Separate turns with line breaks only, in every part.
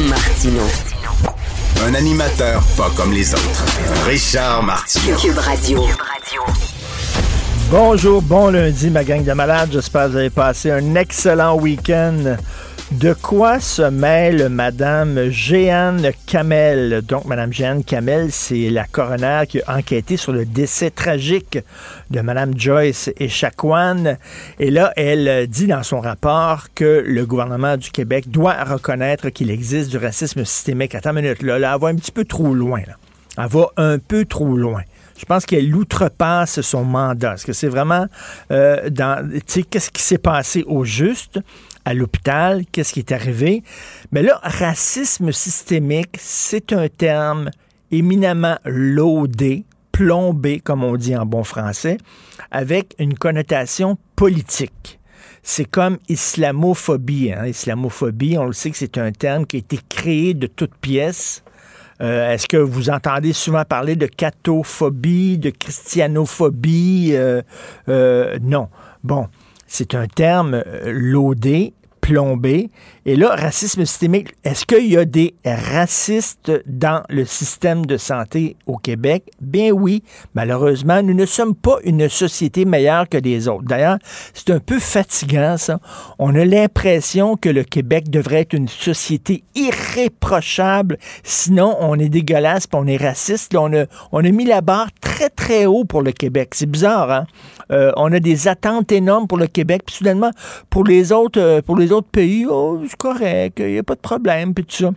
Martino.
Un animateur pas comme les autres. Richard Martineau.
Cube Radio.
Bonjour, bon lundi, ma gang de malades. J'espère que vous avez passé un excellent week-end. De quoi se mêle Madame Jeanne Kamel? Donc, Madame Jeanne Kamel, c'est la coroner qui a enquêté sur le décès tragique de Madame Joyce et Chacoan. Et là, elle dit dans son rapport que le gouvernement du Québec doit reconnaître qu'il existe du racisme systémique. Attends une minute, là, là, elle va un petit peu trop loin. Elle va un peu trop loin. Je pense qu'elle outrepasse son mandat. Est-ce que c'est vraiment euh, dans, tu sais, qu'est-ce qui s'est passé au juste? À l'hôpital, qu'est-ce qui est arrivé? Mais là, racisme systémique, c'est un terme éminemment laudé, plombé, comme on dit en bon français, avec une connotation politique. C'est comme islamophobie. Hein. Islamophobie, on le sait que c'est un terme qui a été créé de toutes pièces. Euh, Est-ce que vous entendez souvent parler de catophobie, de christianophobie? Euh, euh, non. Bon, c'est un terme euh, laudé, plombé. Et là, racisme systémique, est-ce qu'il y a des racistes dans le système de santé au Québec? Bien oui, malheureusement, nous ne sommes pas une société meilleure que les autres. D'ailleurs, c'est un peu fatigant, ça. On a l'impression que le Québec devrait être une société irréprochable, sinon on est dégueulasse, on est raciste. On, a, on a mis la barre très, très haut pour le Québec. C'est bizarre, hein? Euh, on a des attentes énormes pour le Québec, puis soudainement, pour les autres, euh, pour les autres pays, oh, c'est correct, il n'y a pas de problème, puis tout ça.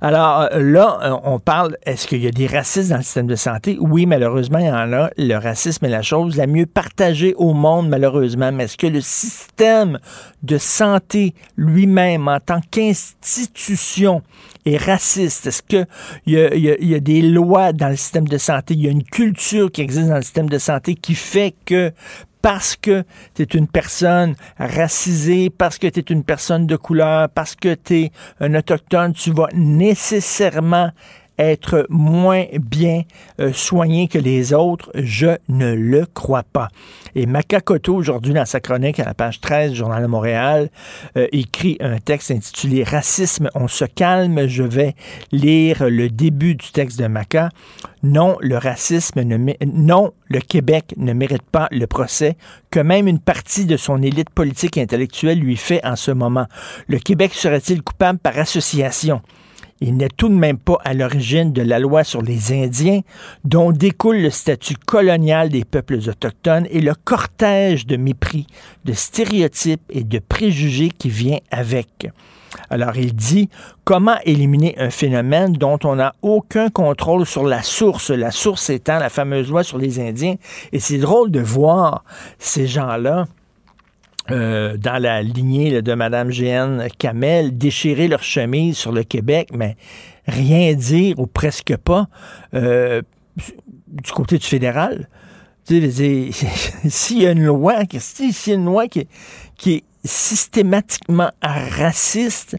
Alors euh, là, on parle, est-ce qu'il y a des racistes dans le système de santé? Oui, malheureusement, il y en a. Le racisme est la chose la mieux partagée au monde, malheureusement. Mais est-ce que le système de santé lui-même, en tant qu'institution, est raciste? Est-ce qu'il y, a, y, y a des lois dans le système de santé? Il y a une culture qui existe dans le système de santé qui fait que parce que tu es une personne racisée, parce que tu es une personne de couleur, parce que tu es un autochtone, tu vas nécessairement être moins bien euh, soigné que les autres, je ne le crois pas. Et Macacoto, aujourd'hui, dans sa chronique à la page 13 du Journal de Montréal, euh, écrit un texte intitulé Racisme, on se calme. Je vais lire le début du texte de Maca. Non, le racisme ne non, le Québec ne mérite pas le procès que même une partie de son élite politique et intellectuelle lui fait en ce moment. Le Québec serait-il coupable par association? Il n'est tout de même pas à l'origine de la loi sur les Indiens, dont découle le statut colonial des peuples autochtones et le cortège de mépris, de stéréotypes et de préjugés qui vient avec. Alors il dit comment éliminer un phénomène dont on n'a aucun contrôle sur la source, la source étant la fameuse loi sur les Indiens. Et c'est drôle de voir ces gens-là euh, dans la lignée de Mme GN Kamel, déchirer leur chemise sur le Québec, mais rien dire ou presque pas euh, du côté du fédéral. S'il y a une loi, s'il y a une loi qui, qui est systématiquement raciste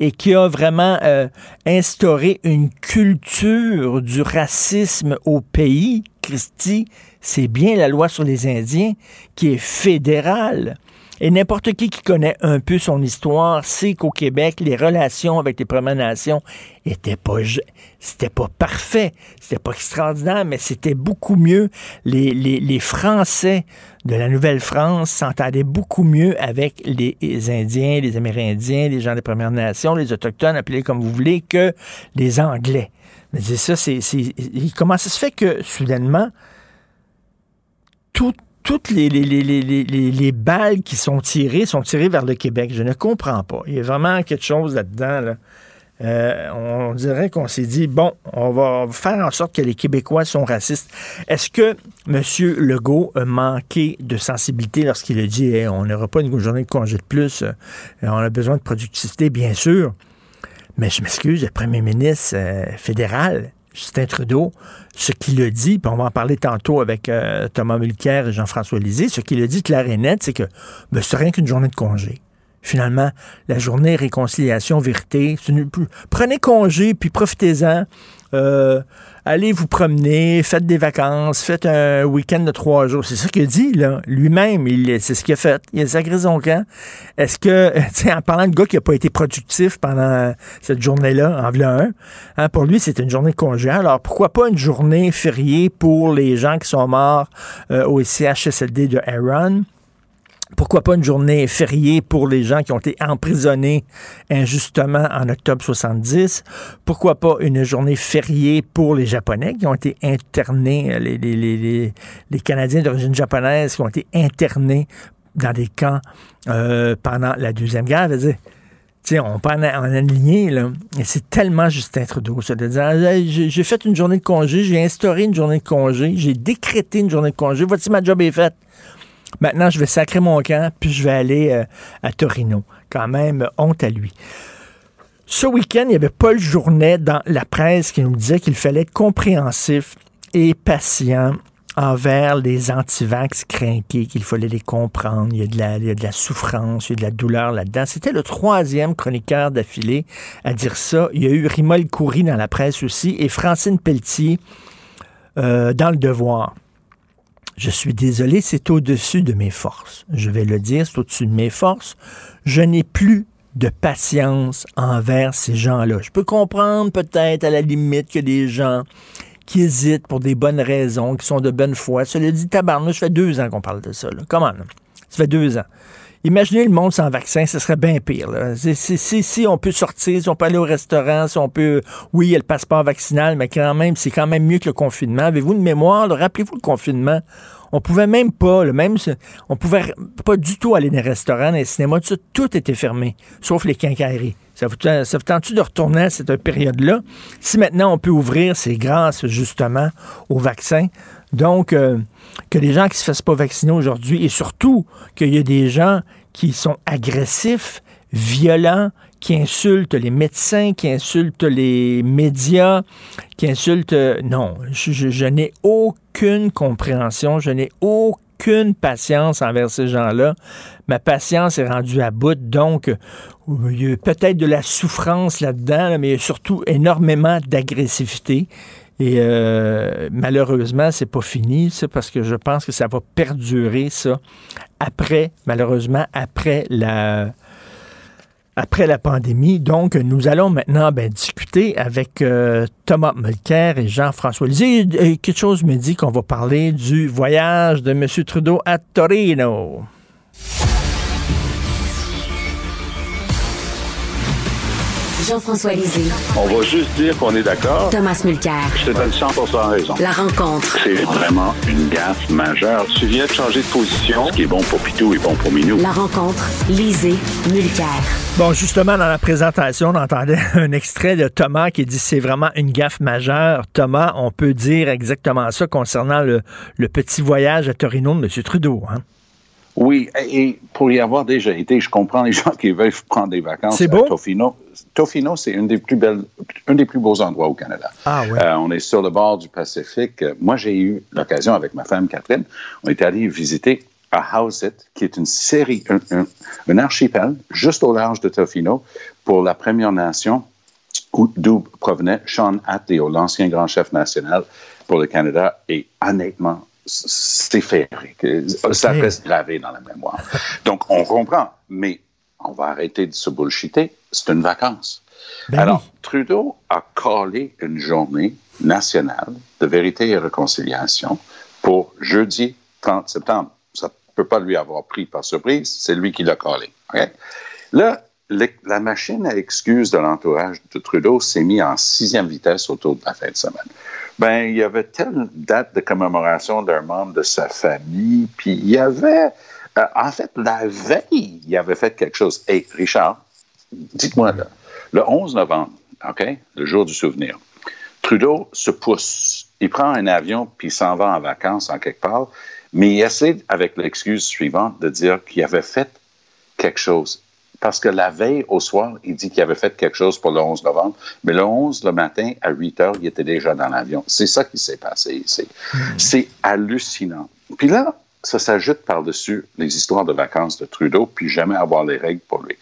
et qui a vraiment euh, instauré une culture du racisme au pays, Christy, c'est bien la loi sur les Indiens qui est fédérale. Et n'importe qui qui connaît un peu son histoire sait qu'au Québec, les relations avec les Premières Nations étaient pas, c'était pas parfait, c'était pas extraordinaire, mais c'était beaucoup mieux. Les, les, les, Français de la Nouvelle-France s'entendaient beaucoup mieux avec les Indiens, les Amérindiens, les gens des Premières Nations, les Autochtones, appelés comme vous voulez, que les Anglais. Mais c'est ça, c'est, comment ça se fait que, soudainement, tout toutes les, les, les, les, balles qui sont tirées sont tirées vers le Québec. Je ne comprends pas. Il y a vraiment quelque chose là-dedans. Là. Euh, on dirait qu'on s'est dit, bon, on va faire en sorte que les Québécois sont racistes. Est-ce que M. Legault a manqué de sensibilité lorsqu'il a dit, on n'aura pas une journée de congé de plus, euh, on a besoin de productivité, bien sûr. Mais je m'excuse, le premier ministre euh, fédéral, Justin Trudeau, ce qu'il a dit, puis on va en parler tantôt avec euh, Thomas Mulcair et Jean-François Lisée, ce qu'il a dit clair et net, c'est que ben, c'est rien qu'une journée de congé. Finalement, la journée réconciliation, vérité, prenez congé, puis profitez-en. Euh, allez vous promener, faites des vacances, faites un week-end de trois jours. C'est ça qu'il dit, là. Lui-même, c'est ce qu'il a fait. Il a sacré son camp. Est-ce que, en parlant de gars qui n'a pas été productif pendant cette journée-là, en un, hein, pour lui, c'était une journée congé. Alors, pourquoi pas une journée fériée pour les gens qui sont morts euh, au CHSLD de Aaron? Pourquoi pas une journée fériée pour les gens qui ont été emprisonnés injustement en octobre 70? Pourquoi pas une journée fériée pour les Japonais qui ont été internés, les, les, Canadiens d'origine japonaise qui ont été internés dans des camps euh, pendant la Deuxième Guerre? On prend en aligné, là. C'est tellement Justin Trudeau, ça, de dire, j'ai fait une journée de congé, j'ai instauré une journée de congé, j'ai décrété une journée de congé, voici ma job est faite. Maintenant, je vais sacrer mon camp, puis je vais aller euh, à Torino. Quand même, honte à lui. Ce week-end, il y avait Paul Journet dans la presse qui nous disait qu'il fallait être compréhensif et patient envers les antivax crainqués, qu'il fallait les comprendre. Il y, a de la, il y a de la souffrance, il y a de la douleur là-dedans. C'était le troisième chroniqueur d'affilée à dire ça. Il y a eu Rimol Coury dans la presse aussi et Francine Pelletier euh, dans Le Devoir. Je suis désolé, c'est au-dessus de mes forces. Je vais le dire, c'est au-dessus de mes forces. Je n'ai plus de patience envers ces gens-là. Je peux comprendre peut-être à la limite que des gens qui hésitent pour des bonnes raisons, qui sont de bonne foi. Cela dit, tabarnouche, ça fait deux ans qu'on parle de ça. Comment? Ça fait deux ans. Imaginez le monde sans vaccin, ce serait bien pire. Si, si, on peut sortir, si on peut aller au restaurant, si on peut... Oui, il y a le passeport vaccinal, mais quand même, c'est quand même mieux que le confinement. Avez-vous une mémoire? Rappelez-vous le confinement. On pouvait même pas, le même, on pouvait pas du tout aller dans les restaurants, dans les cinémas, tout, tout était fermé, sauf les quincailleries. Ça vous, ça vous tente de retourner à cette période-là? Si maintenant on peut ouvrir, c'est grâce justement au vaccin. Donc, euh, que les gens qui se fassent pas vacciner aujourd'hui, et surtout qu'il y a des gens qui sont agressifs, violents, qui insultent les médecins, qui insultent les médias, qui insultent... Non, je, n'ai aucune compréhension, je n'ai aucune patience envers ces gens-là. Ma patience est rendue à bout, donc il y a peut-être de la souffrance là-dedans, mais il y a surtout énormément d'agressivité. Et euh, malheureusement, c'est pas fini, ça, parce que je pense que ça va perdurer, ça, après, malheureusement, après la, après la pandémie. Donc, nous allons maintenant ben, discuter avec euh, Thomas Mulcair et Jean-François Lisée. Quelque chose me dit qu'on va parler du voyage de M. Trudeau à Torino.
Jean-François Lisée.
On va juste dire qu'on est d'accord.
Thomas Mulcair.
Je te donne 100% raison.
La rencontre.
C'est vraiment une gaffe majeure. Tu viens de changer de position. Ce qui est bon pour Pitou est bon pour Minou.
La rencontre. Lisée. Mulcair.
Bon, justement, dans la présentation, on entendait un extrait de Thomas qui dit c'est vraiment une gaffe majeure. Thomas, on peut dire exactement ça concernant le, le petit voyage à Torino de M. Trudeau. Hein?
Oui, et pour y avoir déjà été, je comprends les gens qui veulent prendre des vacances
à
Tofino. Tofino, c'est un des plus belles, un des plus beaux endroits au Canada.
Ah, ouais.
euh, on est sur le bord du Pacifique. Moi, j'ai eu l'occasion avec ma femme Catherine, on est allé visiter à qui est une série, un, un, archipel juste au large de Tofino pour la Première Nation, d'où provenait Sean Attlee, l'ancien grand chef national pour le Canada. Et honnêtement, c'est féerique. Ça reste gravé dans la mémoire. Donc, on comprend, mais on va arrêter de se bullshiter. C'est une vacance.
Ben
Alors, Trudeau a collé une journée nationale de vérité et réconciliation pour jeudi 30 septembre. Ça ne peut pas lui avoir pris par surprise, c'est lui qui l'a collé. Là, la machine à excuses de l'entourage de Trudeau s'est mise en sixième vitesse autour de la fin de semaine ben il y avait telle date de commémoration d'un membre de sa famille, puis il y avait, euh, en fait, la veille, il avait fait quelque chose. Et Richard, dites-moi là, le 11 novembre, OK, le jour du souvenir, Trudeau se pousse, il prend un avion puis il s'en va en vacances en quelque part, mais il essaie avec l'excuse suivante de dire qu'il avait fait quelque chose parce que la veille au soir, il dit qu'il avait fait quelque chose pour le 11 novembre, mais le 11 le matin, à 8 heures, il était déjà dans l'avion. C'est ça qui s'est passé ici. C'est hallucinant. Puis là, ça s'ajoute par-dessus les histoires de vacances de Trudeau, puis jamais avoir les règles pour lui.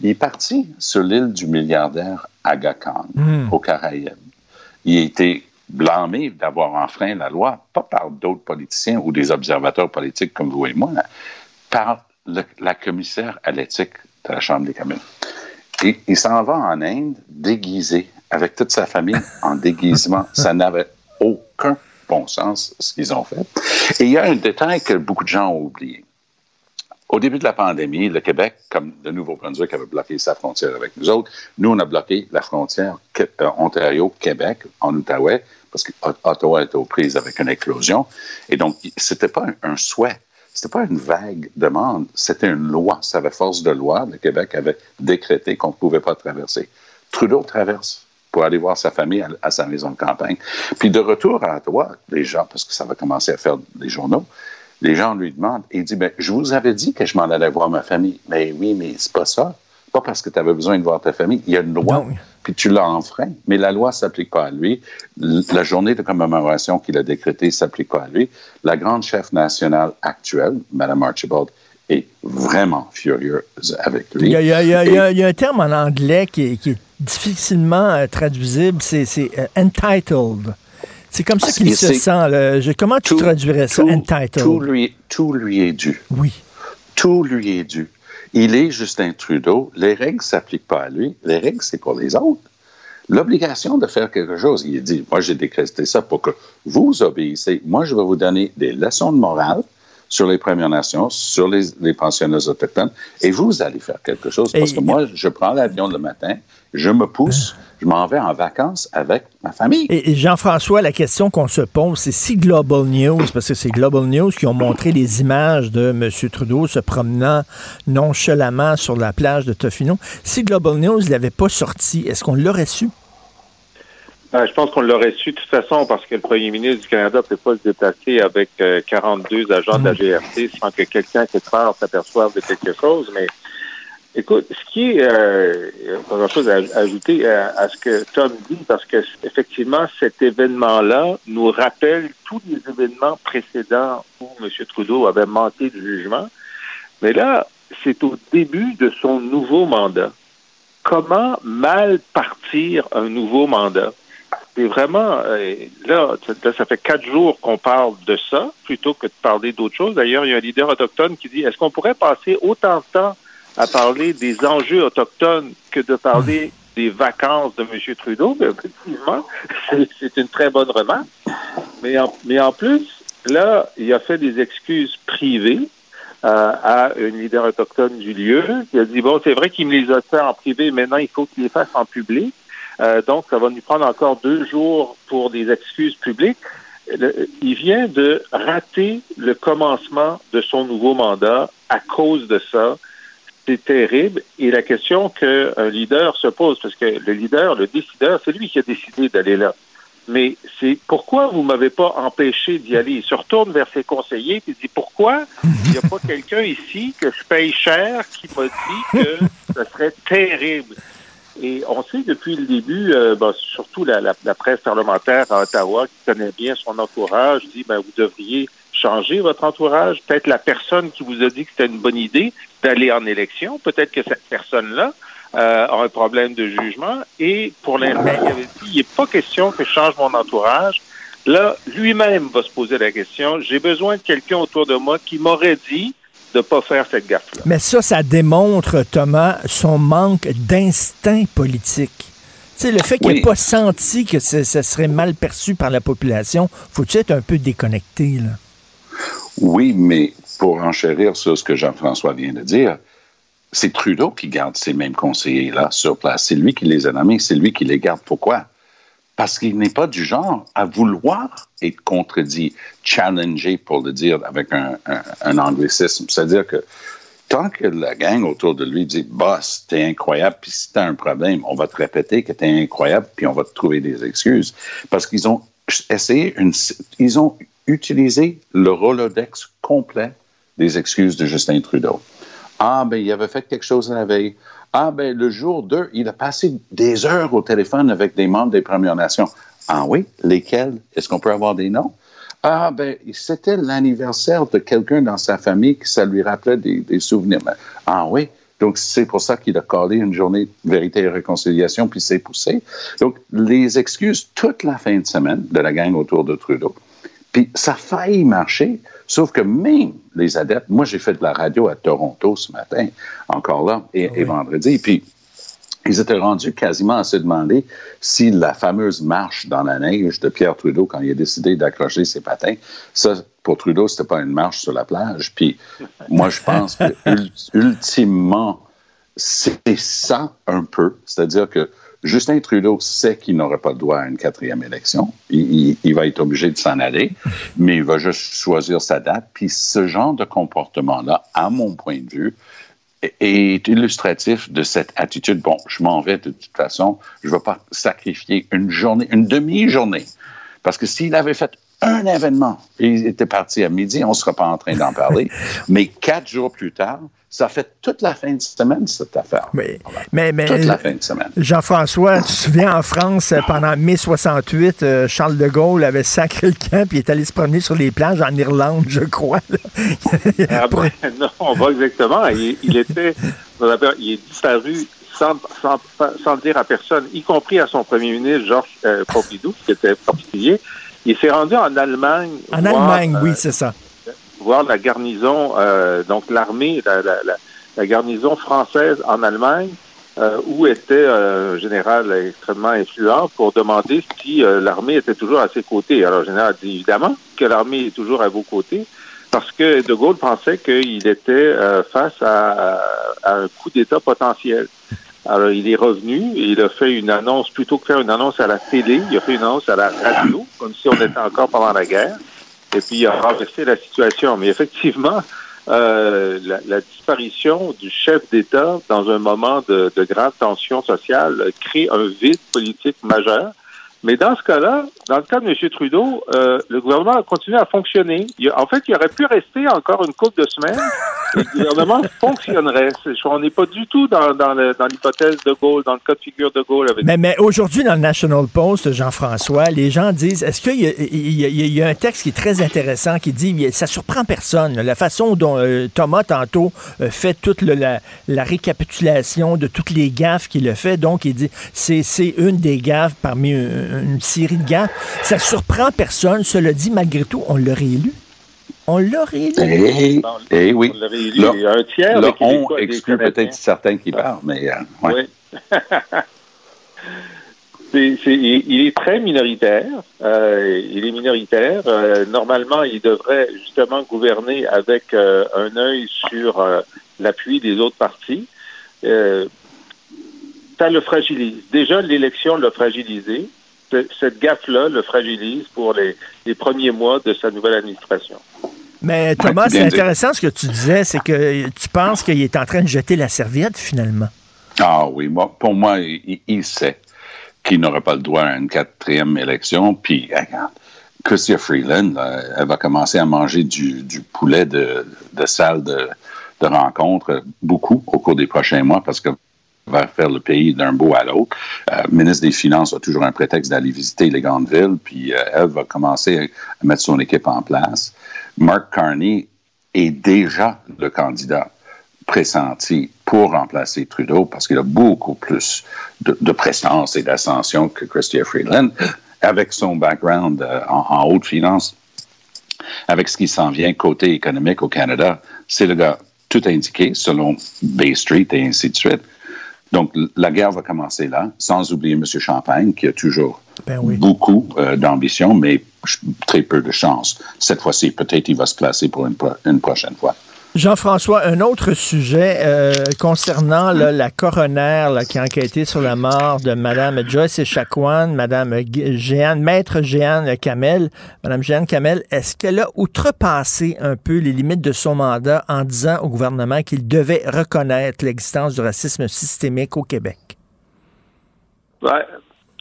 Il est parti sur l'île du milliardaire Aga Khan, au Caraïbes. Il a été blâmé d'avoir enfreint la loi, pas par d'autres politiciens ou des observateurs politiques comme vous et moi, par la commissaire à l'éthique de la Chambre des communes. Et il s'en va en Inde déguisé, avec toute sa famille en déguisement. Ça n'avait aucun bon sens, ce qu'ils ont fait. Et il y a un détail que beaucoup de gens ont oublié. Au début de la pandémie, le Québec, comme le Nouveau-Brunswick, avait bloqué sa frontière avec nous autres. Nous, on a bloqué la frontière euh, Ontario-Québec en Outaouais parce qu'Ottawa était aux prises avec une éclosion. Et donc, c'était pas un, souhait. C'était pas une vague demande, c'était une loi. Ça avait force de loi. Le Québec avait décrété qu'on ne pouvait pas traverser. Trudeau traverse pour aller voir sa famille à, sa maison de campagne. Puis de retour à Ottawa, les gens, parce que ça va commencer à faire des journaux, les gens lui demandent, et il dit, ben, je vous avais dit que je m'en allais voir ma famille. Mais oui, mais c'est pas ça. Pas parce que tu avais besoin de voir ta famille. Il y a une loi, puis tu l'as enfreint. Mais la loi ne s'applique pas à lui. La journée de commémoration qu'il a décrétée ne s'applique pas à lui. La grande chef nationale actuelle, Mme Archibald, est vraiment furieuse avec lui.
Il y a, un terme en anglais qui est, difficilement euh, traduisible, c'est euh, entitled. C'est comme ça qu'il se sent. comment tu traduirais ça, entitled?
Tout lui, tout lui est dû.
Oui.
Tout lui est dû. Il est Justin Trudeau. Les règles ne s'appliquent pas à lui. Les règles, c'est pour les autres. L'obligation de faire quelque chose, il dit, moi j'ai décrété ça pour que vous obéissez. Moi, je vais vous donner des leçons de morale sur les Premières Nations, sur les, les pensionnats autochtones, et vous allez faire quelque chose. Parce que moi, je prends l'avion le matin, je me pousse, je m'en vais en vacances avec ma famille.
Et, Jean-François, la question qu'on se pose, c'est si Global News, parce que c'est Global News qui ont montré les images de M. Trudeau se promenant nonchalamment sur la plage de Tofino, si Global News ne l'avait pas sorti, est-ce qu'on l'aurait su?
Ben, je pense qu'on l'aurait su de toute façon parce que le premier ministre du Canada ne peut pas se déplacer avec 42 euh, agents de la mm. GRC sans que quelqu'un qui part s'aperçoive de quelque chose. Mais écoute, ce qui est euh, chose à, ajouter à, ce que Tom dit, parce que effectivement, cet événement-là nous rappelle tous les événements précédents où M. Trudeau avait manqué de jugement. Mais là, c'est au début de son nouveau mandat. Comment mal partir un nouveau mandat? c'est vraiment, euh, là, ça fait quatre jours qu'on parle de ça, plutôt que de parler d'autre chose. D'ailleurs, il y a un leader autochtone qui dit, est-ce qu'on pourrait passer autant de temps à parler des enjeux autochtones que de parler des vacances de M. Trudeau? Bien, effectivement, c'est une très bonne remarque. Mais en, mais en plus, là, il a fait des excuses privées euh, à une leader autochtone du lieu. Il a dit, bon, c'est vrai qu'il me les a fait en privé, maintenant il faut qu'il les fasse en public. Euh, donc, ça va nous prendre encore deux jours pour des excuses publiques. il vient de rater le commencement de son nouveau mandat à cause de ça. C'est terrible. Et la question qu'un leader se pose, parce que le leader, le décideur, c'est lui qui a décidé d'aller là. Mais c'est pourquoi vous m'avez pas empêché d'y aller? Il se retourne vers ses conseillers et dit pourquoi il n'y a pas quelqu'un ici que je paye cher qui m'a dit que ce serait terrible? Et on sait depuis le début, euh, ben, surtout la, la, la, presse parlementaire à Ottawa, qui connaît bien son entourage, dit ben, vous devriez changer votre entourage. Peut-être la personne qui vous a dit que c'était une bonne idée d'aller en élection, peut-être que cette personne-là euh, a un problème de jugement. Et pour l'instant, il avait dit il n'est pas question que je change mon entourage. Là, lui-même va se poser la question j'ai besoin de quelqu'un autour de moi qui m'aurait dit de ne pas faire cette gaffe-là.
Mais ça, ça démontre, Thomas, son manque d'instinct politique. sais, le fait qu'il n'ait pas senti que ce, serait mal perçu par la population, faut-il être un peu déconnecté, là?
Oui, mais pour enchérir sur ce que Jean-François vient de dire, c'est Trudeau qui garde ces mêmes conseillers-là sur place. C'est lui qui les a nommés, c'est lui qui les garde. Pourquoi? parce qu'il n'est pas du genre à vouloir être contredit, challengé, pour le dire avec un, anglicisme. C'est-à-dire que tant que la gang autour de lui dit Boss, t'es incroyable, puis si t'as un problème, on va te répéter que t'es incroyable, puis on va te trouver des excuses. Parce qu'ils ont essayé une. Ils ont utilisé le Rolodex complet des excuses de Justin Trudeau. Ah, ben, il avait fait quelque chose la veille. Ah, ben, le jour 2, il a passé des heures au téléphone avec des membres des Premières Nations. Ah oui? Lesquels? Est-ce qu'on peut avoir des noms? Ah, ben, c'était l'anniversaire de quelqu'un dans sa famille que ça lui rappelait des, souvenirs. Ah oui? Donc, c'est pour ça qu'il a collé une journée vérité et réconciliation, puis s'est poussé. Donc, les excuses toute la fin de semaine de la gang autour de Trudeau. Puis, ça a failli marcher, sauf que même les adeptes, moi, j'ai fait de la radio à Toronto ce matin, encore là, et, et vendredi, puis ils étaient rendus quasiment à se demander si la fameuse marche dans la neige de Pierre Trudeau quand il a décidé d'accrocher ses patins, ça, pour Trudeau, c'était pas une marche sur la plage. Puis moi, je pense que ultimement, c'est ça un peu. C'est-à-dire que Justin Trudeau sait qu'il n'aurait pas le droit à une quatrième élection. Il, il va être obligé de s'en aller, mais il va juste choisir sa date. Puis ce genre de comportement-là, à mon point de vue, est illustratif de cette attitude. Bon, je m'en vais de toute façon, je ne vais pas sacrifier une journée, une demi-journée. Parce que s'il avait fait un événement et il était parti à midi, on ne sera pas en train d'en parler. Mais quatre jours plus tard, ça fait toute la fin de semaine, cette affaire.
Mais, mais, mais
toute la fin de semaine.
Jean-François, tu te souviens, en France, pendant mai 68, euh, Charles de Gaulle avait sacré le camp et est allé se promener sur les plages en Irlande, je crois.
ah ben, non, pas exactement. Il, était, il est disparu sans, sans, sans, dire à personne, y compris à son premier ministre, Georges euh, Pompidou, qui était particulier. Il s'est rendu en Allemagne.
En Allemagne, oui, euh, c'est ça
voir la garnison, euh, donc l'armée, la, la, la, garnison française en Allemagne, euh, où était un général extrêmement influent pour demander si l'armée était toujours à ses côtés. Alors, le général dit évidemment que l'armée est toujours à vos côtés, parce que De Gaulle pensait qu'il était face à, à, un coup d'État potentiel. Alors, il est revenu et il a fait une annonce, plutôt que faire une annonce à la télé, il a fait une annonce à la radio, comme si on était encore pendant la guerre et puis il a renversé la situation. Mais effectivement, euh, la, disparition du chef d'État dans un moment de, de grande tension sociale crée un vide politique majeur. Mais dans ce cas-là, dans le cas de M. Trudeau, euh, le gouvernement a continué à fonctionner. en fait, il aurait pu rester encore une couple de semaines et le gouvernement fonctionnerait. on n'est pas du tout dans, dans l'hypothèse de Gaulle, dans le cas de figure de Gaulle.
mais, mais aujourd'hui, dans le National Post, Jean-François, les gens disent, est-ce qu'il y, a un texte qui est très intéressant qui dit, ça surprend personne, la façon dont euh, Thomas, tantôt, euh, fait toute la, la, récapitulation de toutes les gaffes qu'il a fait. Donc, il dit, c'est une des gaffes parmi une série de gaffes. Ça surprend personne. Cela dit, malgré tout, on l'aurait élu. On l'aurait élu.
Eh, eh oui.
On l'aurait élu. il y a un tiers.
Là, on exclut peut-être certains qui parlent, mais... Euh,
ouais. Oui. il est très minoritaire. Euh, il est minoritaire. Euh, normalement, il devrait justement gouverner avec un œil sur l'appui des autres partis. ça le fragilise. Déjà, l'élection l'a fragilisé cette gaffe-là le fragilise pour les, premiers mois de sa nouvelle administration.
Mais Thomas, c'est intéressant ce que tu disais, c'est que tu penses qu'il est en train de jeter la serviette finalement.
Ah oui, moi, pour moi, il, sait qu'il n'aurait pas le droit à une quatrième élection. Puis, regarde, Christian Freeland, elle va commencer à manger du, poulet de, salle de, de rencontre beaucoup au cours des prochains mois parce que va faire le pays d'un bout à l'autre. Euh, ministre des Finances a toujours un prétexte d'aller visiter les grandes villes, puis euh, elle va commencer à mettre son équipe en place. Mark Carney est déjà le candidat pressenti pour remplacer Trudeau parce qu'il a beaucoup plus de, de présence et d'ascension que Christian Freeland avec son background euh, en, en, haute finance, avec ce qui s'en vient côté économique au Canada. C'est le gars tout indiqué selon Bay Street et ainsi de suite. Donc, la guerre va commencer là, sans oublier M. Champagne, qui a toujours ben beaucoup euh, d'ambition, mais très peu de chance. Cette fois-ci, peut-être il va se placer pour une prochaine fois.
Jean-François, un autre sujet euh, concernant la coroner qui a enquêté sur la mort de Mme Joyce Echaquan, Mme Jeanne, Maître Jeanne Kamel. Mme Jeanne Kamel, est-ce qu'elle a outrepassé un peu les limites de son mandat en disant au gouvernement qu'il devait reconnaître l'existence du racisme systémique au Québec?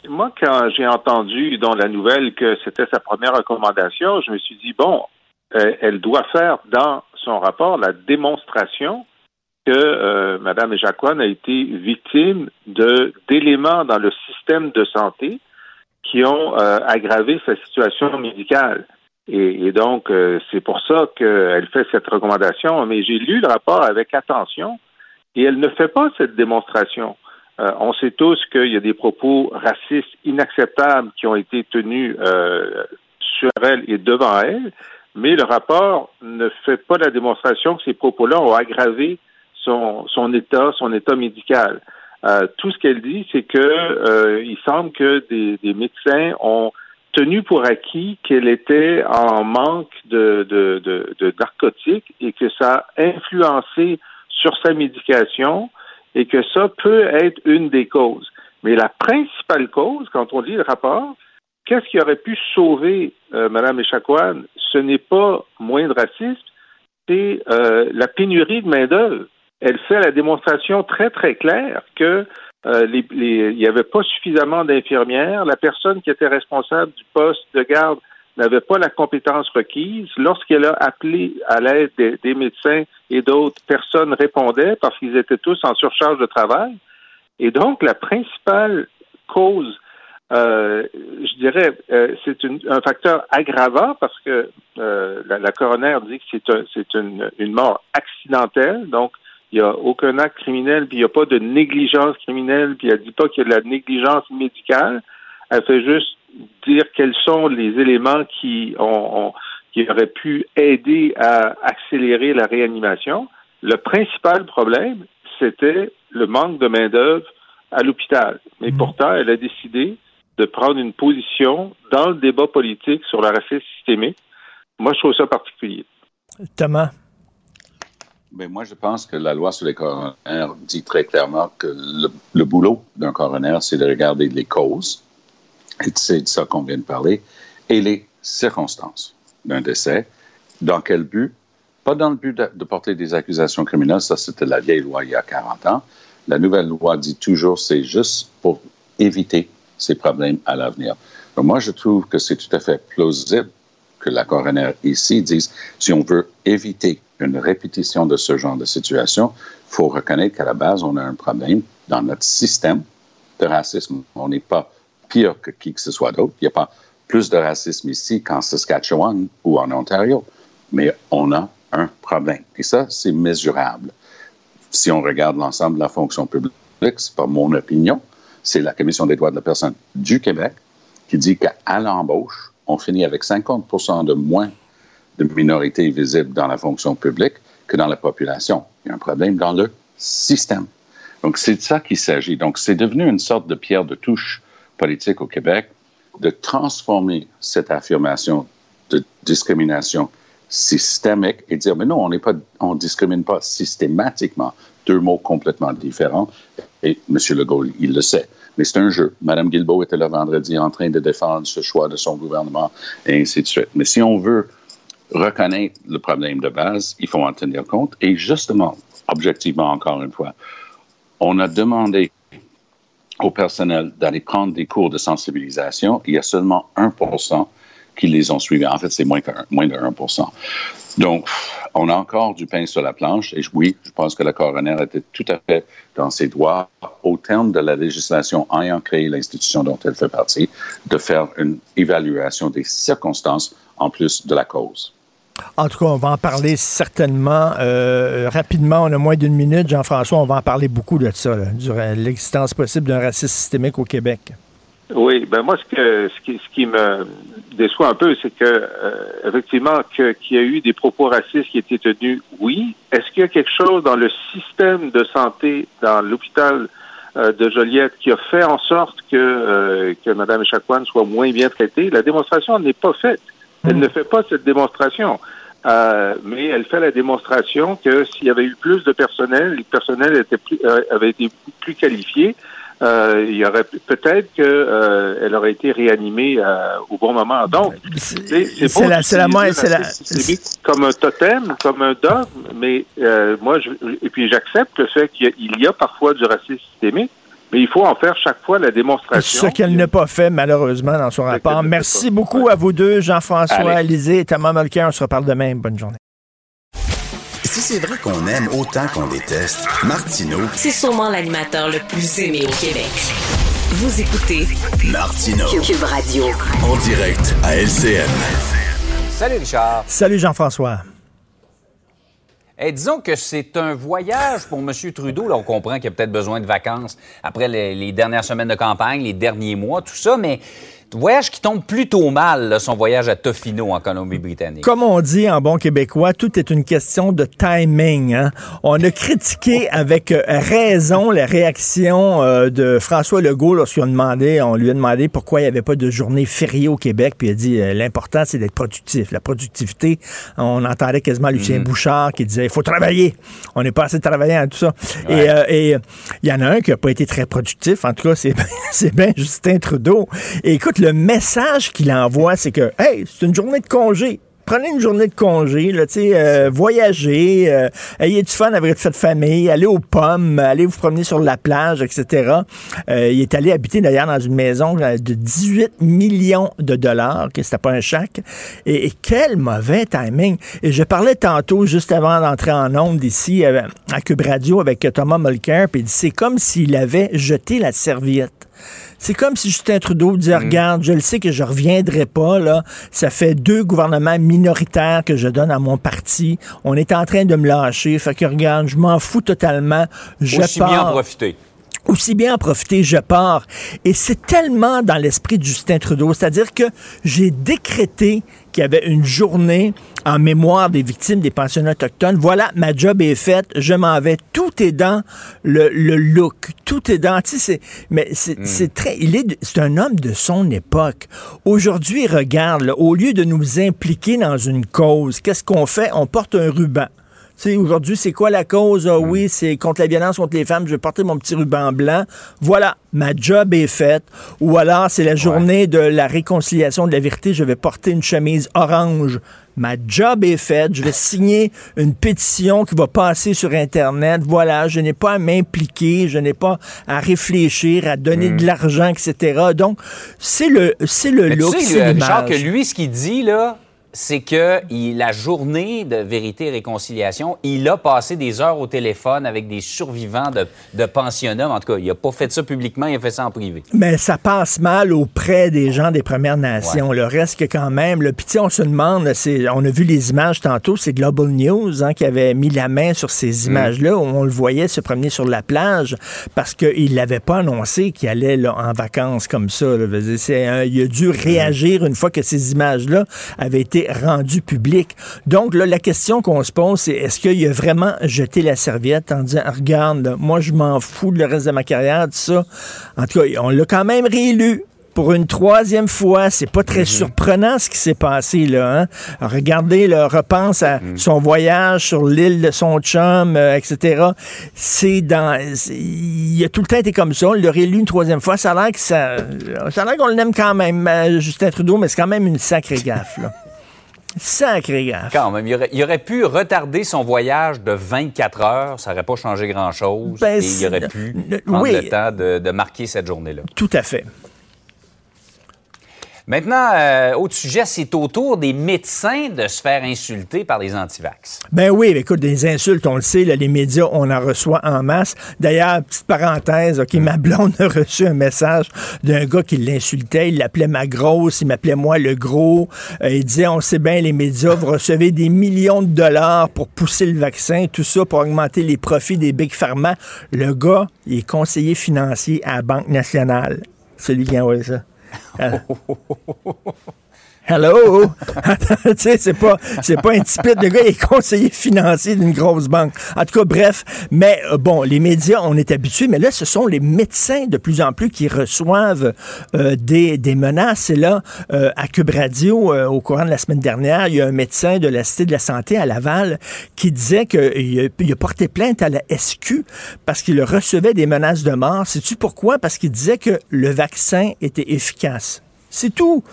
moi, quand j'ai entendu dans la nouvelle que c'était sa première recommandation, je me suis dit, bon, euh, elle doit faire dans son rapport la démonstration que euh, Mme Echaquan a été victime d'éléments dans le système de santé qui ont euh, aggravé sa situation médicale. Et, donc, euh, c'est pour ça qu'elle fait cette recommandation. Mais j'ai lu le rapport avec attention et elle ne fait pas cette démonstration. On sait tous qu'il y a des propos racistes inacceptables qui ont été tenus sur elle et devant elle, mais le rapport ne fait pas la démonstration que ces propos-là ont aggravé son, son état, son état médical. Euh, tout ce qu'elle dit, c'est que euh, il semble que des, des, médecins ont tenu pour acquis qu'elle était en manque de, de, de, de, narcotiques et que ça a influencé sur sa médication et que ça peut être une des causes. Mais la principale cause, quand on lit le rapport, qu'est-ce qui aurait pu sauver euh, Mme Echaquan? Ce n'est pas moins de racisme, c'est euh, la pénurie de main-d'œuvre elle fait la démonstration très, très claire que euh, il n'y avait pas suffisamment d'infirmières. La personne qui était responsable du poste de garde n'avait pas la compétence requise. Lorsqu'elle a appelé à l'aide des, médecins et d'autres, personnes répondaient parce qu'ils étaient tous en surcharge de travail. Et donc, la principale cause, euh, je dirais, euh, c'est un facteur aggravant parce que la, la, coroner dit que c'est un, une mort accidentelle. Donc, il n'y a aucun acte criminel, puis il n'y a pas de négligence criminelle, puis elle ne dit pas qu'il y a de la négligence médicale. Elle fait juste dire quels sont les éléments qui ont, qui auraient pu aider à accélérer la réanimation. Le principal problème, c'était le manque de main-d'œuvre à l'hôpital. Mais mmh. pourtant, elle a décidé de prendre une position dans le débat politique sur le racisme systémique. Moi, je trouve ça particulier.
Thomas,
mais moi, je pense que la loi sur les coroners dit très clairement que le, boulot d'un coroner, c'est de regarder les causes, et c'est de ça qu'on vient de parler, et les circonstances d'un décès. Dans quel but? Pas dans le but de, porter des accusations criminelles, ça c'était la vieille loi il y a 40 ans. La nouvelle loi dit toujours c'est juste pour éviter ces problèmes à l'avenir. Donc moi, je trouve que c'est tout à fait plausible que la coroner ici dise si on veut éviter une répétition de ce genre de situation, il faut reconnaître qu'à la base, on a un problème dans notre système de racisme. On n'est pas pire que qui que ce soit d'autre. Il n'y a pas plus de racisme ici qu'en Saskatchewan ou en Ontario, mais on a un problème. Et ça, c'est mesurable. Si on regarde l'ensemble de la fonction publique, c'est pas mon opinion, c'est la Commission des droits de la personne du Québec qui dit qu'à l'embauche, on finit avec 50 de moins de minorités visibles dans la fonction publique que dans la population. Il y a un problème dans le système. Donc, c'est de ça qu'il s'agit. Donc, c'est devenu une sorte de pierre de touche politique au Québec de transformer cette affirmation de discrimination systémique et dire, mais non, on n'est pas, on discrimine pas systématiquement. Deux mots complètement différents. Et M. Legault, il le sait. Mais c'est un jeu. Mme Guilbeault était là vendredi en train de défendre ce choix de son gouvernement et ainsi de suite. Mais si on veut reconnaître le problème de base, il faut en tenir compte. Et justement, objectivement, encore une fois, on a demandé au personnel d'aller prendre des cours de sensibilisation. Il y a seulement 1 qui les ont suivis. En fait, c'est moins, de 1 Donc, on a encore du pain sur la planche. Et oui, je pense que la coroner était tout à fait dans ses droits, au terme de la législation ayant créé l'institution dont elle fait partie, de faire une évaluation des circonstances en plus de la cause.
En tout cas, on va en parler certainement euh, rapidement. On a moins d'une minute. Jean-François, on va en parler beaucoup de ça, l'existence possible d'un racisme systémique au Québec.
Oui, ben moi, ce, que, ce, qui, ce qui me déçoit un peu, c'est que, euh, effectivement, qu'il y a eu des propos racistes qui étaient tenus, oui. Est-ce qu'il y a quelque chose dans le système de santé, dans l'hôpital euh, de Joliette, qui a fait en sorte que, que Mme Echaquan soit moins bien traitée? La démonstration n'est pas faite. Elle ne fait pas cette démonstration. Euh, mais elle fait la démonstration que s'il y avait eu plus de personnel, le personnel était plus, euh, avait été plus qualifié, euh, il y aurait peut-être qu'elle euh, aurait été réanimée euh, au bon moment. Donc, c'est
la, c'est la, c'est la,
comme un totem, comme un dogme, mais moi, je, et puis j'accepte le fait qu'il y, a parfois du racisme systémique, mais il faut en faire chaque fois la démonstration.
Ce qu'elle n'a pas fait, malheureusement, dans son rapport. Merci beaucoup à vous deux, Jean-François, Alizé et Thomas Molker. On se reparle demain. Bonne journée.
Si c'est vrai qu'on aime autant qu'on déteste, Martineau,
C'est sûrement l'animateur le plus aimé au Québec. Vous écoutez
Martineau,
Cube Radio.
en direct à LCN.
Salut Richard.
Salut Jean-François.
Eh, disons que c'est un voyage pour M. Trudeau. Là, on comprend qu'il a peut-être besoin de vacances après les, les dernières semaines de campagne, les derniers mois, tout ça, mais voyage qui tombe plutôt mal, là, son voyage à Tofino en Colombie-Britannique.
Comme on dit en bon québécois, tout est une question de timing. hein. On a critiqué avec euh, raison la réaction euh, de François Legault lorsqu'on demandé, on lui a demandé pourquoi il n'y avait pas de journée fériée au Québec, puis il a dit euh, l'important c'est d'être productif. La productivité, on entendait quasiment Lucien Bouchard qui disait il faut travailler. On n'est pas assez travaillant à tout ça. Et euh, et, il y en a un qui n'a pas été très productif. En tout cas, c'est c'est bien Justin Trudeau. Et écoute, le message qu'il envoie, c'est que hey, c'est une journée de congé prenez une journée de congé, là, euh, voyagez, euh, ayez du fun avec votre famille, allez aux pommes, allez vous promener sur la plage, etc. Euh, il est allé habiter d'ailleurs dans une maison euh, de 18 millions de dollars, que c'était pas un chèque. Et, quel mauvais timing. Et je parlais tantôt, juste avant d'entrer en onde ici, euh, à Cube Radio avec Thomas Mulcair, puis c'est comme s'il avait jeté la serviette. C'est comme si Justin Trudeau disait, regarde, je le sais que je reviendrai pas, là. Ça fait deux gouvernements minoritaires que je donne à mon parti. On est en train de me lâcher. Fait que, regarde, je m'en fous totalement. Je
Aussi bien en
pars
profiter.
aussi bien en profiter, je pars. Et c'est tellement dans l'esprit de Justin Trudeau, c'est-à-dire que j'ai décrété qu'il y avait une journée en mémoire des victimes des pensionnats autochtones. Voilà, ma job est faite, je m'en vais. Tout est dans le, le look, tout est dans. Tu sais, c'est, mais c'est, c'est très, il est, c'est un homme de son époque. Aujourd'hui, regarde, là, au lieu de nous impliquer dans une cause, qu'est-ce qu'on fait? On porte un ruban. Tu sais, aujourd'hui, c'est quoi la cause? Ah oui, c'est contre la violence contre les femmes. Je vais porter mon petit ruban blanc. Voilà, ma job est faite. Ou alors, c'est la journée de la réconciliation de la vérité. Je vais porter une chemise orange. Ma job est faite. Je vais signer une pétition qui va passer sur Internet. Voilà, je n'ai pas à m'impliquer. Je n'ai pas à réfléchir, à donner de l'argent, etc. Donc, c'est le, c'est le
Mais
look,
tu sais,
c'est
euh, Richard, que lui, ce qu'il dit, là, c'est que il- la journée de vérité et réconciliation, il a passé des heures au téléphone avec des survivants de, de pensionnats. En tout cas, il n'a pas fait ça publiquement, il a fait ça en privé.
Mais ça passe mal auprès des gens des Premières Nations. Le reste que quand même, le petit, on se demande, c'est, on a vu les images tantôt, c'est Global News hein, qui avait mis la main sur ces images-là où on le voyait se promener sur la plage parce qu'il l'avait pas annoncé qu'il allait là, en vacances comme ça. là. Un- il a dû réagir une fois que ces images-là avaient été rendues publiques. Donc là, la question qu'on se pose, c'est est-ce qu'il a vraiment jeté la serviette en disant regarde, là, moi je m'en fous de le reste de ma carrière, tout ça. En tout cas, on l'a quand même réélu. Pour une troisième fois, c'est pas très surprenant ce qui s'est passé là. Hein? Regardez, là, repense à son voyage sur l'île de son chum, euh, etc. C'est dans, il a tout le temps été comme ça. On l'a réélu une troisième fois. Ça a l'air que ça, ça a l'air qu'on l'aime quand même, euh, Justin Trudeau, mais c'est quand même une sacrée gaffe là. Sacrée gaffe.
Quand même, il aurait, il aurait pu retarder son voyage de 24 heures, ça n'aurait pas changé grand-chose.
Ben,
et il aurait pu
le-
prendre
oui.
le temps de, de marquer cette journée-là.
Tout à fait.
Maintenant, euh, autre sujet, c'est au tour des médecins de se faire insulter par les antivax.
Ben oui, écoute, des insultes, on le sait, les médias, on en reçoit en masse. D'ailleurs, petite parenthèse, OK, ma blonde a reçu un message d'un gars qui l'insultait. Il l'appelait ma grosse, il m'appelait moi le gros. Euh, il disait, on sait bien, les médias, vous recevez des millions de dollars pour pousser le vaccin, tout ça pour augmenter les profits des big pharma. Le gars, il est conseiller financier à la Banque nationale. Celui qui a envoyé ça. Uh, Hello! Tu sais, c'est pas, c'est pas un type de gars, il est conseiller financier d'une grosse banque. En tout cas, bref. Mais euh, bon, les médias, on est habitués, mais là, ce sont les médecins de plus en plus qui reçoivent euh, des, des menaces. Et là, euh, à Cube Radio, euh, au courant de la semaine dernière, il y a un médecin de la Cité de la Santé à Laval qui disait qu'il il a porté plainte à la SQ parce qu'il recevait des menaces de mort. Sais-tu pourquoi? Parce qu'il disait que le vaccin était efficace. C'est tout.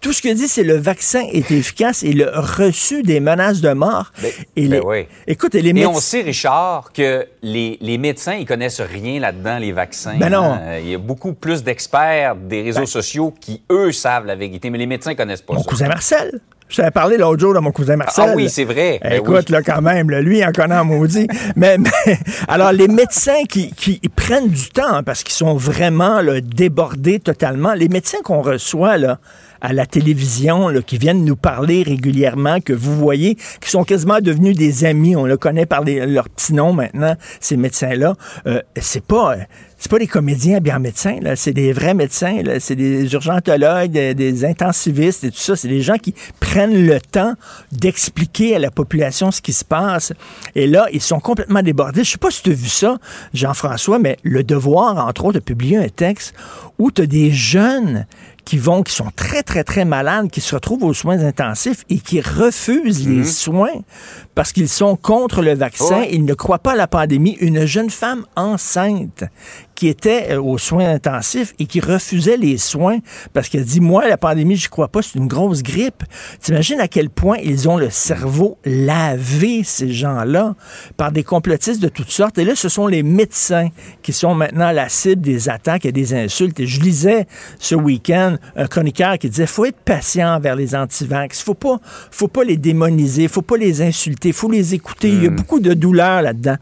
Tout ce qu'il dit, c'est le vaccin est efficace et le reçu des menaces de mort. et
ben
les-
oui.
Écoute, et les
Et
médecins...
on sait, Richard, que les, les médecins, ils connaissent rien là-dedans, les vaccins.
Ben non.
hein. Il y a beaucoup plus d'experts des réseaux sociaux qui, eux, savent la vérité, mais les médecins connaissent pas
Mon
ça.
cousin Marcel. Je t'avais parlé l'autre jour de mon cousin Marcel.
Ah oui, c'est vrai. Ben
Écoute, là, quand même, là, lui, en connaît un maudit. mais, mais, alors, les médecins qui, qui prennent du temps, hein, parce qu'ils sont vraiment là, débordés totalement, les médecins qu'on reçoit, là, à la télévision là, qui viennent nous parler régulièrement, que vous voyez, qui sont quasiment devenus des amis. On le connaît par leur petit nom maintenant, ces médecins-là. Euh, c'est pas c'est pas des comédiens bien médecins, là, c'est des vrais médecins, là, c'est des urgentologues, des, intensivistes et tout ça. C'est des gens qui prennent le temps d'expliquer à la population ce qui se passe. Et là, ils sont complètement débordés. Je sais pas si tu as vu ça, Jean-François, mais Le Devoir, entre autres, a publié un texte où tu as des jeunes qui vont, qui sont très, très, très malades, qui se retrouvent aux soins intensifs et qui refusent les mhm. soins parce qu'ils sont contre le vaccin. Ils ne croient pas à la pandémie. Une jeune femme enceinte qui était euh, aux soins intensifs et qui refusait les soins parce qu'elle dit, moi, la pandémie, je crois pas, c'est une grosse grippe. T'imagines à quel point ils ont le cerveau lavé, ces gens-là, par des complotistes de toutes sortes. Et là, ce sont les médecins qui sont maintenant la cible des attaques et des insultes. Et je lisais ce week-end un chroniqueur qui disait, faut être patient vers les antivax. Faut pas, faut pas les démoniser, faut pas les insulter, faut les écouter. Il y a hmm. beaucoup de douleur là-dedans.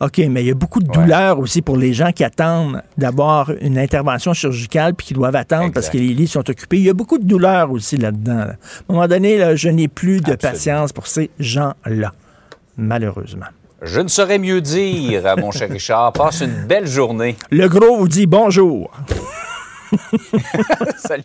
OK, mais il y a beaucoup de douleur aussi pour les gens qui attendent d'avoir une intervention chirurgicale puis qui doivent attendre parce que les lits sont occupés. Il y a beaucoup de douleur aussi là-dedans. À un moment donné, je n'ai plus de patience pour ces gens-là, malheureusement.
Je ne saurais mieux dire, mon cher Richard. Passe une belle journée.
Le gros vous dit bonjour.
Salut.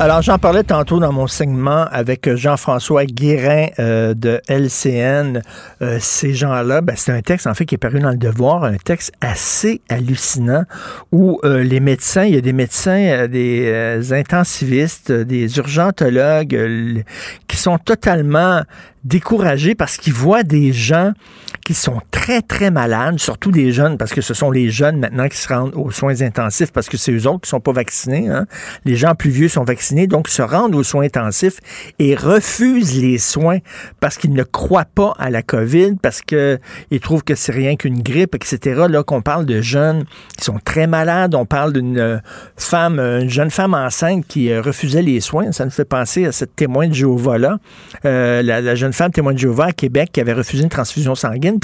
Alors, j'en parlais tantôt dans mon segment avec Jean-François Guérin euh, de LCN. Euh, ces gens-là, ben, c'est un texte, en fait, qui est paru dans le Devoir, un texte assez hallucinant où euh, les médecins, il y a des médecins, des intensivistes, des urgentologues qui sont totalement découragés parce qu'ils voient des gens qui sont très, très malades, surtout des jeunes, parce que ce sont les jeunes maintenant qui se rendent aux soins intensifs, parce que c'est eux autres qui sont pas vaccinés. Hein. Les gens plus vieux sont vaccinés, donc se rendent aux soins intensifs et refusent les soins parce qu'ils ne croient pas à la COVID, parce qu'ils trouvent que c'est rien qu'une grippe, etc. Là, qu'on parle de jeunes qui sont très malades, on parle d'une femme, une jeune femme enceinte qui euh, refusait les soins. Ça nous fait penser à cette témoin de Jéhovah-là, euh, la, la jeune femme témoin de Jéhovah à Québec qui avait refusé une transfusion sanguine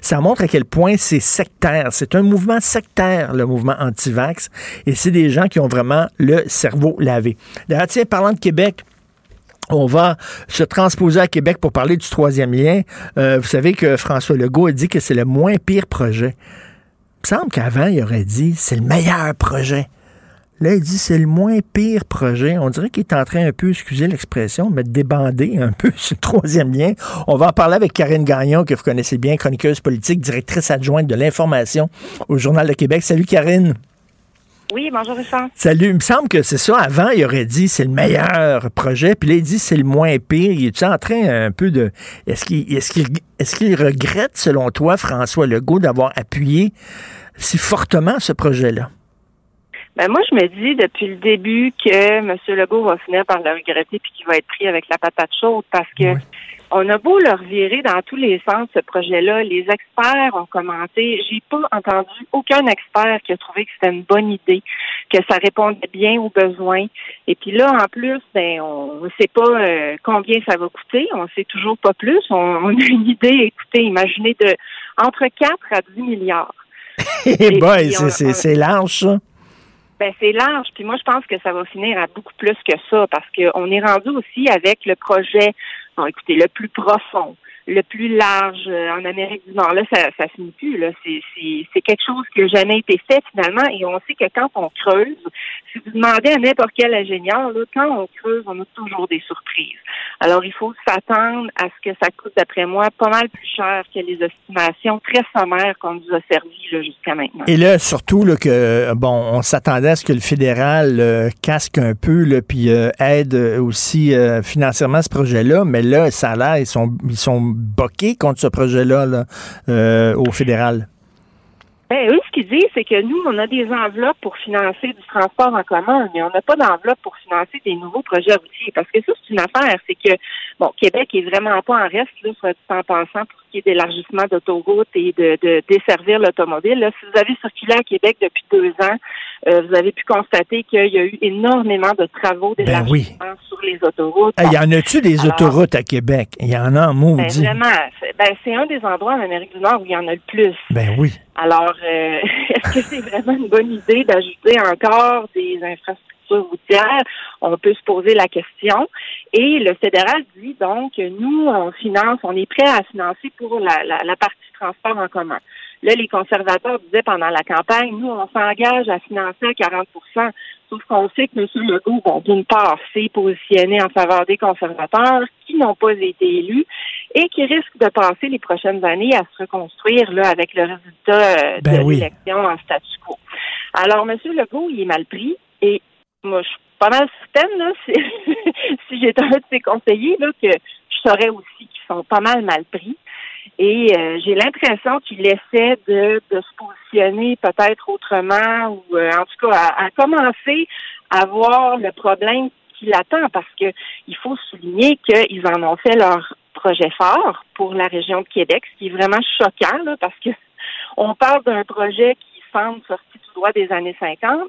ça montre à quel point c'est sectaire. C'est un mouvement sectaire, le mouvement anti-vax. Et c'est des gens qui ont vraiment le cerveau lavé. D'ailleurs, tiens, parlant de Québec, on va se transposer à Québec pour parler du troisième lien. Euh, vous savez que François Legault a dit que c'est le moins pire projet. Il me semble qu'avant, il aurait dit c'est le meilleur projet. Là, il dit c'est le moins pire projet. On dirait qu'il est en train un peu, excusez l'expression, mais de débander un peu ce troisième lien. On va en parler avec Karine Gagnon, que vous connaissez bien, chroniqueuse politique, directrice adjointe de l'information au Journal de Québec. Salut Karine.
Oui, bonjour Richard.
Salut. Il me semble que c'est ça. Avant, il aurait dit c'est le meilleur projet, puis là, il dit c'est le moins pire. Il est en train un peu de. Est-ce qu'il est est regrette, selon toi, François Legault, d'avoir appuyé si fortement ce projet-là?
Ben moi, je me dis depuis le début que M. Legault va finir par le regretter puis qu'il va être pris avec la patate chaude parce que on a beau leur virer dans tous les sens ce projet-là. Les experts ont commenté. J'ai pas entendu aucun expert qui a trouvé que c'était une bonne idée, que ça répondait bien aux besoins. Et puis là, en plus, ben on ne sait pas euh, combien ça va coûter. On sait toujours pas plus. On, on a une idée. Écoutez, imaginez de entre 4 à 10 milliards.
Eh boy, c'est large, ça.
Ben c'est large. Puis moi, je pense que ça va finir à beaucoup plus que ça parce qu'on est rendu aussi avec le projet, bon, écoutez, le plus profond, le plus large euh, en Amérique du Nord. Là, ça, ça finit plus. Là, c'est, c'est, quelque chose qui n'a jamais été fait finalement. Et on sait que quand on creuse, si vous demandez à n'importe quel ingénieur, là, quand on creuse, on a toujours des surprises. Alors, il faut s'attendre à ce que ça coûte, d'après moi, pas mal plus cher que les estimations très sommaires qu'on nous a servi jusqu'à maintenant.
Et là, surtout là, que bon, on s'attendait à ce que le fédéral euh, casque un peu, là, puis euh, aide aussi financièrement ce projet-là, mais là, ça a l'air, ils sont, ils sont boqué contre ce projet-là euh, au fédéral?
Ben, eux, ce qu'ils disent, c'est que nous, on a des enveloppes pour financer du transport en commun, mais on n'a pas d'enveloppe pour financer des nouveaux projets routiers. Parce que ça, c'est une affaire, c'est que Bon, Québec est vraiment pas en reste, là, soit en passant, pour ce qui est d'élargissement d'autoroutes et de, de desservir l'automobile. Là, si vous avez circulé à Québec depuis deux ans, euh, vous avez pu constater qu'il y a eu énormément de travaux
Ben
d'élargissement sur les autoroutes.
Il y en a-tu des
Alors-
autoroutes à Québec? Il y en a en
Ben,
maudit.
vraiment, c'est ben, c'est un des endroits en Amérique du Nord où il y en a le plus.
Ben oui.
Alors, euh, est-ce que c'est vraiment une bonne idée d'ajouter encore des infrastructures routières? On peut se poser la question. Et le fédéral dit donc, nous, on finance, on est prêt à financer pour la, la, la partie transport en commun. Là, les conservateurs disaient pendant la campagne, nous, on s'engage à financer à 40% Sauf qu'on sait que M. Legault, bon, d'une part, s'est positionné en faveur des conservateurs qui n'ont pas été élus et qui risquent de passer les prochaines années à se reconstruire là, avec le résultat euh,
Ben
de
oui.
l'élection en statu quo. Alors, M. Legault, il est mal pris et moi, je suis pas mal certaine, là, si, j'étais un de ses conseillers, là, que je saurais aussi qu'ils sont pas mal mal pris. Et euh, j'ai l'impression qu'il essaie de, de se positionner peut-être autrement ou euh, en tout cas à, à commencer à voir le problème qui l'attend parce que il faut souligner qu'ils en ont fait leur projet fort pour la région de Québec, ce qui est vraiment choquant là, parce que on parle d'un projet qui semble sorti tout droit des années 50,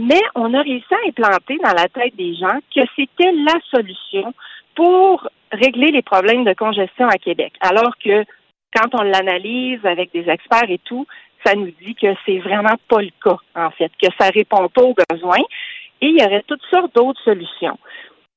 mais on a réussi à implanter dans la tête des gens que c'était la solution pour régler les problèmes de congestion à Québec. Alors que quand on l'analyse avec des experts et tout, ça nous dit que c'est vraiment pas le cas, en fait, que ça répond pas aux besoins et il y aurait toutes sortes d'autres solutions.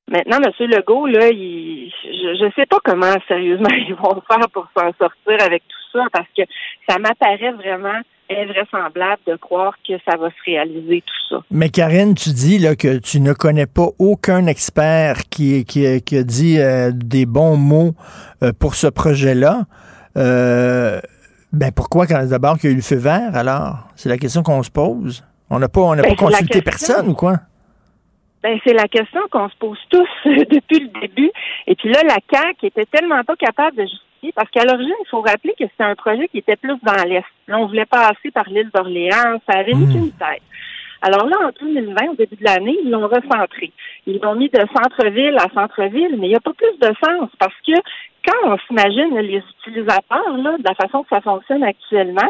Maintenant, M. Legault, là, il, je ne sais pas comment sérieusement ils vont faire pour s'en sortir avec tout ça, parce que ça m'apparaît vraiment invraisemblable de croire que ça va se réaliser tout ça.
Mais Karine, tu dis là, que tu ne connais pas aucun expert qui, qui, qui a dit euh, des bons mots euh, pour ce projet-là. Euh, ben pourquoi quand d'abord qu'il y a eu le feu vert alors? C'est la question qu'on se pose. On n'a pas, on
Ben,
pas consulté
question.
personne ou quoi?
Ben, c'est la question qu'on se pose tous depuis le début. Et puis là, la CAQ était tellement pas capable de justifier, parce qu'à l'origine, il faut rappeler que c'était un projet qui était plus dans l'Est. Là, on voulait passer par l'île d'Orléans, ça avait mis
Hmm.
qu'une tête. Alors là, en 2020, au début de l'année, ils l'ont recentré. Ils l'ont mis de centre-ville à centre-ville, mais il n'y a pas plus de sens parce que quand on s'imagine les utilisateurs, là, de la façon que ça fonctionne actuellement,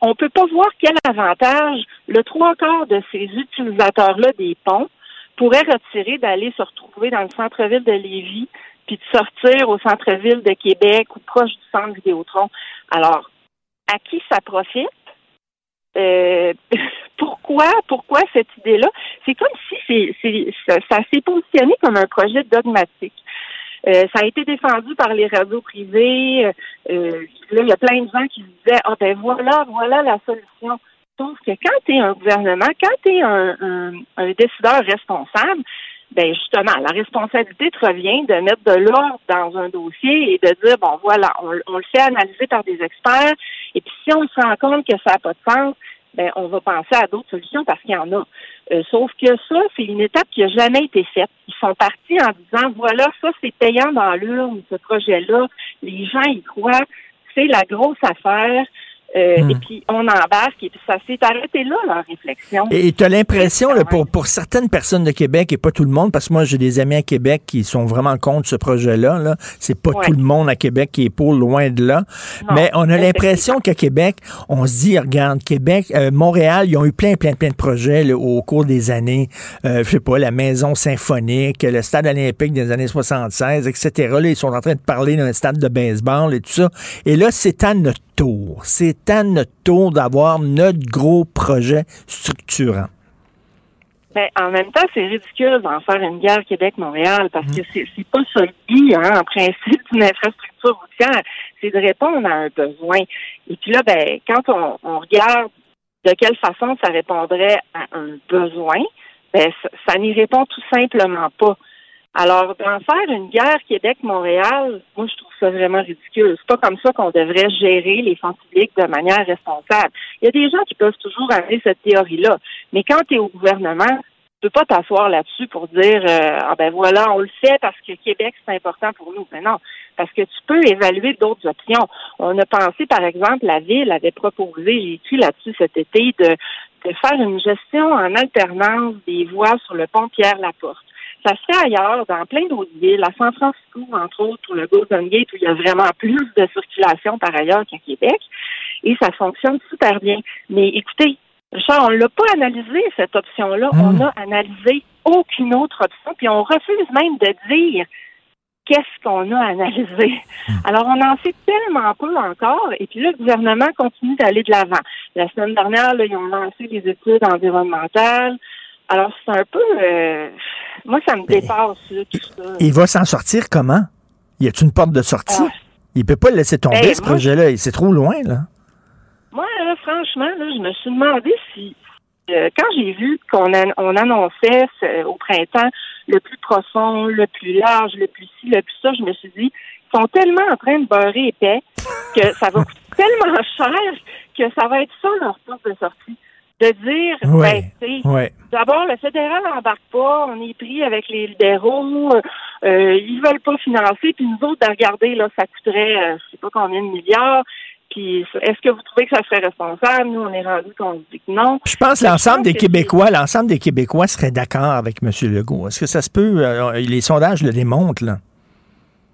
on peut pas voir quel avantage le trois quarts de ces utilisateurs-là des ponts pourraient retirer d'aller se retrouver dans le centre-ville de Lévis puis de sortir au centre-ville de Québec ou proche du centre Vidéotron. Alors, à qui ça profite? Euh, pourquoi, pourquoi cette idée-là? C'est comme si c'est, ça, s'est positionné comme un projet dogmatique. Euh, ça a été défendu par les radios privées. Euh, euh, là, il y a plein de gens qui disaient Ah ben voilà, voilà la solution. Sauf que quand tu es un gouvernement, quand tu es un, un, un décideur responsable, ben justement, la responsabilité te revient de mettre de l'ordre dans un dossier et de dire bon voilà, on, le fait analyser par des experts, et puis si on se rend compte que ça n'a pas de sens, ben on va penser à d'autres solutions parce qu'il y en a. Euh, sauf que ça, c'est une étape qui n'a jamais été faite. Ils sont partis en disant voilà, ça c'est payant dans l'urne, ce projet-là, les gens y croient, c'est la grosse affaire. Euh,
Hmm.
Et puis on embarque et puis ça s'est arrêté là leur réflexion.
Et tu as l'impression, pour, pour certaines personnes de Québec, et pas tout le monde, parce que moi, j'ai des amis à Québec qui sont vraiment contre ce projet-là. Là. C'est pas
Ouais.
tout le monde à Québec qui est pour, loin de là.
Non,
Mais on a l'impression qu'à Québec, on se dit, regarde, Québec, euh, Montréal, ils ont eu plein, plein, plein de projets là, au cours des années. Euh, je sais pas, la maison symphonique, le stade olympique des années 76, etc. Là, ils sont en train de parler d'un stade de baseball et tout ça. Et là, c'est à notre tour. C'est à notre tour d'avoir notre gros projet structurant.
Ben, en même temps, c'est ridicule d'en faire une guerre Québec-Montréal parce
Mm.
que c'est, c'est pas ça le but, hein, en principe, d'une infrastructure routière. C'est de répondre à un besoin. Et puis là, ben, quand on, on regarde de quelle façon ça répondrait à un besoin, ben, ça, ça n'y répond tout simplement pas. Alors, d'en faire une guerre Québec-Montréal, moi, je trouve ça vraiment ridicule. C'est pas comme ça qu'on devrait gérer les fonds publics de manière responsable. Il y a des gens qui peuvent toujours amener cette théorie-là. Mais quand tu es au gouvernement, tu peux pas t'asseoir là-dessus pour dire euh, ah ben voilà, on le fait parce que Québec, c'est important pour nous. Mais non, parce que tu peux évaluer d'autres options. On a pensé, par exemple, la Ville avait proposé, j'ai écrit là-dessus cet été, de, de faire une gestion en alternance des voies sur le pont Pierre-Laporte. Ça se fait ailleurs, dans plein d'autres villes, à San Francisco, entre autres, ou le Golden Gate, où il y a vraiment plus de circulation par ailleurs qu'à Québec. Et ça fonctionne super bien. Mais écoutez, Richard, on l'a pas analysé, cette option-là. On a analysé aucune autre option, puis on refuse même de dire qu'est-ce qu'on a analysé. Alors, on en sait tellement peu encore, et puis là, le gouvernement continue d'aller de l'avant. La semaine dernière, là, ils ont lancé les études environnementales. Alors, c'est un peu... euh, moi, ça me dépasse, là, tout ça.
Il va s'en sortir comment? Y a-t-il une porte de sortie?
Ah.
Il peut pas le laisser tomber,
Ben,
ce projet-là. C'est trop loin, là.
Moi, là, franchement, là, je me suis demandé si, euh, quand j'ai vu qu'on an- on annonçait au printemps le plus profond, le plus large, le plus ci, le plus ça, je me suis dit, ils sont tellement en train de beurrer épais que ça va coûter tellement cher que ça va être ça leur porte de sortie. De dire, ben,
Ouais.
D'abord, le fédéral n'embarque pas, on est pris avec les libéraux, euh, ils veulent pas financer, puis nous autres, de regarder, là, ça coûterait, euh, je sais pas combien de milliards, puis est-ce que vous trouvez que ça serait responsable? Nous, on est rendu qu'on dit que non.
Je pense que l'ensemble des Québécois, l'ensemble des Québécois seraient d'accord avec M. Legault. Est-ce que ça se peut? Euh, les sondages le démontrent, là?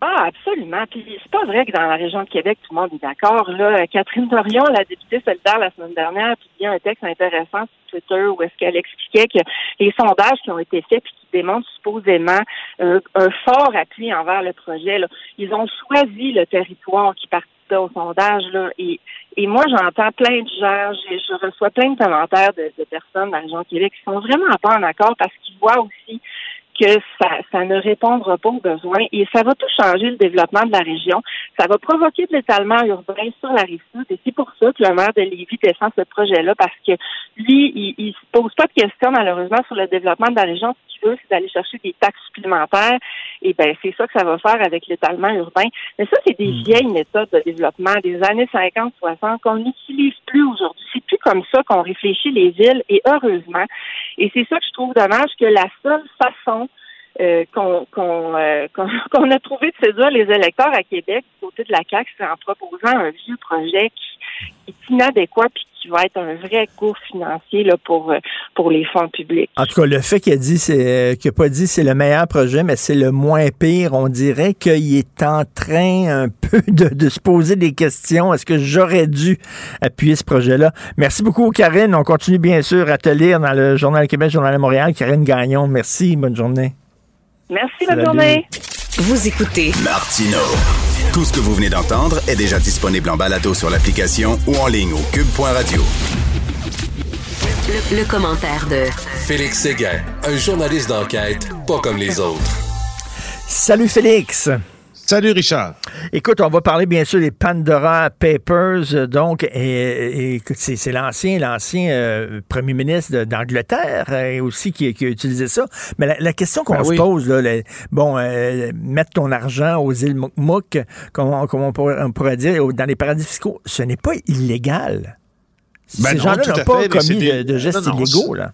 Ah, absolument. Puis c'est pas vrai que dans la région de Québec, tout le monde est d'accord. Là, Catherine Dorion, la députée solidaire la semaine dernière, a publié un texte intéressant sur Twitter où est-ce qu'elle expliquait que les sondages qui ont été faits puis qui démontrent supposément euh, un fort appui envers le projet, là, ils ont choisi le territoire qui participait au sondage là, et et moi, j'entends plein de gens, je, je reçois plein de commentaires de, de personnes de la région de Québec qui sont vraiment pas en accord parce qu'ils voient aussi que ça, ça ne répondra pas aux besoins et ça va tout changer le développement de la région. Ça va provoquer de l'étalement urbain sur la rive sud et c'est pour ça que le maire de Lévis défend ce projet-là parce que lui, il, il se pose pas de questions malheureusement sur le développement de la région. Veut, c'est d'aller chercher des taxes supplémentaires et ben c'est ça que ça va faire avec l'étalement urbain. Mais ça, c'est des vieilles méthodes de développement des années 50, 60 qu'on n'utilise plus aujourd'hui. C'est plus comme ça qu'on réfléchit les villes et heureusement. Et c'est ça que je trouve dommage que la seule façon euh, qu'on qu'on euh, a trouvé de séduire les électeurs à Québec du côté de la CAQ, c'est en proposant un vieux projet qui, qui est inadéquat puis qui va être un vrai gouffre financier là, pour, euh, pour les fonds publics.
En tout cas, le fait qu'il a dit, c'est, euh, qu'il pas dit c'est le meilleur projet, mais c'est le moins pire, on dirait qu'il est en train un peu de, de se poser des questions. Est-ce que j'aurais dû appuyer ce projet-là? Merci beaucoup, Karine. On continue bien sûr à te lire dans le Journal Québec, Journal de Montréal. Karine Gagnon, merci. Bonne journée.
Merci, bonne journée.
Vous écoutez
Martino. Tout ce que vous venez d'entendre est déjà disponible en balado sur l'application ou en ligne au cube.radio.
le, le commentaire de
Félix Séguin, un journaliste d'enquête pas comme les autres.
Salut Félix.
Salut Richard.
Écoute, on va parler bien sûr des Pandora Papers. euh, Donc, et, c'est, l'ancien, l'ancien euh, premier ministre d'Angleterre euh, aussi qui, qui a utilisé ça. Mais la, la question qu'on
Ben
se
oui.
pose, là, bon, euh, mettre ton argent aux îles Mouk, comme, on- comme on, pourrait, on pourrait dire, dans les paradis fiscaux, ce n'est pas illégal.
Ben
Ces gens-là n'ont pas commis
des-
de, de gestes
Non, non,
illégaux. Là.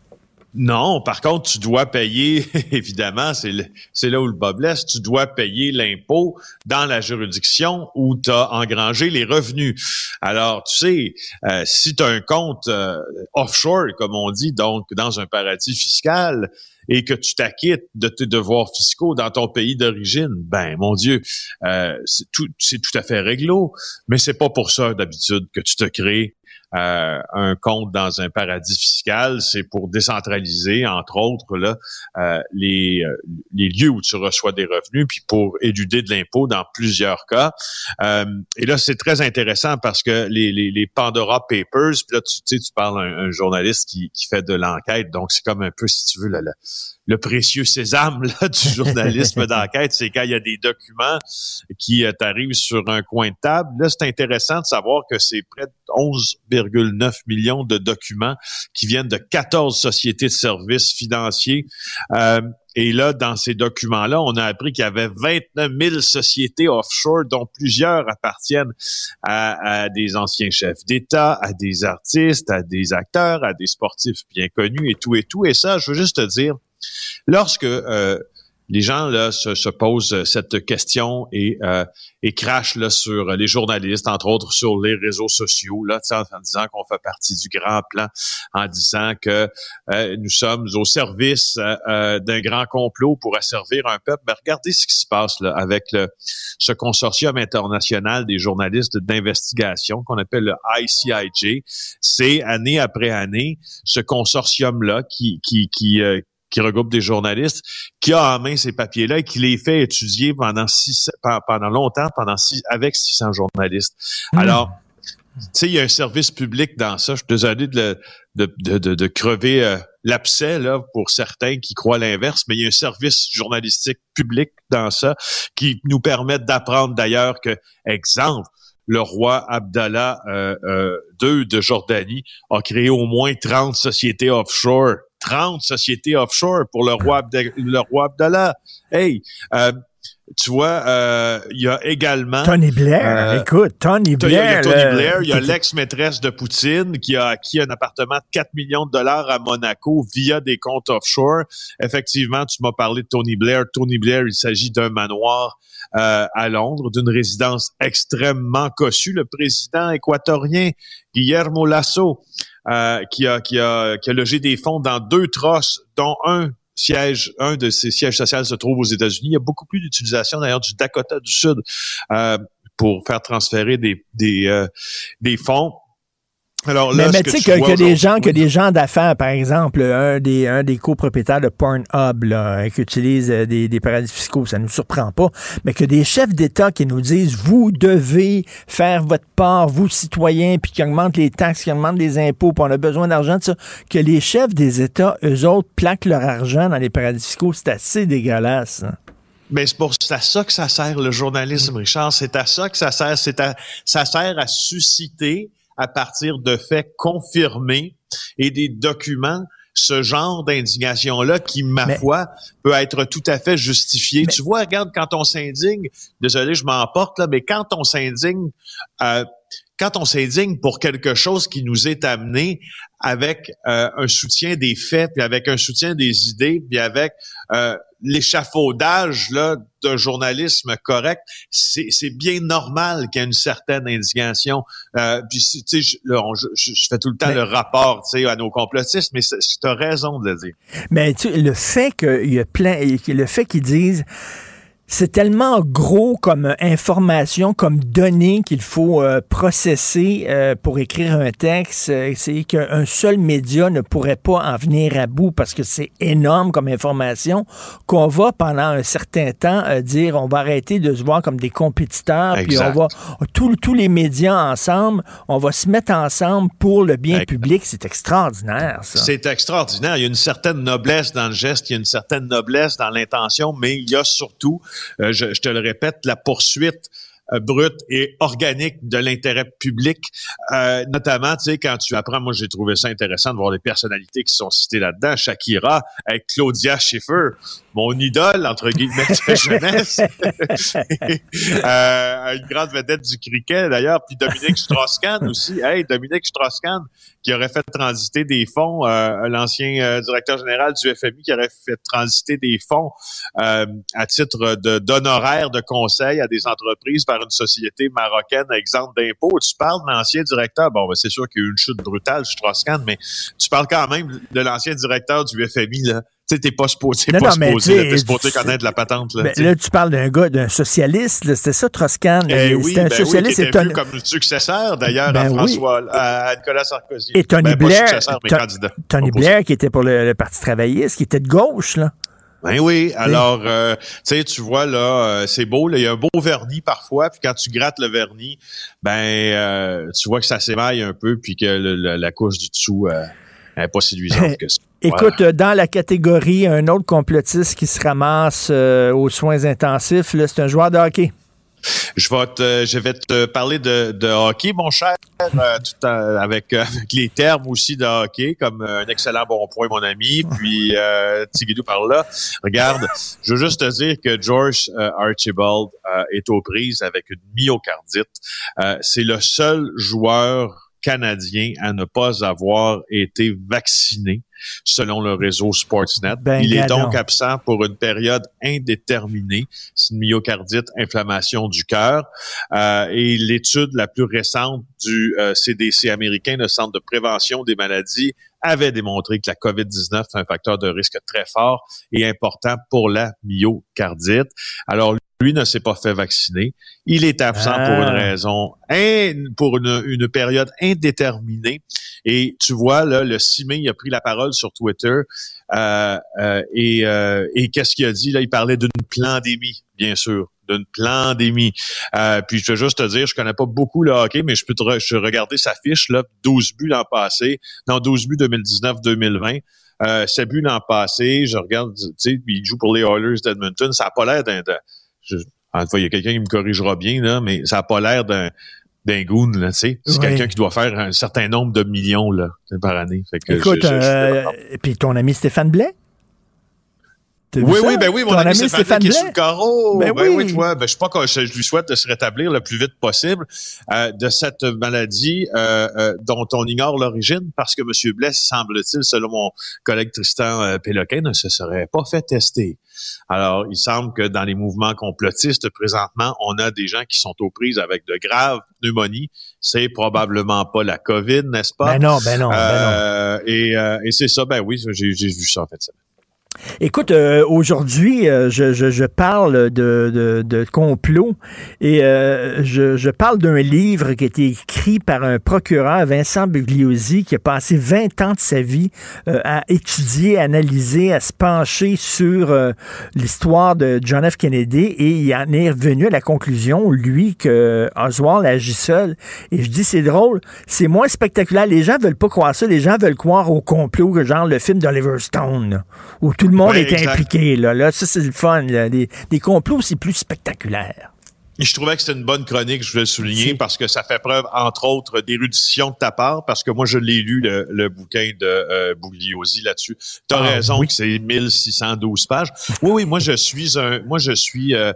Non, par contre, tu dois payer, évidemment, c'est là où le bas blesse, tu dois payer l'impôt dans la juridiction où tu as engrangé les revenus. Alors, tu sais, euh, si tu as un compte euh, offshore, comme on dit, donc dans un paradis fiscal, et que tu t'acquittes de tes devoirs fiscaux dans ton pays d'origine, ben mon Dieu, euh, c'est tout, c'est tout à fait réglo. Mais c'est pas pour ça d'habitude que tu te crées euh, un compte dans un paradis fiscal, c'est pour décentraliser, entre autres, là, euh, les, euh, les lieux où tu reçois des revenus, puis pour éluder de l'impôt dans plusieurs cas. Euh, et là, c'est très intéressant parce que les, Pandora Papers, puis là, tu, tu sais, tu parles à un, journaliste qui, qui fait de l'enquête, donc c'est comme un peu, si tu veux, le, le, le précieux sésame là, du journalisme d'enquête, c'est quand il y a des documents qui euh, t'arrivent sur un coin de table. Là, c'est intéressant de savoir que c'est près de 11,9 millions de documents qui viennent de 14 sociétés de services financiers. Euh, et là, dans ces documents-là, on a appris qu'il y avait 29 000 sociétés offshore, dont plusieurs appartiennent à, à des anciens chefs d'État, à des artistes, à des acteurs, à des sportifs bien connus et tout et tout. Et ça, je veux juste te dire, lorsque euh, les gens là se, se posent cette question et, euh, et crachent là, sur les journalistes, entre autres sur les réseaux sociaux, là, en, en disant qu'on fait partie du grand plan, en disant que euh, nous sommes au service euh, euh, d'un grand complot pour asservir un peuple. Ben, regardez ce qui se passe là, avec le, ce consortium international des journalistes d'investigation qu'on appelle le ICIJ. C'est année après année ce consortium-là qui, qui, qui, qui regroupe des journalistes, qui a en main ces papiers-là et qui les fait étudier pendant six, pendant longtemps, pendant six, avec 600 journalistes. Hmm. Alors, tu sais, il y a un service public dans ça. Je suis désolé de, de, de, de crever euh, l'abcès là pour certains qui croient l'inverse, mais il y a un service journalistique public dans ça qui nous permet d'apprendre d'ailleurs que, exemple, le roi Abdallah euh, euh, II de Jordanie a créé au moins 30 sociétés offshore 30 sociétés offshore pour le roi, le roi Abdallah. Hey, euh, tu vois, euh, il y a également...
Tony Blair, euh, écoute, Tony Blair.
Il y a Tony Blair, il y a l'ex-maîtresse de Poutine qui a acquis un appartement de 4 millions de dollars à Monaco via des comptes offshore. Effectivement, tu m'as parlé de Tony Blair. Tony Blair, il s'agit d'un manoir à Londres, d'une résidence extrêmement cossue. Le président équatorien, Guillermo Lasso, euh, qui, a, qui, a, logé des fonds dans deux trosses, dont un siège, un de ces sièges sociaux se trouve aux États-Unis. Il y a beaucoup plus d'utilisation d'ailleurs du Dakota du Sud euh, pour faire transférer des, euh, des fonds
alors mais, tu sais que, des gens, que des gens d'affaires, par exemple, un des, un des copropriétaires de Pornhub, là, qui utilise euh, des, des paradis fiscaux, ça nous surprend pas, mais que des chefs d'État qui nous disent, vous devez faire votre part, vous citoyens, puis qui augmentent les taxes, qui augmentent les impôts, puis on a besoin d'argent, ça, que les chefs des États, eux autres, plaquent leur argent dans les paradis fiscaux, c'est assez dégueulasse. Hein.
Mais c'est pour à ça que ça sert le journalisme, Richard. C'est à ça que ça sert. C'est à, ça sert à susciter à partir de faits confirmés et des documents ce genre d'indignation-là qui, ma foi, peut être tout à fait justifié. Tu vois, regarde, quand on s'indigne, désolé, je m'emporte là, mais quand on s'indigne, euh, quand on s'indigne pour quelque chose qui nous est amené avec euh, un soutien des faits, puis avec un soutien des idées, puis avec euh, l'échafaudage là d'un journalisme correct, c'est, bien normal qu'il y ait une certaine indignation. Euh, puis tu sais, je, je, fais tout le temps le rapport, tu sais, à nos complotistes, mais tu as raison de le dire.
Mais tu, le fait qu'il y a plein, le fait qu'ils disent c'est tellement gros comme information, comme données qu'il faut euh, processer euh, pour écrire un texte. Euh, c'est qu'un seul média ne pourrait pas en venir à bout parce que c'est énorme comme information qu'on va pendant un certain temps dire on va arrêter de se voir comme des compétiteurs, puis on va tous les médias ensemble, on va se mettre ensemble pour le bien public. C'est extraordinaire, ça.
C'est extraordinaire. Il y a une certaine noblesse dans le geste, il y a une certaine noblesse dans l'intention, mais il y a surtout euh, je, te le répète, la poursuite euh, brute et organique de l'intérêt public, euh, notamment, tu sais, quand tu apprends, moi j'ai trouvé ça intéressant de voir les personnalités qui sont citées là-dedans, Shakira avec Claudia Schiffer, mon idole, entre guillemets, de jeunesse, euh, une grande vedette du cricket d'ailleurs, puis Dominique Strauss-Kahn aussi, hey, Dominique Strauss-Kahn, qui aurait fait transiter des fonds, euh, l'ancien euh, directeur général du FMI qui aurait fait transiter des fonds euh, à titre de d'honoraires de conseil à des entreprises par une société marocaine. Exempte d'impôts. Tu parles de l'ancien directeur, bon, ben, c'est sûr qu'il y a eu une chute brutale, Strauss-Kahn, mais tu parles quand même de l'ancien directeur du FMI, là, tu sais, t'es pas supposé, non, pas non, supposé, t'es supposé connaître la patente. Là,
ben, là, tu parles d'un gars, d'un socialiste, c'était ça, Troscan.
Eh oui, un ben socialiste. Oui, qui était vu comme successeur, d'ailleurs, ben à François, à Nicolas Sarkozy.
Et Tony ben, Blair, Tony Blair, qui était pour le, Parti travailliste, qui était de gauche, là.
Ben oui, alors euh, tu sais, tu vois là, euh, c'est beau, là, il y a un beau vernis parfois, puis quand tu grattes le vernis, ben euh, tu vois que ça s'émaille un peu, puis que la couche du dessous n'est pas séduisante que ça.
Écoute, dans la catégorie, un autre complotiste qui se ramasse euh, aux soins intensifs, c'est un joueur de hockey.
Je vais te, je vais te parler de, hockey, mon cher, euh, tout avec, avec, les termes aussi de hockey, comme un excellent bon point, mon ami. Puis euh, Tigidou par là. Regarde, je veux juste te dire que George euh, Archibald est aux prises avec une myocardite. c'est le seul joueur Canadien à ne pas avoir été vacciné, selon le réseau Sportsnet.
Ben,
Il est donc absent pour une période indéterminée. C'est une myocardite, inflammation du cœur. Euh, et l'étude la plus récente du euh, CDC américain, le Centre de prévention des maladies, avait démontré que la COVID-19 est un facteur de risque très fort et important pour la myocardite. Alors, lui ne s'est pas fait vacciner. Il est absent
Ah.
pour une raison, in- pour une, une période indéterminée. Et tu vois, là, le 6 mai, il a pris la parole sur Twitter. euh, euh, et euh, et qu'est-ce qu'il a dit? Là, il parlait d'une pandémie, bien sûr d'une pandémie. Euh, puis je veux juste te dire, je connais pas beaucoup le hockey, mais je peux te re- je regarder sa fiche, là, 12 buts l'an passé, non, 12 buts 2019-2020. Euh, 7 buts l'an passé, je regarde, tu sais, il joue pour les Oilers d'Edmonton, ça a pas l'air d'un... je- en tout cas, il y a quelqu'un qui me corrigera bien, là, mais ça a pas l'air d'un d'un goon, là, tu sais. C'est
Oui.
quelqu'un qui doit faire un certain nombre de millions, là, par année. Fait que
Écoute,
je- je- je-
euh, et puis ton ami Stéphane Blais?
Oui,
ça?
oui, ben oui, mon
Ton
ami, Stéphane, qui est sur le carreau.
Ben
Ben, oui.
oui.
tu vois, ben, je sais pas je, je lui souhaite de se rétablir le plus vite possible euh, de cette maladie euh, euh, dont on ignore l'origine parce que M. Bless, semble-t-il, selon mon collègue Tristan euh, Péloquin, ne se serait pas fait tester. Alors, il semble que dans les mouvements complotistes, présentement, on a des gens qui sont aux prises avec de graves pneumonies. C'est probablement pas la COVID, n'est-ce pas?
Ben non, ben non, ben non.
Euh, et euh, et c'est ça, ben oui, j'ai j'ai vu ça en fait. ça.
Écoute, euh, aujourd'hui, euh, je, je, je parle de, de, de complot et euh, je, je parle d'un livre qui a été écrit par un procureur, Vincent Bugliosi, qui a passé 20 ans de sa vie euh, à étudier, à analyser, à se pencher sur euh, l'histoire de John F. Kennedy et il en est revenu à la conclusion, lui, que Oswald agit seul. Et je dis, c'est drôle, c'est moins spectaculaire. Les gens veulent pas croire ça. Les gens veulent croire au complot, que genre le film d'Oliver Stone, où tout le monde
Ouais,
est
exact.
impliqué. Là, là ça, c'est le fun. là. Les complots, c'est plus spectaculaire.
Et je trouvais que c'était une bonne chronique, je voulais le souligner, parce que ça fait preuve, entre autres, d'érudition de ta part, parce que moi, je l'ai lu, le, le bouquin de euh, Bugliosi là-dessus. Tu as
Ah,
raison
oui.
que c'est 1612 pages. Oui, oui, moi, je suis un... Moi, je suis... euh,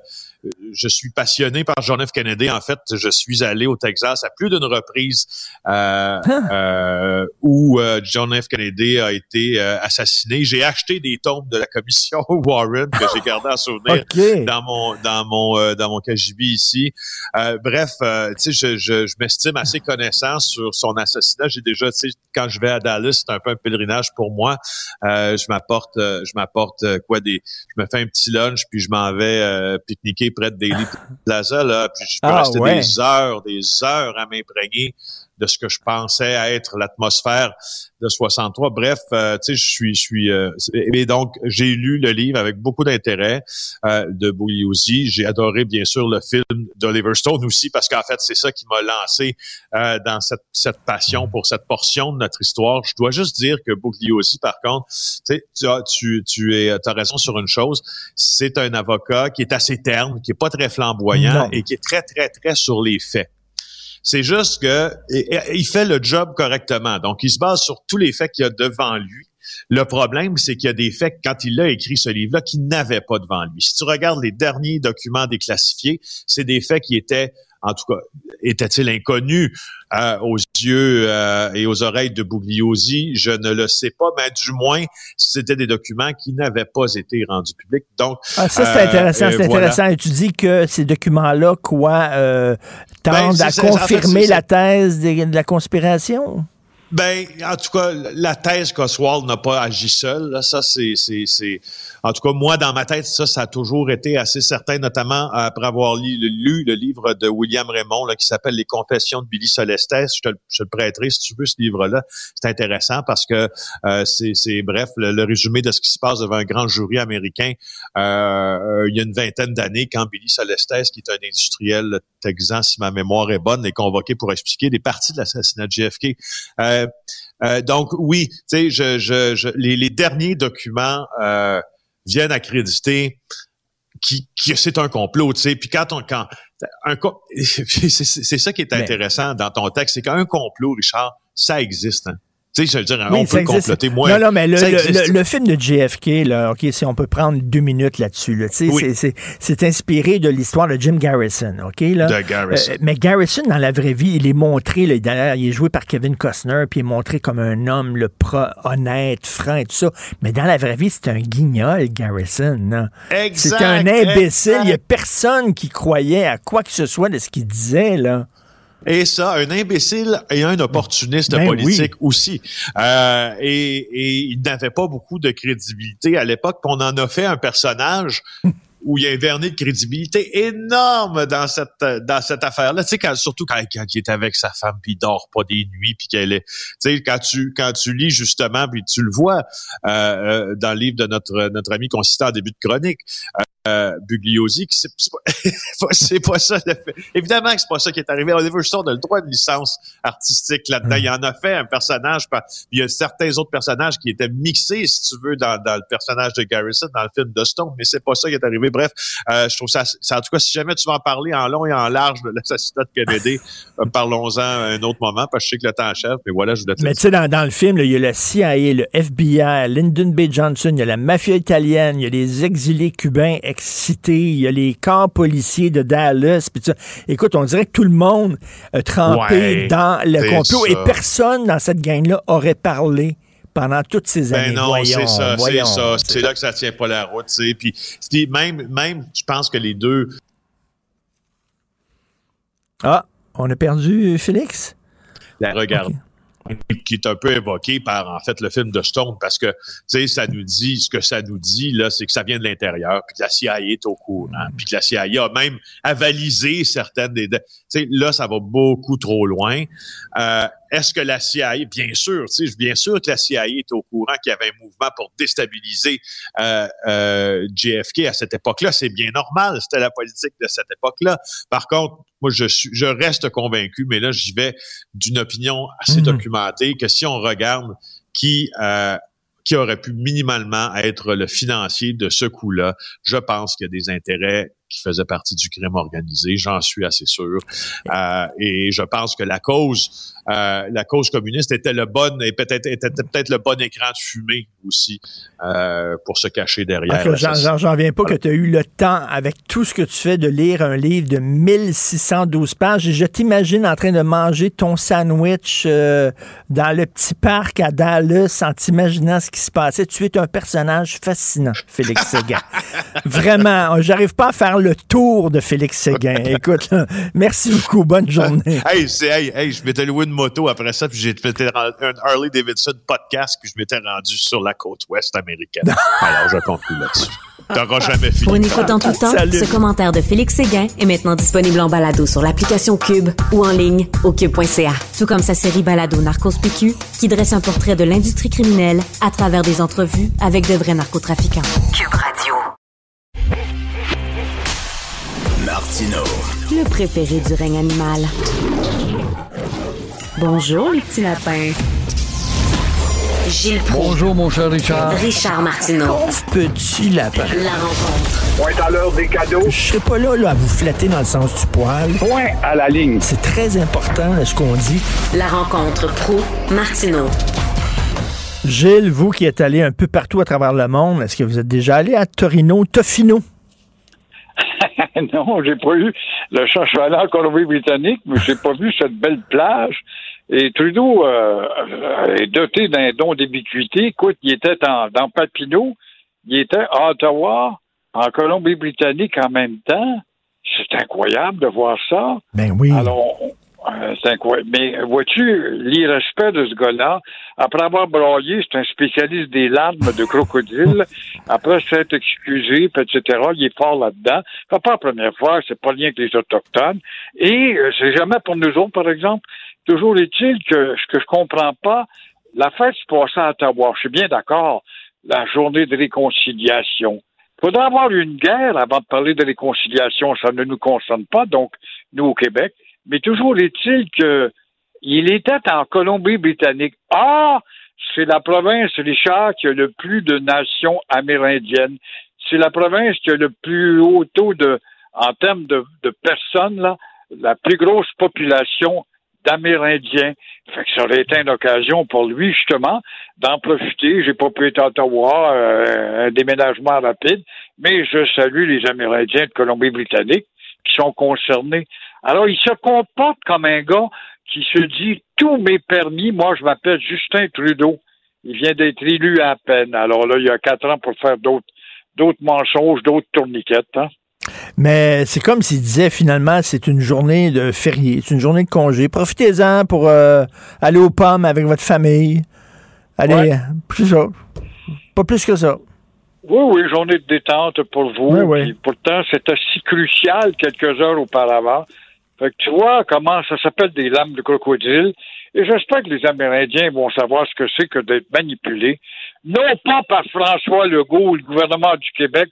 je suis passionné par John F. Kennedy. En fait, je suis allé au Texas à plus d'une reprise euh, euh, où euh, John F. Kennedy a été euh, assassiné. J'ai acheté des tombes de la commission Warren que j'ai gardé en souvenir
OK.
dans mon dans mon euh, dans mon KGB ici. Euh, bref, tu sais, je, je, je m'estime assez connaissant sur son assassinat. J'ai déjà, tu sais, quand je vais à Dallas, c'est un peu un pèlerinage pour moi. Euh, je m'apporte, je m'apporte quoi des, je me fais un petit lunch puis je m'en vais pique-niquer près de Daily Plaza là, puis je peux
Ah,
rester
ouais.
des heures, des heures à m'imprégner de ce que je pensais être l'atmosphère de 63. Bref, euh, tu sais, je suis, je suis. euh, et donc, j'ai lu le livre avec beaucoup d'intérêt euh, de Bugliosi. J'ai adoré, bien sûr, le film d'Oliver Stone aussi, parce qu'en fait, c'est ça qui m'a lancé euh, dans cette, cette passion pour cette portion de notre histoire. Je dois juste dire que Bugliosi, par contre, tu sais, tu as, tu, tu es, as raison sur une chose. C'est un avocat qui est assez terne, qui est pas très flamboyant
Non.
et qui est très, très, très sur les faits. C'est juste que il fait le job correctement. Donc, il se base sur tous les faits qu'il y a devant lui. Le problème, c'est qu'il y a des faits, quand il a écrit ce livre-là, qu'il n'avait pas devant lui. Si tu regardes les derniers documents déclassifiés, c'est des faits qui étaient, en tout cas, étaient-ils inconnus euh, aux yeux euh, et aux oreilles de Bugliosi? Je ne le sais pas, mais du moins, c'était des documents qui n'avaient pas été rendus publics. Donc,
Ah, ça, c'est
euh,
intéressant. c'est
voilà.
intéressant. Et tu dis que ces documents-là, quoi, tendent
Ben, c'est-
à
c'est- en fait,
confirmer la thèse de, de la conspiration?
Ben, en tout cas, la thèse qu'Oswald n'a pas agi seul, là, ça, c'est, en tout cas, moi, dans ma tête, ça, ça a toujours été assez certain, notamment après avoir lu, le livre de William Raymond, là, qui s'appelle Les Confessions de Billy Solestes. Je te, le- prêterai si tu veux, ce livre-là. C'est intéressant parce que euh, c'est, bref, le, le résumé de ce qui se passe devant un grand jury américain euh, euh, il y a une vingtaine d'années, quand Billy Solestes, qui est un industriel texan, si ma mémoire est bonne, est convoqué pour expliquer des parties de l'assassinat de JFK. Euh, euh, donc oui, tu sais, je, je, je- les, les derniers documents euh, viennent accréditer qui, qui c'est un complot, tu sais. Puis quand on quand un c'est ça qui est
Mais-
intéressant dans ton texte, c'est qu'un complot, Richard, ça existe. Hein. Tu sais, je veux dire, on peut comploter moins.
Non, non, mais le, film de JFK, là, OK, si on peut prendre deux minutes là-dessus, là, c'est inspiré de l'histoire de Jim Garrison, OK? Là.
De Garrison.
Euh, mais Garrison, dans la vraie vie, il est montré, là, il est joué par Kevin Costner, puis il est montré comme un homme, le pro, honnête, franc et tout ça. Mais dans la vraie vie, c'est un guignol, Garrison. C'est un imbécile. Il n'y a personne qui croyait à quoi que ce soit de ce qu'il disait, là.
Et ça, un imbécile et un opportuniste ben politique aussi. Euh, et, et, il n'avait pas beaucoup de crédibilité à l'époque. On en a fait un personnage où il y a un vernis de crédibilité énorme dans cette dans cette affaire-là. Tu sais, quand, surtout quand, il est avec sa femme, puis il dort pas des nuits, puis qu'elle est... Tu sais, quand tu, quand tu lis justement, puis tu le vois euh, euh dans le livre de notre, notre ami consistant en début de chronique, euh, Bugliosi, c'est pas, pas, ça. Évidemment que c'est pas ça qui est arrivé. Oliver Stone a le droit de licence artistique là-dedans. Mm. Il en a fait un personnage. Il y a certains autres personnages qui étaient mixés, si tu veux, dans, dans le personnage de Garrison dans le film de Stone, mais c'est pas ça qui est arrivé. Bref, euh, je trouve ça, En tout cas, si jamais tu vas en parler en long et en large de l'assassinat de Kennedy, euh, parlons-en un autre moment, parce que je sais que le temps achève. Mais voilà, je voulais te
Mais tu sais, dans, dans, le film, il y a le CIA, le FBI, Lyndon B. Johnson, il y a la mafia italienne, il y a les exilés cubains cité, il y a les camps policiers de Dallas. Pis Écoute, on dirait que tout le monde a trempé dans le complot et personne dans cette gang-là aurait parlé pendant toutes ces ben années.
Ben non, c'est ça, c'est ça. C'est là que ça tient pas la route, tu sais. Puis même, même, je pense que les deux.
Ah, on a perdu Félix?
La regarde qui est un peu évoqué par en fait le film de Stone parce que tu sais ça nous dit ce que ça nous dit là c'est que ça vient de l'intérieur puis que la CIA est au courant puis que la CIA a même avalisé certaines des tu sais là ça va beaucoup trop loin. Euh, est-ce que la CIA, bien sûr, bien sûr que la CIA est au courant qu'il y avait un mouvement pour déstabiliser euh, euh, JFK à cette époque-là. C'est bien normal, c'était la politique de cette époque-là. Par contre, moi, je, suis, je reste convaincu, mais là, j'y vais d'une opinion assez mhm. documentée, que si on regarde qui euh, qui aurait pu minimalement être le financier de ce coup-là. Je pense qu'il y a des intérêts qui faisaient partie du crime organisé, j'en suis assez sûr. Euh, et je pense que la cause euh, la cause communiste était le bon et peut-être était peut-être le bon écran de fumée aussi euh, pour se cacher derrière.
J'en viens pas que tu as eu le temps, avec tout ce que tu fais, de lire un livre de 1612 pages. Et je t'imagine en train de manger ton sandwich dans le petit parc à Dallas en t'imaginant ce qui se passait. Tu es un personnage fascinant, Félix Séguin. Vraiment, j'arrive pas à faire le tour de Félix Séguin. Écoute, merci beaucoup. Bonne journée.
hey, hey, hey, je m'étais loué une moto après ça, puis j'ai fait un Harley Davidson podcast, puis je m'étais rendu sur la côte ouest américaine. Alors, je conclue là-dessus. T'auras jamais fini.
Pour une écoute en tout temps, ce commentaire de Félix Séguin est maintenant disponible en balado sur l'application Cube ou en ligne au cube.ca. Tout comme sa série balado Narcos PQ, qui dresse un portrait de l'industrie criminelle à travers des entrevues avec de vrais narcotrafiquants. Cube Radio. Le préféré du règne animal. Bonjour, les petits lapins. Gilles
Bonjour, mon cher Richard.
Richard Martineau.
petit lapin.
La rencontre.
Point à l'heure des cadeaux.
Je serai pas là, là, à vous flatter dans le sens du poil.
Point à la ligne.
C'est très important, ce qu'on dit.
La rencontre pro martineau
Gilles, vous qui êtes allé un peu partout à travers le monde, est-ce que vous êtes déjà allé à Torino, Tofino?
non, j'ai pas eu le chat chevalant en Colombie-Britannique, mais j'ai pas vu cette belle plage. Et Trudeau euh, est doté d'un don d'ubiquité. Écoute, il était dans Papineau, il était à Ottawa, en Colombie-Britannique en même temps. C'est incroyable de voir ça.
Ben oui.
Alors, euh, c'est incroyable. Mais vois-tu, l'irrespect de ce gars-là, après avoir broyé, c'est un spécialiste des larmes de crocodile, après s'être excusé, etc., il est fort là-dedans. C'est pas la première fois, c'est pas lien que les Autochtones. Et euh, c'est jamais pour nous autres, par exemple. Toujours est-il que ce que je comprends pas, la fête se passe à Ottawa. Je suis bien d'accord. La journée de réconciliation. Il faudra avoir une guerre avant de parler de réconciliation. Ça ne nous concerne pas, donc, nous au Québec. Mais toujours est-il qu'il était en Colombie-Britannique. Ah! C'est la province, Richard, qui a le plus de nations amérindiennes. C'est la province qui a le plus haut taux de, en termes de, de personnes, là, la plus grosse population d'Amérindiens. Fait que ça aurait été une occasion pour lui, justement, d'en profiter. J'ai pas pu être à Ottawa, euh, un déménagement rapide, mais je salue les Amérindiens de Colombie-Britannique qui sont concernés. Alors, il se comporte comme un gars qui se dit tout m'est permis. Moi, je m'appelle Justin Trudeau. Il vient d'être élu à peine. Alors là, il y a quatre ans pour faire d'autres d'autres mensonges, d'autres tourniquettes. Hein?
Mais c'est comme s'il disait finalement, c'est une journée de férié, c'est une journée de congé. Profitez-en pour euh, aller aux pommes avec votre famille. Allez, plus ça. Pas plus que ça.
Oui, oui, journée de détente pour vous. Oui, pourtant, c'était si crucial quelques heures auparavant. Fait que tu vois comment ça s'appelle des lames de crocodile. Et j'espère que les Amérindiens vont savoir ce que c'est que d'être manipulés, non pas par François Legault le gouvernement du Québec,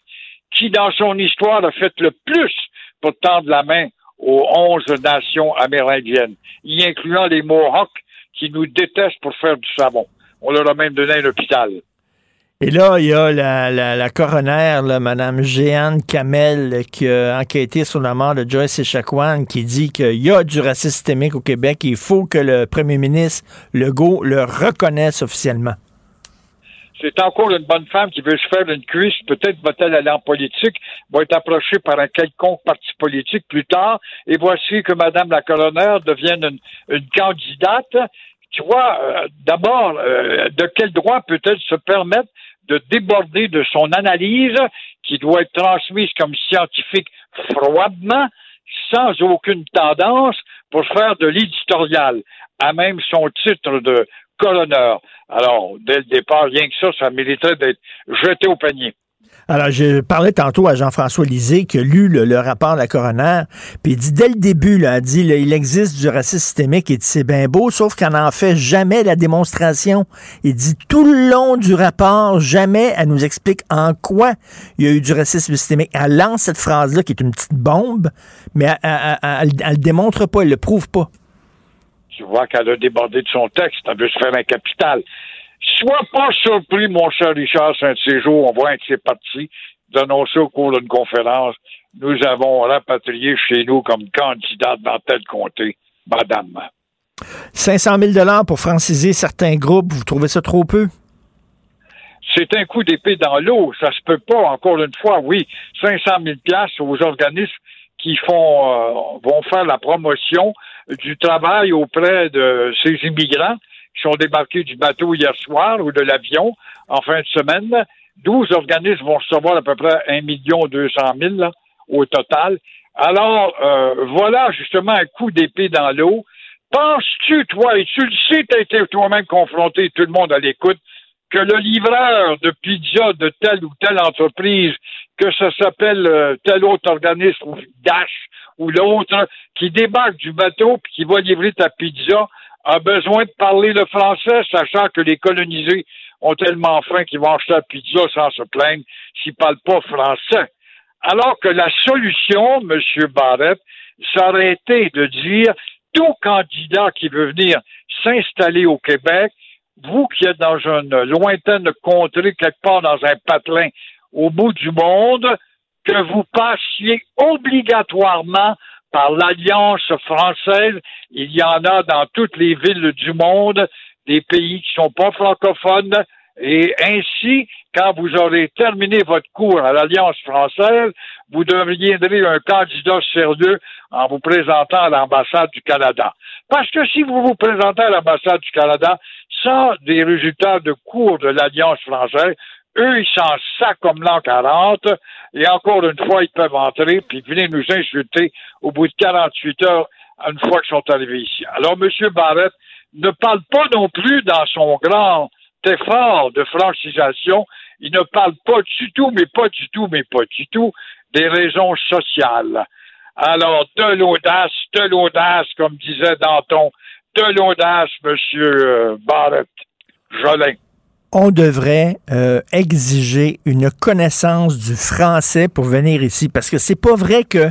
qui, dans son histoire, a fait le plus pour tendre la main aux onze nations amérindiennes, y incluant les Mohawks qui nous détestent pour faire du savon. On leur a même donné un hôpital.
Et là, il y a la, la, coroner, Mme Jeanne Kamel, qui a enquêté sur la mort de Joyce Echaquan, qui dit qu'il y a du racisme systémique au Québec et il faut que le premier ministre Legault le reconnaisse officiellement.
C'est encore une bonne femme qui veut se faire une cuisse. Peut-être va-t-elle aller en politique, va être approchée par un quelconque parti politique plus tard. Et voici que Mme la coroner devienne une, candidate. Tu vois, euh, d'abord, euh, de quel droit peut-elle se permettre de déborder de son analyse qui doit être transmise comme scientifique froidement, sans aucune tendance, pour faire de l'éditorial, à même son titre de colonneur. Alors, dès le départ, rien que ça, ça mériterait d'être jeté au panier.
Alors, je parlais tantôt à Jean-François Lisée qui a lu le, rapport de la coroner, puis il dit dès le début, là, dit il existe du racisme systémique, et c'est bien beau, sauf qu'on n'en fait jamais la démonstration. Il dit tout le long du rapport, jamais elle nous explique en quoi il y a eu du racisme systémique. Elle lance cette phrase-là qui est une petite bombe, mais elle, ne démontre pas, elle le prouve pas.
Tu vois qu'elle a débordé de son texte, elle veut se faire un capital. Sois pas surpris, mon cher Richard, saint séjour, on voit que c'est parti d'annoncer au cours d'une conférence, nous avons rapatrié chez nous comme candidate dans tel comté, madame.
500 000 pour franciser certains groupes, vous trouvez ça trop peu?
C'est un coup d'épée dans l'eau. Ça se peut pas, encore une fois, oui. 500 000 aux organismes qui font, euh, vont faire la promotion du travail auprès de ces immigrants qui sont débarqués du bateau hier soir ou de l'avion en fin de semaine. 12 organismes vont recevoir à peu près 1 million 200 000 au total. Alors, euh, voilà justement un coup d'épée dans l'eau. Penses-tu, toi, et tu le sais, tu as été toi-même confronté, tout le monde à l'écoute, que le livreur de pizza de telle ou telle entreprise, que ça s'appelle euh, tel autre organisme, ou Dash, ou l'autre, qui débarque du bateau puis qui va livrer ta pizza, a besoin de parler le français, sachant que les colonisés ont tellement faim qu'ils vont acheter la pizza sans se plaindre s'ils ne parlent pas français. Alors que la solution, M. Barrett, été de dire tout candidat qui veut venir s'installer au Québec, vous qui êtes dans une lointaine contrée, quelque part dans un patelin au bout du monde, que vous passiez obligatoirement par l'Alliance française. Il y en a dans toutes les villes du monde, des pays qui sont pas francophones. Et ainsi, quand vous aurez terminé votre cours à l'Alliance française, vous deviendrez un candidat sérieux en vous présentant à l'ambassade du Canada. Parce que si vous vous présentez à l'ambassade du Canada sans des résultats de cours de l'Alliance française, eux, ils s'en sacent comme l'an 40, et encore une fois, ils peuvent entrer, puis venir nous insulter au bout de 48 heures, une fois qu'ils sont arrivés ici. Alors, M. Barrett ne parle pas non plus dans son grand effort de francisation, il ne parle pas du tout, mais pas du tout, mais pas du tout, des raisons sociales. Alors, de l'audace, de l'audace, comme disait Danton, de l'audace, M. Euh, Barrett. Jolin
on devrait euh, exiger une connaissance du français pour venir ici. Parce que c'est pas vrai que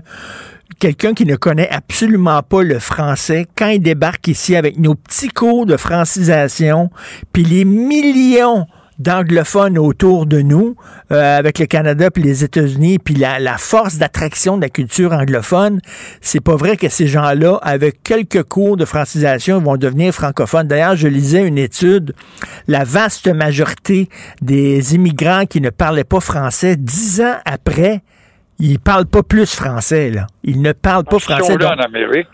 quelqu'un qui ne connaît absolument pas le français, quand il débarque ici avec nos petits cours de francisation, puis les millions d'anglophones autour de nous, euh, avec le Canada puis les États-Unis, puis la, la force d'attraction de la culture anglophone, c'est pas vrai que ces gens-là, avec quelques cours de francisation, vont devenir francophones. D'ailleurs, je lisais une étude, la vaste majorité des immigrants qui ne parlaient pas français, dix ans après, ils parlent pas plus français, là. Ils ne parlent pas français.
Ils sont là en Amérique.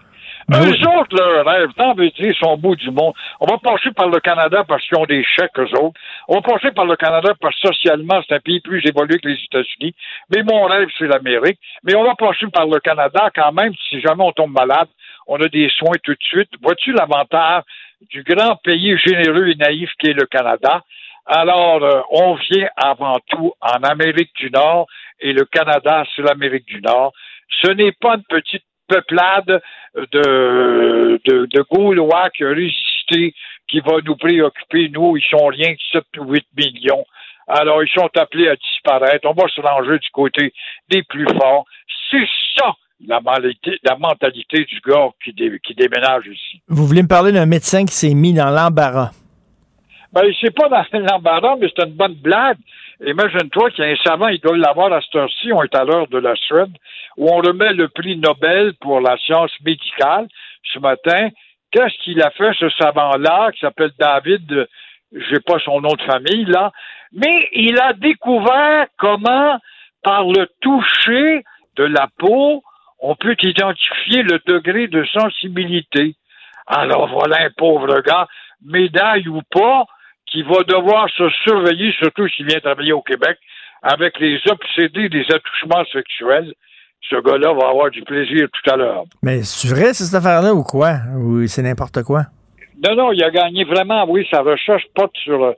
Eux autres, leur rêve, tant veux dire, ils sont au bout du monde. On va passer par le Canada parce qu'ils ont des chèques, eux autres. On va passer par le Canada parce que socialement, c'est un pays plus évolué que les États-Unis. Mais mon rêve, c'est l'Amérique. Mais on va passer par le Canada quand même, si jamais on tombe malade, on a des soins tout de suite. Vois-tu l'avantage du grand pays généreux et naïf qui est le Canada? Alors, euh, on vient avant tout en Amérique du Nord et le Canada, c'est l'Amérique du Nord. Ce n'est pas une petite peuplade de, de, de Gaulois qui a résisté, qui va nous préoccuper. Nous, ils sont rien que 7 ou 8 millions. Alors, ils sont appelés à disparaître. On va se ranger du côté des plus forts. C'est ça la mentalité, la mentalité du gars qui, qui déménage ici.
Vous voulez me parler d'un médecin qui s'est mis dans l'embarras?
Ben, c'est pas dans l'embarras, mais c'est une bonne blague. Imagine-toi qu'il y a un savant, il doit l'avoir à cette heure-ci, on est à l'heure de la Suède, où on remet le prix Nobel pour la science médicale ce matin. Qu'est-ce qu'il a fait, ce savant-là, qui s'appelle David, je pas son nom de famille, là, mais il a découvert comment, par le toucher de la peau, on peut identifier le degré de sensibilité. Alors voilà un pauvre gars, médaille ou pas, qui va devoir se surveiller, surtout s'il vient travailler au Québec, avec les obsédés des attouchements sexuels. Ce gars-là va avoir du plaisir tout à l'heure.
Mais c'est vrai, cette affaire-là, ou quoi? Ou c'est n'importe quoi?
Non, non, il a gagné vraiment, oui, sa recherche porte sur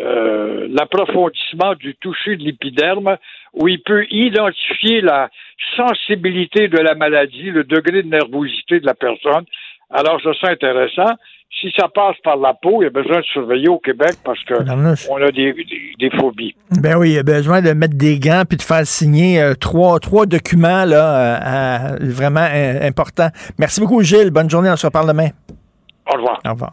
euh, l'approfondissement du toucher de l'épiderme, où il peut identifier la sensibilité de la maladie, le degré de nervosité de la personne. Alors, ça, c'est intéressant si ça passe par la peau, il y a besoin de surveiller au Québec parce que on a des, phobies.
Ben oui, il y a besoin de mettre des gants puis de faire signer euh, trois, trois documents là, euh, vraiment euh, importants. Merci beaucoup, Gilles. Bonne journée. On se reparle demain.
Au revoir.
Au revoir.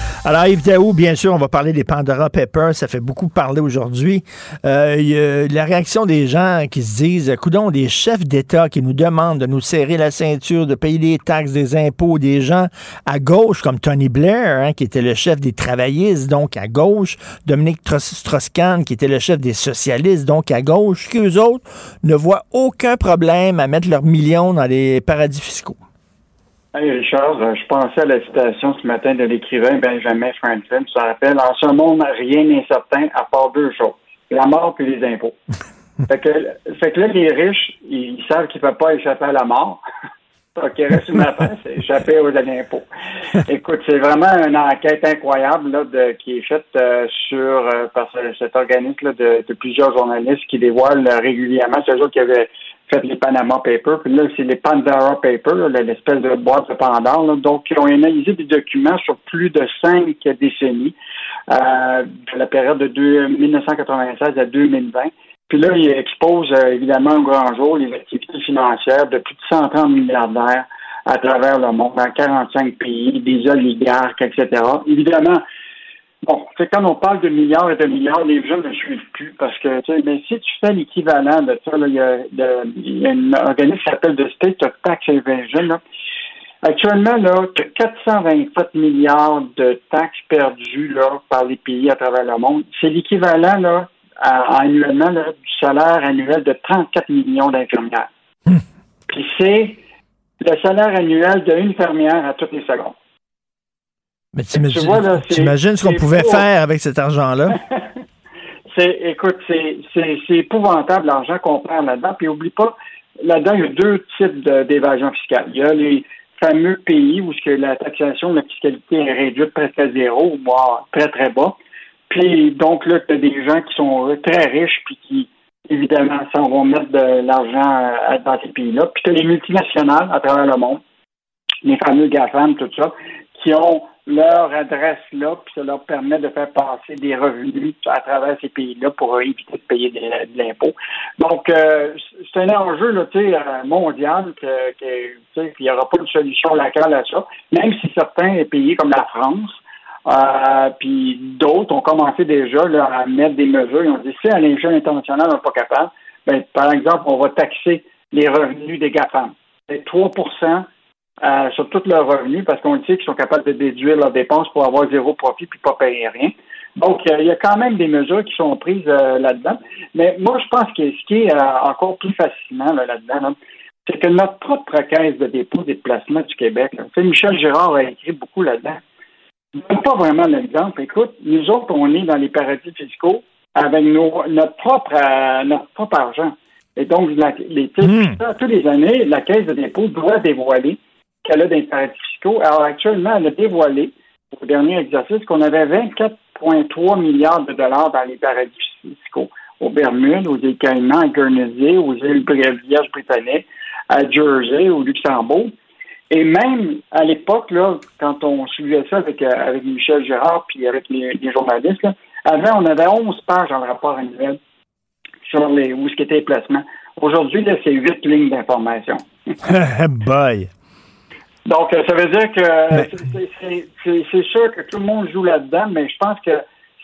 Alors, Yves Daou, bien sûr, on va parler des Pandora Papers. Ça fait beaucoup parler aujourd'hui. Euh, la réaction des gens qui se disent, coudons, des chefs d'État qui nous demandent de nous serrer la ceinture, de payer des taxes, des impôts, des gens à gauche, comme Tony Blair, hein, qui était le chef des travaillistes, donc à gauche, Dominique Strauss-Kahn, qui était le chef des socialistes, donc à gauche, qu'eux autres ne voient aucun problème à mettre leurs millions dans les paradis fiscaux.
Hey Richard, euh, je pensais à la citation ce matin de l'écrivain Benjamin Franklin. Ça rappelle En ce monde, rien n'est certain à part deux choses la mort et les impôts. fait, que, fait que là, les riches, ils savent qu'ils ne peuvent pas échapper à la mort. Affaire, c'est échapper aux impôts. Écoute, c'est vraiment une enquête incroyable là, de, qui est faite euh, sur euh, par cet organisme de, de, plusieurs journalistes qui dévoilent régulièrement. C'est eux qui avaient fait les Panama Papers. Puis là, c'est les Pandora Papers, l'espèce de boîte de Pandore. Donc, ils ont analysé des documents sur plus de cinq décennies, euh, de la période de 1996 à 2020. Puis là, ils exposent euh, évidemment au grand jour les activités financières de plus de 130 milliardaires à travers le monde, dans 45 pays, des oligarques, etc. Évidemment, Bon, quand on parle de milliards et de milliards, les gens ne suivent plus parce que, tu sais, mais si tu fais l'équivalent de ça, il y a, un organisme qui s'appelle The State of Tax Evasion. Actuellement, là, tu as 427 milliards de taxes perdues là, par les pays à travers le monde. C'est l'équivalent là, annuellement là, du salaire annuel de 34 millions d'infirmières. Hmm. Puis c'est le salaire annuel d'une infirmière à toutes les secondes.
Mais tu imagines ce qu'on pouvait faire avec cet argent-là?
c'est, écoute, c'est, épouvantable l'argent qu'on prend là-dedans. Puis oublie pas, là-dedans, il y a deux types d'évasion fiscale. Il y a les fameux pays où que la taxation, la fiscalité est réduite presque à zéro, voire très, très bas. Puis donc là, tu as des gens qui sont très riches puis qui évidemment, on va mettre de l'argent euh, dans ces pays-là. Puis tu as les multinationales à travers le monde, les fameux GAFAM, tout ça, qui ont leur adresse là, puis ça leur permet de faire passer des revenus à travers ces pays-là pour éviter de payer de, l'impôt. Donc, euh, c'est un enjeu là, euh, mondial que, que il n'y aura pas de solution locale à ça, même si certains pays comme la France euh, puis d'autres ont commencé déjà là, à mettre des mesures. Ils ont dit si à l'échelle internationale on n'est pas capable, ben, par exemple, on va taxer les revenus des GAFAM. C'est 3 euh, sur tous leurs revenus parce qu'on sait qu'ils sont capables de déduire leurs dépenses pour avoir zéro profit puis pas payer rien. Donc, il y a quand même des mesures qui sont prises euh, là-dedans. Mais moi, je pense que ce qui est euh, encore plus fascinant là-dedans, c'est que notre propre caisse de dépôt des placements du Québec, Michel Girard a écrit beaucoup là-dedans. Pas vraiment l'exemple. Écoute, nous autres, on est dans les paradis fiscaux avec notre propre notre propre argent. Et donc, les, hmm. tous les années, la Caisse de dépôt doit dévoiler qu'elle a des paradis fiscaux. Alors actuellement, elle a dévoilé au dernier exercice qu'on avait 24,3 milliards de dollars dans les paradis fiscaux. Aux Bermudes, aux îles Caïmans, à Guernsey, aux îles Vierges britanniques, à Jersey, au Luxembourg. Et même à l'époque, là, quand on suivait ça avec, euh, avec Michel Gérard puis avec les, journalistes, avant, on avait 11 pages dans le rapport annuel sur les, où ce qui était les placements. Aujourd'hui, c'est 8 lignes d'information.
Bye!
Donc, euh, ça veut dire que c'est sûr que tout le monde joue là-dedans, mais je pense que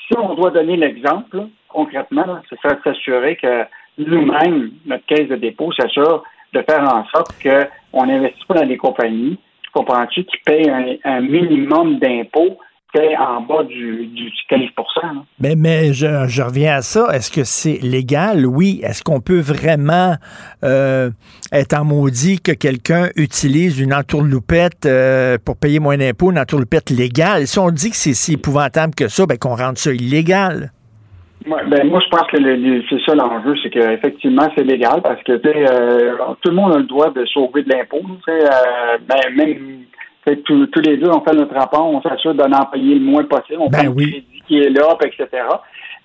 si on doit donner l'exemple, concrètement, c'est ça s'assurer que nous-mêmes, notre caisse de dépôt, s'assure de faire en sorte qu'on n'investisse pas dans des compagnies, tu comprends-tu, qui payent un, minimum d'impôts en bas du, 15%
Mais, mais je, reviens à ça. Est-ce que c'est légal? Oui. Est-ce qu'on peut vraiment euh, être en maudit que quelqu'un utilise une entourloupette euh, pour payer moins d'impôts, une entourloupette légale? Si on dit que c'est si épouvantable que ça, ben qu'on rende ça illégal.
Ben, moi, je pense que c'est ça l'enjeu, c'est qu'effectivement, c'est légal parce que euh, tout le monde a le droit de sauver de l'impôt. ben, même tous, les deux, on fait notre rapport, on s'assure d'en payer le moins possible, on
ben
prend le crédit qui est là, etc.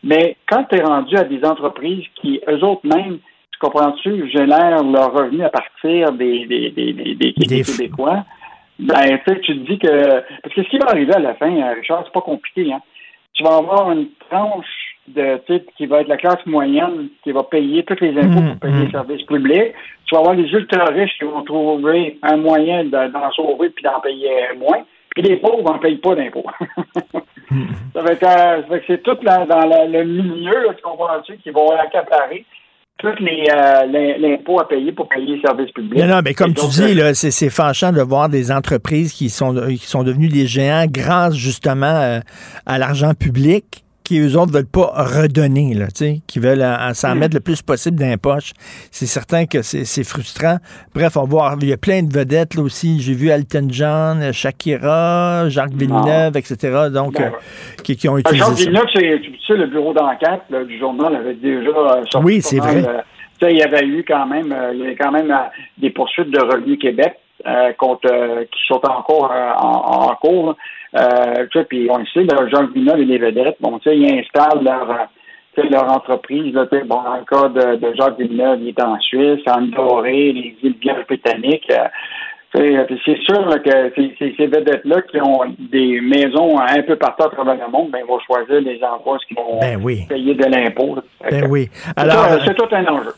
Mais quand tu es rendu à des entreprises qui, eux autres même, tu comprends-tu, génèrent leurs revenus à partir des, des, des, des, des, Québécois, ben, tu te dis que. Parce que ce qui va arriver à la fin, euh, Richard, c'est pas compliqué, hein. Tu vas avoir une tranche de qui va être la classe moyenne qui va payer tous les impôts pour payer les mmh. services publics. Tu vas avoir les ultra riches qui vont trouver un moyen d'en sauver puis d'en payer moins. Puis les pauvres n'en payent pas d'impôts. Mmh. ça va être, euh, c'est tout dans le milieu, là, tu comprends-tu, qui vont accaparer tous les euh, l'impôt à payer pour payer les services publics.
Non, non, mais comme tu dis, là, c'est, c'est fâchant de voir des entreprises qui sont, qui sont devenues des géants grâce justement euh, à l'argent public qui, eux autres, ne veulent pas redonner, là, qui veulent s'en mm. mettre le plus possible dans les poches. C'est certain que c'est frustrant. Bref, on va voir. Il y a plein de vedettes, là aussi. J'ai vu Alton John, Shakira, Jacques Villeneuve, etc., donc, ben euh, qui, ont utilisé
Jacques Villeneuve, c'est le bureau d'enquête du journal avait déjà euh, sorti
Oui, c'est vrai.
Euh, il y avait eu quand même, il y avait quand même des poursuites de Revenu Québec contre, qui sont encore en, en, cours. Euh, puis on le sait, là, Jean Villeneuve et les vedettes, bon, tu sais, ils installent leur, euh, leur entreprise. Là, bon, dans le cas de, de Jacques Villeneuve, il est en Suisse, en Doré, les îles britanniques. Euh, c'est sûr que ces, ces vedettes-là qui ont des maisons un peu partout à travers le monde, ben, vont choisir les endroits qui vont
ben
payer de l'impôt.
Ben oui.
Alors, c'est tout un enjeu.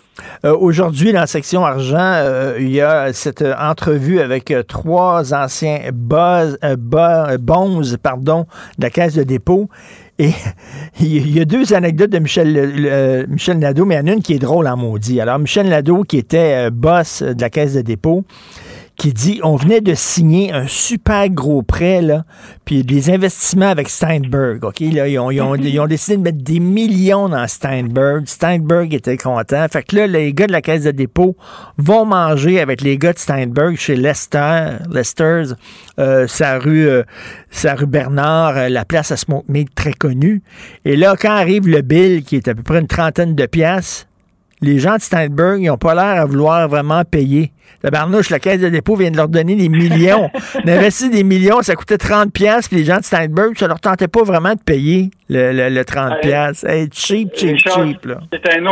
Euh, aujourd'hui, dans la section argent, euh, il y a cette entrevue avec euh, trois anciens buzz, bonzes pardon, de la Caisse de dépôt. Et il y a deux anecdotes de Michel, Michel Nadeau, mais il y en a une qui est drôle en maudit. Alors, Michel Nadeau, qui était boss de la Caisse de dépôt, qui dit on venait de signer un super gros prêt, là, puis des investissements avec Steinberg. OK, là, ils ont, ils, ont, ils ont, décidé de mettre des millions dans Steinberg. Steinberg était content. Fait que là, les gars de la caisse de dépôt vont manger avec les gars de Steinberg chez Lester, Lester's, euh, sa rue, euh, sa rue Bernard, euh, la place à Smoke Meat très connue. Et là, quand arrive le bill, qui est à peu près une trentaine de piastres, les gens de Steinberg, ils n'ont pas l'air à vouloir vraiment payer. La barnouche, la caisse de dépôt vient de leur donner des millions. On investit des millions, ça coûtait 30 pièces puis les gens de Steinberg, ça leur tentait pas vraiment de payer le, le, 30 pièces. cheap, cheap, cheap.
C'est un,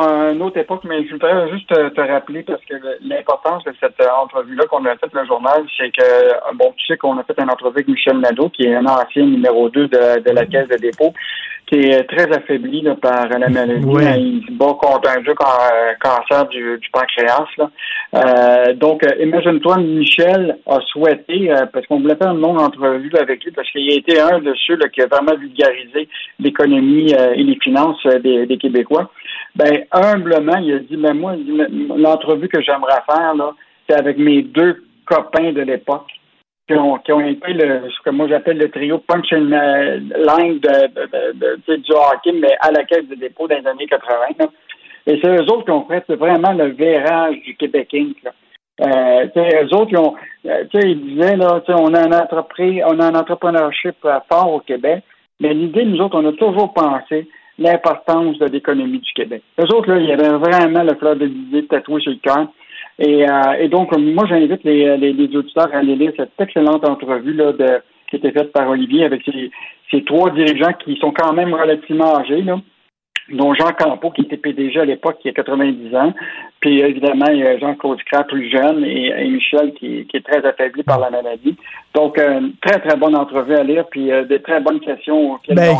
un, autre époque, mais je voudrais juste te, rappeler parce que l'importance de cette entrevue-là qu'on a faite le journal, c'est que, bon, tu sais qu'on a fait une entrevue avec Michel Nadeau, qui est un ancien numéro 2 de, de la caisse de dépôt qui est très affaibli par la maladie. Il se bat contre un cancer du, pancréas. Euh, donc, euh, imagine-toi, Michel a souhaité, euh, parce qu'on voulait faire une longue entrevue avec lui, parce qu'il a été un de ceux qui a vraiment vulgarisé l'économie et les finances des, Québécois. Ben, humblement, il a dit, mais moi, l'entrevue que j'aimerais faire, là, c'est avec mes deux copains de l'époque qui ont, qui ont été le, ce que moi j'appelle le trio punch and line de, de, du hockey, mais à la caisse de dépôt dans les années 80. Et c'est eux autres qui ont fait vraiment le virage du Québec Inc. Là. Euh, eux autres, ils, ont, euh, ils disaient, là, on a un entreprise, on a un entrepreneurship fort au Québec, mais l'idée, nous autres, on a toujours pensé l'importance de l'économie du Québec. Eux autres, là, il y avait vraiment le fleur de l'idée tatoué sur le cœur. Et, euh, et donc, moi, j'invite les, les, les, auditeurs à aller lire cette excellente entrevue là, de, qui été faite par Olivier avec ces trois dirigeants qui sont quand même relativement âgés. Là dont Jean Campeau, qui était PDG à l'époque, qui a 90 ans. Puis évidemment, il y a Jean-Claude Crat, plus jeune, et, Michel, qui, est très affaibli par la maladie. Donc, euh, très, très bonne entrevue à lire, puis euh, des très bonnes questions.
Ben,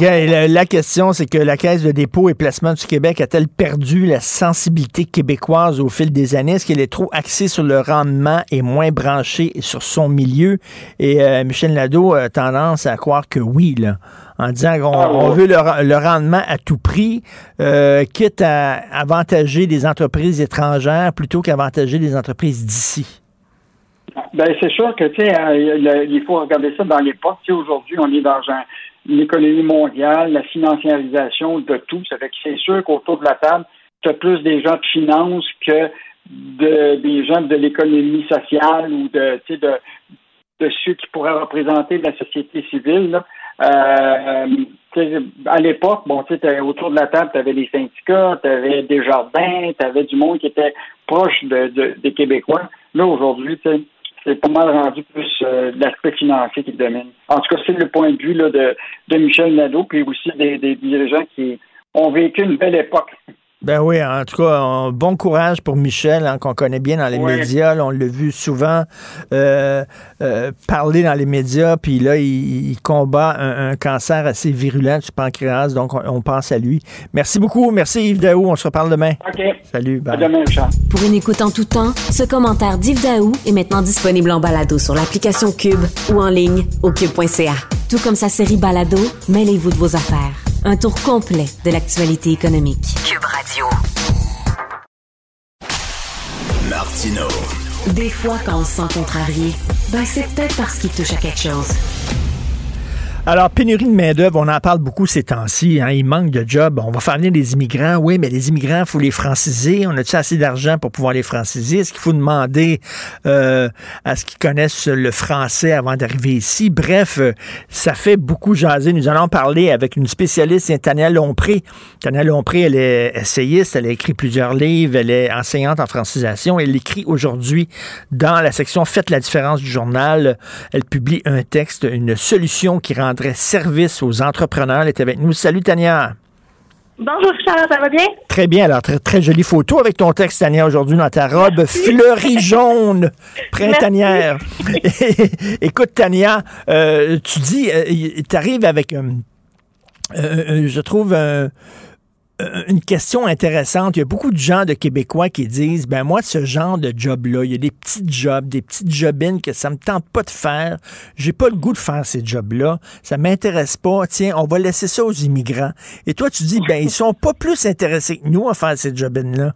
la, question, c'est que la Caisse de dépôt et placement du Québec a-t-elle perdu la sensibilité québécoise au fil des années? Est-ce qu'elle est trop axée sur le rendement et moins branchée sur son milieu? Et euh, Michel Nadeau a tendance à croire que oui, là en disant qu'on ah, veut le, rendement à tout prix, euh, quitte à avantager des entreprises étrangères plutôt qu'avantager des entreprises d'ici.
Ben, c'est sûr que, tu sais, euh, il faut regarder ça dans l'époque. Aujourd'hui, on est dans une économie mondiale, la financiarisation de tout. Ça fait que c'est sûr qu'autour de la table, tu as plus des gens de finance que de, des gens de l'économie sociale ou de, de, de ceux qui pourraient représenter la société civile. Là. Euh, à l'époque, bon, tu sais, autour de la table, tu avais les syndicats, tu avais des jardins, tu avais du monde qui était proche de, des Québécois. Là, aujourd'hui, c'est pas mal rendu plus euh, l'aspect financier qui domine. En tout cas, c'est le point de vue là, de, de Michel Nadeau, puis aussi des, des dirigeants qui ont vécu une belle époque.
Ben oui, en tout cas, bon courage pour Michel, hein, qu'on connaît bien dans les médias. on l'a vu souvent euh, euh, parler dans les médias, puis là, il, combat un, cancer assez virulent du pancréas, donc on, pense à lui. Merci beaucoup. Merci Yves Daou. On se reparle demain.
OK.
Salut.
Bye. À demain, Charles.
Pour une écoute en tout temps, ce commentaire d'Yves Daou est maintenant disponible en balado sur l'application Cube ou en ligne au cube.ca. Tout comme sa série Balado, mêlez-vous de vos affaires. Un tour complet de l'actualité économique. Cube Radio. Martino. Des fois, quand on se sent contrarié, ben c'est peut-être parce qu'il touche à quelque chose.
Alors, pénurie de main-d'œuvre, on en parle beaucoup ces temps-ci. Hein, il manque de jobs. On va faire venir des immigrants. Oui, mais les immigrants, il faut les franciser. On a-tu assez d'argent pour pouvoir les franciser? Est-ce qu'il faut demander euh, à ce qu'ils connaissent le français avant d'arriver ici? Bref, euh, ça fait beaucoup jaser. Nous allons parler avec une spécialiste, Tania Lompré. Tania Lompré, elle est essayiste, elle a écrit plusieurs livres, elle est enseignante en francisation. Elle écrit aujourd'hui dans la section Faites la différence du journal. Elle publie un texte, une solution qui rend service aux entrepreneurs. Elle est avec nous. Salut Tania.
Bonjour Charles, ça va bien?
Très bien. Alors, très, très jolie photo avec ton texte, Tania, aujourd'hui dans ta robe fleurie jaune printanière. Écoute, Tania, euh, tu dis, euh, tu arrives avec, euh, je trouve, euh, une question intéressante. Il y a beaucoup de gens de Québécois qui disent ben moi, ce genre de job-là, il y a des petits jobs, des petites jobines que ça me tente pas de faire. J'ai pas le goût de faire ces jobs-là. Ça m'intéresse pas. Tiens, on va laisser ça aux immigrants. Et toi, tu dis ben ils sont pas plus intéressés que nous à faire ces jobines-là.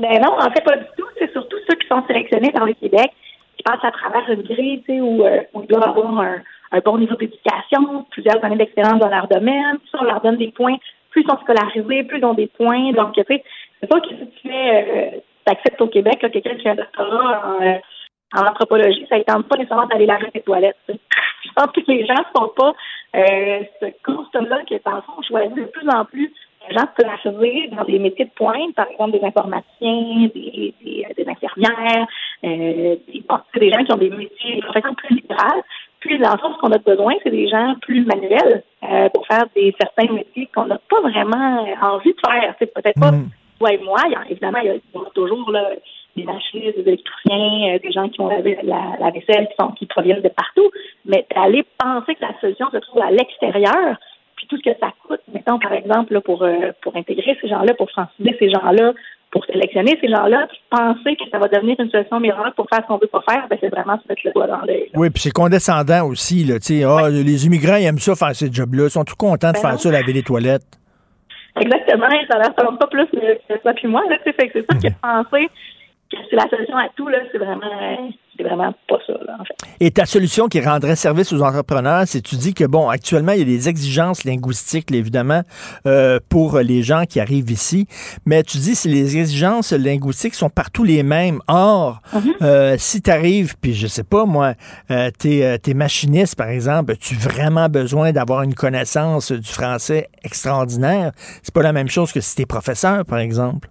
Ben non, en fait, pas du tout. C'est surtout ceux qui sont sélectionnés dans le Québec, qui passent à travers une grille, où, euh, ils doivent avoir un, bon niveau d'éducation, plusieurs années d'expérience dans leur domaine. Ça, on leur donne des points plus ils sont scolarisés, plus ils ont des points. Donc, tu sais, c'est pas que si tu fais, euh, acceptes au Québec, quelqu'un qui a un doctorat en, euh, en anthropologie, ça ne tente pas nécessairement d'aller laver tes toilettes. Je pense que les gens ne sont pas euh, ce constat-là que, dans le fond, on choisit de plus en plus gens placés dans des métiers de pointe, par exemple des informaticiens, des, des, des infirmières, euh, des, gens qui ont des métiers, des professions plus libérales. Puis, dans le fond, ce qu'on a besoin, c'est des gens plus manuels euh, pour faire des certains métiers qu'on n'a pas vraiment envie de faire. C'est peut-être pas
Mm.
toi et moi. Évidemment, il y a, toujours là, des machinistes, des électriciens, euh, des gens qui ont la, la, la vaisselle qui, sont, qui proviennent de partout. Mais d'aller penser que la solution se trouve à l'extérieur, puis tout ce que ça coûte, mettons par exemple là, pour euh, pour intégrer ces gens-là, pour franciser ces gens-là, pour sélectionner ces gens-là, puis penser que ça va devenir une solution miracle pour faire ce qu'on veut pas faire, ben c'est vraiment se mettre le doigt dans l'œil.
Oui, puis c'est condescendant aussi. Là, tu sais, ah, Les immigrants, ils aiment ça faire ces jobs-là. Ils sont tout contents de
Ben
faire
non.
ça, laver les toilettes.
Exactement, ça ressemble pas plus que ça puis moi. Là, c'est ça que penser que c'est la solution à tout, là, c'est vraiment c'est vraiment pas ça, là, en fait.
Et ta solution qui rendrait service aux entrepreneurs, c'est tu dis que, bon, actuellement, il y a des exigences linguistiques, là, évidemment, euh, pour les gens qui arrivent ici, mais tu dis si les exigences linguistiques sont partout les mêmes. Or, euh, si tu arrives, puis je sais pas, moi, euh, t'es euh, t'es machiniste, par exemple, tu as vraiment besoin d'avoir une connaissance du français extraordinaire? C'est pas la même chose que si t'es professeur, par exemple.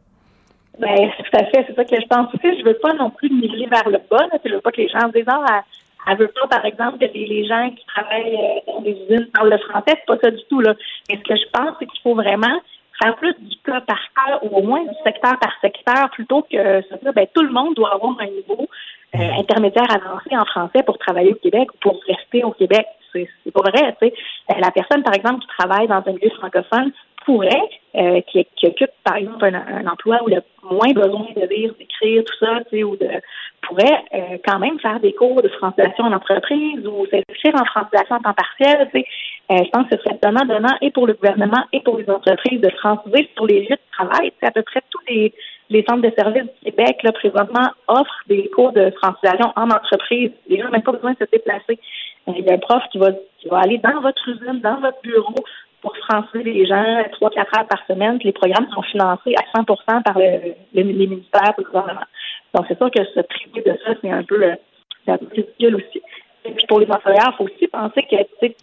Ben, tout à fait, c'est ça que je pense aussi. Je veux pas non plus niveler vers le bas. Là. Je veux pas que les gens se disent ah, elle, veut pas, par exemple, que les, les gens qui travaillent euh, dans des usines parlent le français. C'est pas ça du tout. Là. Mais ce que je pense, c'est qu'il faut vraiment faire plus du cas par cas ou au moins du secteur par secteur plutôt que dire ben, tout le monde doit avoir un niveau euh, intermédiaire avancé en français pour travailler au Québec ou pour rester au Québec. C'est pas vrai. Sais. Euh, La personne, par exemple, qui travaille dans un milieu francophone pourrait, euh, qui, occupe, par exemple, un, emploi où il a moins besoin de lire, d'écrire, tout ça, tu sais, ou de pourrait euh, quand même faire des cours de francisation en entreprise ou s'inscrire en francisation en temps partiel. Tu sais. Euh, je pense que ce serait donnant donnant et pour le gouvernement et pour les entreprises de franciser sur les lieux de travail. Sais, à peu près tous les, centres de services du Québec, là, présentement, offrent des cours de francisation en entreprise. Les gens n'ont même pas besoin de se déplacer. Il y a un prof qui va, qui va aller dans votre usine, dans votre bureau, pour franciser les gens trois, quatre heures par semaine. Les programmes sont financés à 100% par le, le- les ministères et le gouvernement. Donc, c'est sûr que se priver de ça, c'est un peu, euh, c'est un peu ridicule aussi. Et puis, pour les employeurs, il faut aussi penser que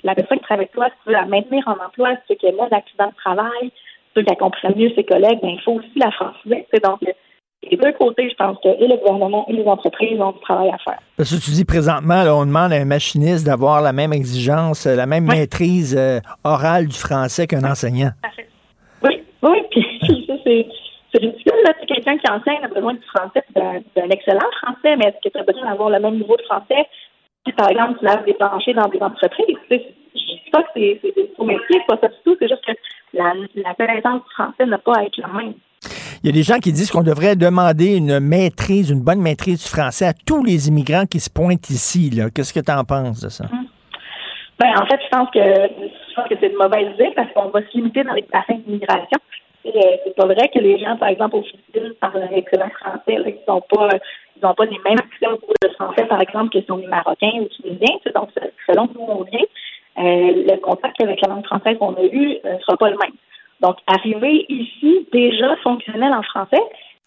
la personne qui travaille avec toi, si tu veux la maintenir en emploi, si tu veux qu'elle ait moins d'accidents de travail, si tu veux qu'elle comprenne mieux ses collègues, ben, il faut aussi la franciser. Donc, euh, les deux côtés, je pense que et le gouvernement et les entreprises ont du travail à faire.
Parce que tu dis présentement, là, on demande à un machiniste d'avoir la même exigence, euh, la même maîtrise euh, orale du français qu'un enseignant.
Oui, oui, puis ça, c'est c'est ridicule. Là. C'est quelqu'un qui enseigne a besoin du français, d'un excellent français, mais est-ce que tu as besoin d'avoir le même niveau de français? Si, par exemple, tu laves des planchers dans des entreprises? Je dis pas que c'est des faux métiers, pas ça du tout, c'est juste que la, la connaissance du français n'a pas à être la même.
Il y a des gens qui disent qu'on devrait demander une maîtrise, une bonne maîtrise du français à tous les immigrants qui se pointent ici. Qu'est-ce que tu en penses de ça?
Ben, en fait, je pense que c'est une mauvaise idée parce qu'on va se limiter dans les bassins d'immigration. Euh, C'est pas vrai que les gens, par exemple, au Philippines, parlent excellent français. Ils n'ont pas, pas les mêmes accès au cours de français, par exemple, que si on est marocain ou tunisien. Tu sais, Donc, selon d'où on vient, euh, le contact avec la langue française qu'on a eu ne sera pas le même. Donc, arriver ici déjà fonctionnel en français,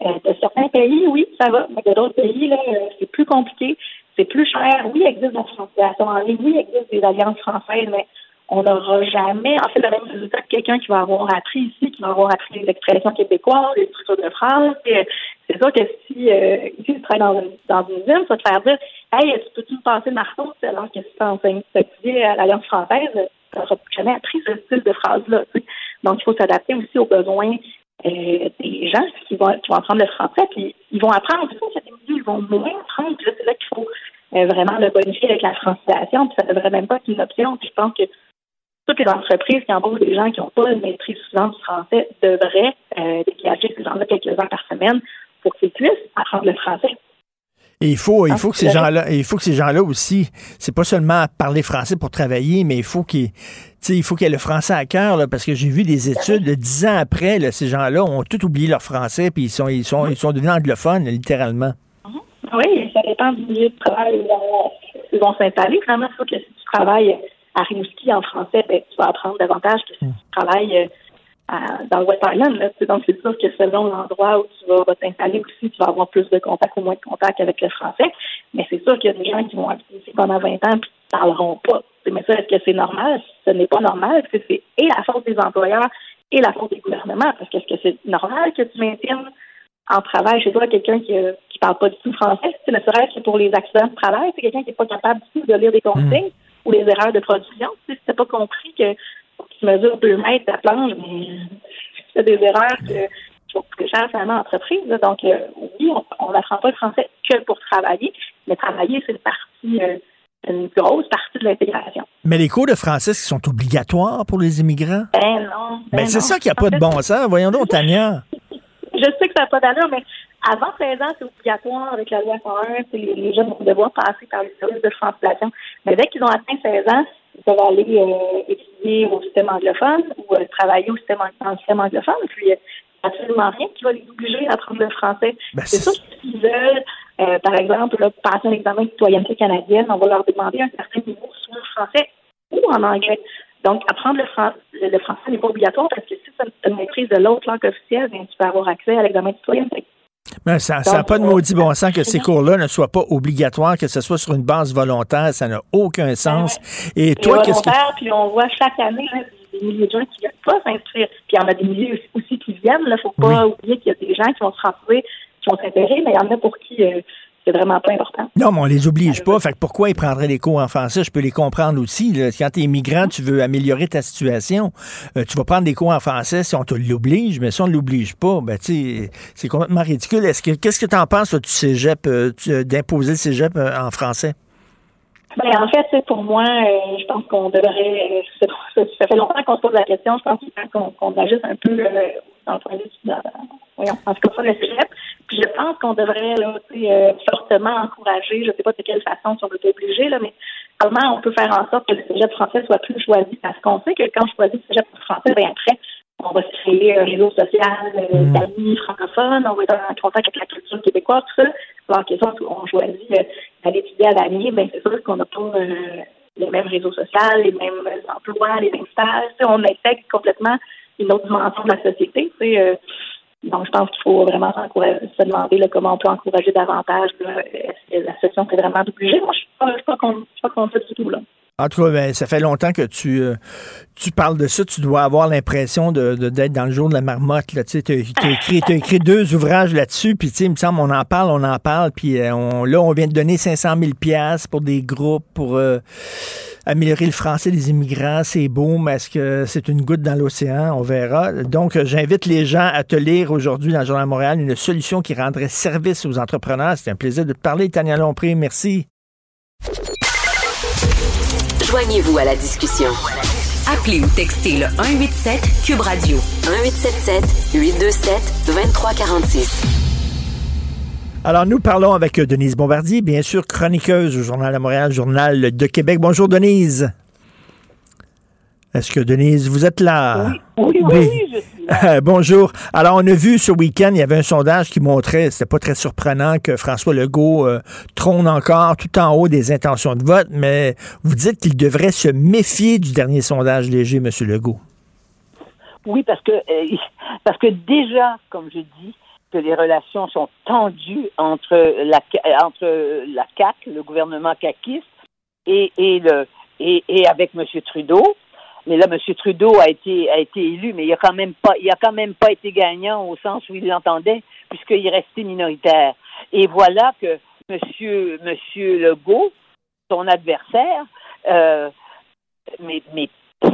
euh, de certains pays, oui, ça va, mais de d'autres pays, là, euh, c'est plus compliqué, c'est plus cher. Oui, il existe de la francisation en ligne, oui, il existe des alliances françaises, mais on n'aura jamais, en fait, le même résultat que quelqu'un qui va avoir appris ici, qui va avoir appris les expressions québécoises, les structures de phrases. Puis, euh, C'est sûr que si euh, tu travailles dans une, dans une usine, ça te faire dire Hey, tu peux-tu me passer le marteau? Alors que si tu enseignes tu étudies à l'Alliance française, tu n'auras jamais appris ce style de phrase-là. Donc, il faut s'adapter aussi aux besoins euh, des gens qui vont, qui apprendre le français, puis ils vont apprendre. C'est ils vont moins apprendre, puis là, c'est là qu'il faut euh, vraiment le bonifier avec la francisation, puis ça ne devrait même pas être une option. Puis je pense que toutes les entreprises qui embauchent des gens qui n'ont pas une maîtrise suffisante du français devraient euh, dégager ces gens-là quelques heures par semaine pour qu'ils puissent apprendre le français.
Et il faut, il
Ah,
faut que ces gens-là, il faut que ces gens-là aussi, c'est pas seulement parler français pour travailler, mais il faut qu'ils, tu sais, il faut qu'il y ait le français à cœur, là, parce que j'ai vu des études de dix ans après, là, ces gens-là ont tout oublié leur français, puis ils sont, ils sont, ils sont devenus anglophones, littéralement.
Oui, ça dépend du milieu de travail où ils vont- s'installer. Vraiment, c'est sûr que si tu travailles à Rimouski en français, ben, tu vas apprendre davantage que si tu travailles euh, à- dans le West Island. Là. Donc, c'est sûr que selon l'endroit où tu vas, t'installer aussi, tu vas avoir plus de contact ou moins de contact avec le français. Mais c'est sûr qu'il y a des gens qui vont habiter ici pendant 20 ans et qui ne parleront pas. Mais ça, est-ce que c'est normal? Ce n'est pas normal. parce que C'est et la faute des employeurs et la faute des gouvernements. Parce que est-ce que c'est normal que tu maintiennes en travail chez toi quelqu'un qui ne parle pas du tout français? C'est ne serait-ce que pour les accidents de travail, c'est quelqu'un qui n'est pas capable du tout de lire des consignes. Ou les erreurs de production. Tu n'as pas compris que tu mesures deux mètres de la planche, mais c'est des erreurs que coûter cher finalement là. Donc, euh, oui, on n'apprend pas le français que pour travailler, mais travailler, c'est une partie, euh, une grosse partie de l'intégration.
Mais les cours de français qui sont obligatoires pour les immigrants?
Ben non. ben
Ben, c'est ça qui n'a
En
pas de bon sens. Voyons donc, Tania.
Je sais que ça n'a pas d'allure, mais avant 16 ans, c'est obligatoire avec la loi 101. c'est Les, les jeunes vont devoir passer par les services de translation. Mais dès qu'ils ont atteint 16 ans, ils peuvent aller euh, étudier au système anglophone ou euh, travailler au système, dans le système anglophone. Puis, euh, absolument rien qui va les obliger à apprendre le français.
Ben,
c'est sûr qu'ils veulent, euh, par exemple, là, passer un examen de citoyenneté canadienne, on va leur demander un certain niveau, soit en français ou en anglais. Donc, apprendre le, fran- le, français n'est pas obligatoire parce que si tu as une maîtrise de l'autre langue officielle, bien, tu peux avoir accès à l'examen de citoyenneté.
Ben, ça n'a pas de
euh,
maudit bon sens que ces cours-là ne soient pas obligatoires, que ce soit sur une base volontaire. Ça n'a aucun sens. Et
Et
toi, qu'est-ce que.
Puis on voit chaque année là, des milliers de gens qui ne viennent pas s'inscrire. Puis il y en a des milliers aussi, qui viennent. Il ne faut pas oublier qu'il y a des gens qui vont se retrouver, qui vont s'intégrer, mais il y en a pour qui euh, c'est vraiment pas important.
Non, mais on les oblige pas. Fait que pourquoi ils prendraient les cours en français? Je peux les comprendre aussi. là. Quand tu es immigrant, tu veux améliorer ta situation. euh, tu vas prendre des cours en français si on te l'oblige, mais si on ne l'oblige pas, ben, c'est complètement ridicule. Est-ce que, qu'est-ce que tu en penses, du cégep, euh, euh, d'imposer le cégep euh, en français?
Ben, en fait, pour moi, euh, je pense qu'on devrait. euh, ça, fait longtemps qu'on se pose la question. Je pense qu'il faut qu'on qu'on agisse un peu euh, dans le point de vue. Voyons, en tout cas, ça, le cégep. Puis je pense qu'on devrait là, euh, fortement encourager. Je ne sais pas de quelle façon, si on veut être obligé, là, mais comment on peut faire en sorte que le cégep français soit plus choisi? Parce qu'on sait que quand on choisit le cégep français, ben après, on va se créer un réseau social euh, d'amis francophones, on va être en contact avec la culture québécoise, tout ça. Alors que ça, on choisit euh, d'aller étudier à l'année, ben c'est sûr qu'on n'a pas euh, les mêmes réseaux sociaux, les mêmes emplois, les mêmes stages. On intègre complètement une autre dimension de la société. tu sais, euh, donc, je pense qu'il faut vraiment se demander là, comment on peut encourager davantage. là, que la session c'est vraiment d'obliger? Moi, je ne suis pas, pas contre ça du tout. Là.
En tout cas, ben, ça fait longtemps que tu, euh, tu parles de ça. Tu dois avoir l'impression de, de- d'être dans le jour de la marmotte. Tu t'as écrit, deux ouvrages là-dessus. Puis, il me semble, on en parle, on en parle. Puis, euh, là, on vient de donner 500 000 piastres pour des groupes pour euh, améliorer le français des immigrants. C'est beau, mais est-ce que c'est une goutte dans l'océan? On verra. Donc, j'invite les gens à te lire aujourd'hui dans le Journal de Montréal une solution qui rendrait service aux entrepreneurs. C'était un plaisir de te parler, Tania Lompré. Merci.
Joignez-vous à la discussion. Appelez ou textez le 187 Cube Radio 1877 827 2346.
Alors, nous parlons avec euh, Denise Bombardier, bien sûr, chroniqueuse au Journal de Montréal, Journal de Québec. Bonjour, Denise. Est-ce que, Denise, vous êtes là?
Oui, oui, oui, je suis là.
Euh, Bonjour. Alors, on a vu ce week-end, il y avait un sondage qui montrait, c'était pas très surprenant, que François Legault euh, trône encore tout en haut des intentions de vote, mais vous dites qu'il devrait se méfier du dernier sondage léger, M. Legault.
Oui, parce que euh, parce que déjà, comme je dis, que les relations sont tendues entre la entre la CAC, le gouvernement caquiste, et, et, et avec M. Trudeau. Mais là, M. Trudeau a été a été élu, mais il a quand même pas il a quand même pas été gagnant au sens où il l'entendait, puisqu'il est resté minoritaire. Et voilà que M. Monsieur Legault, son adversaire, euh, mais, mais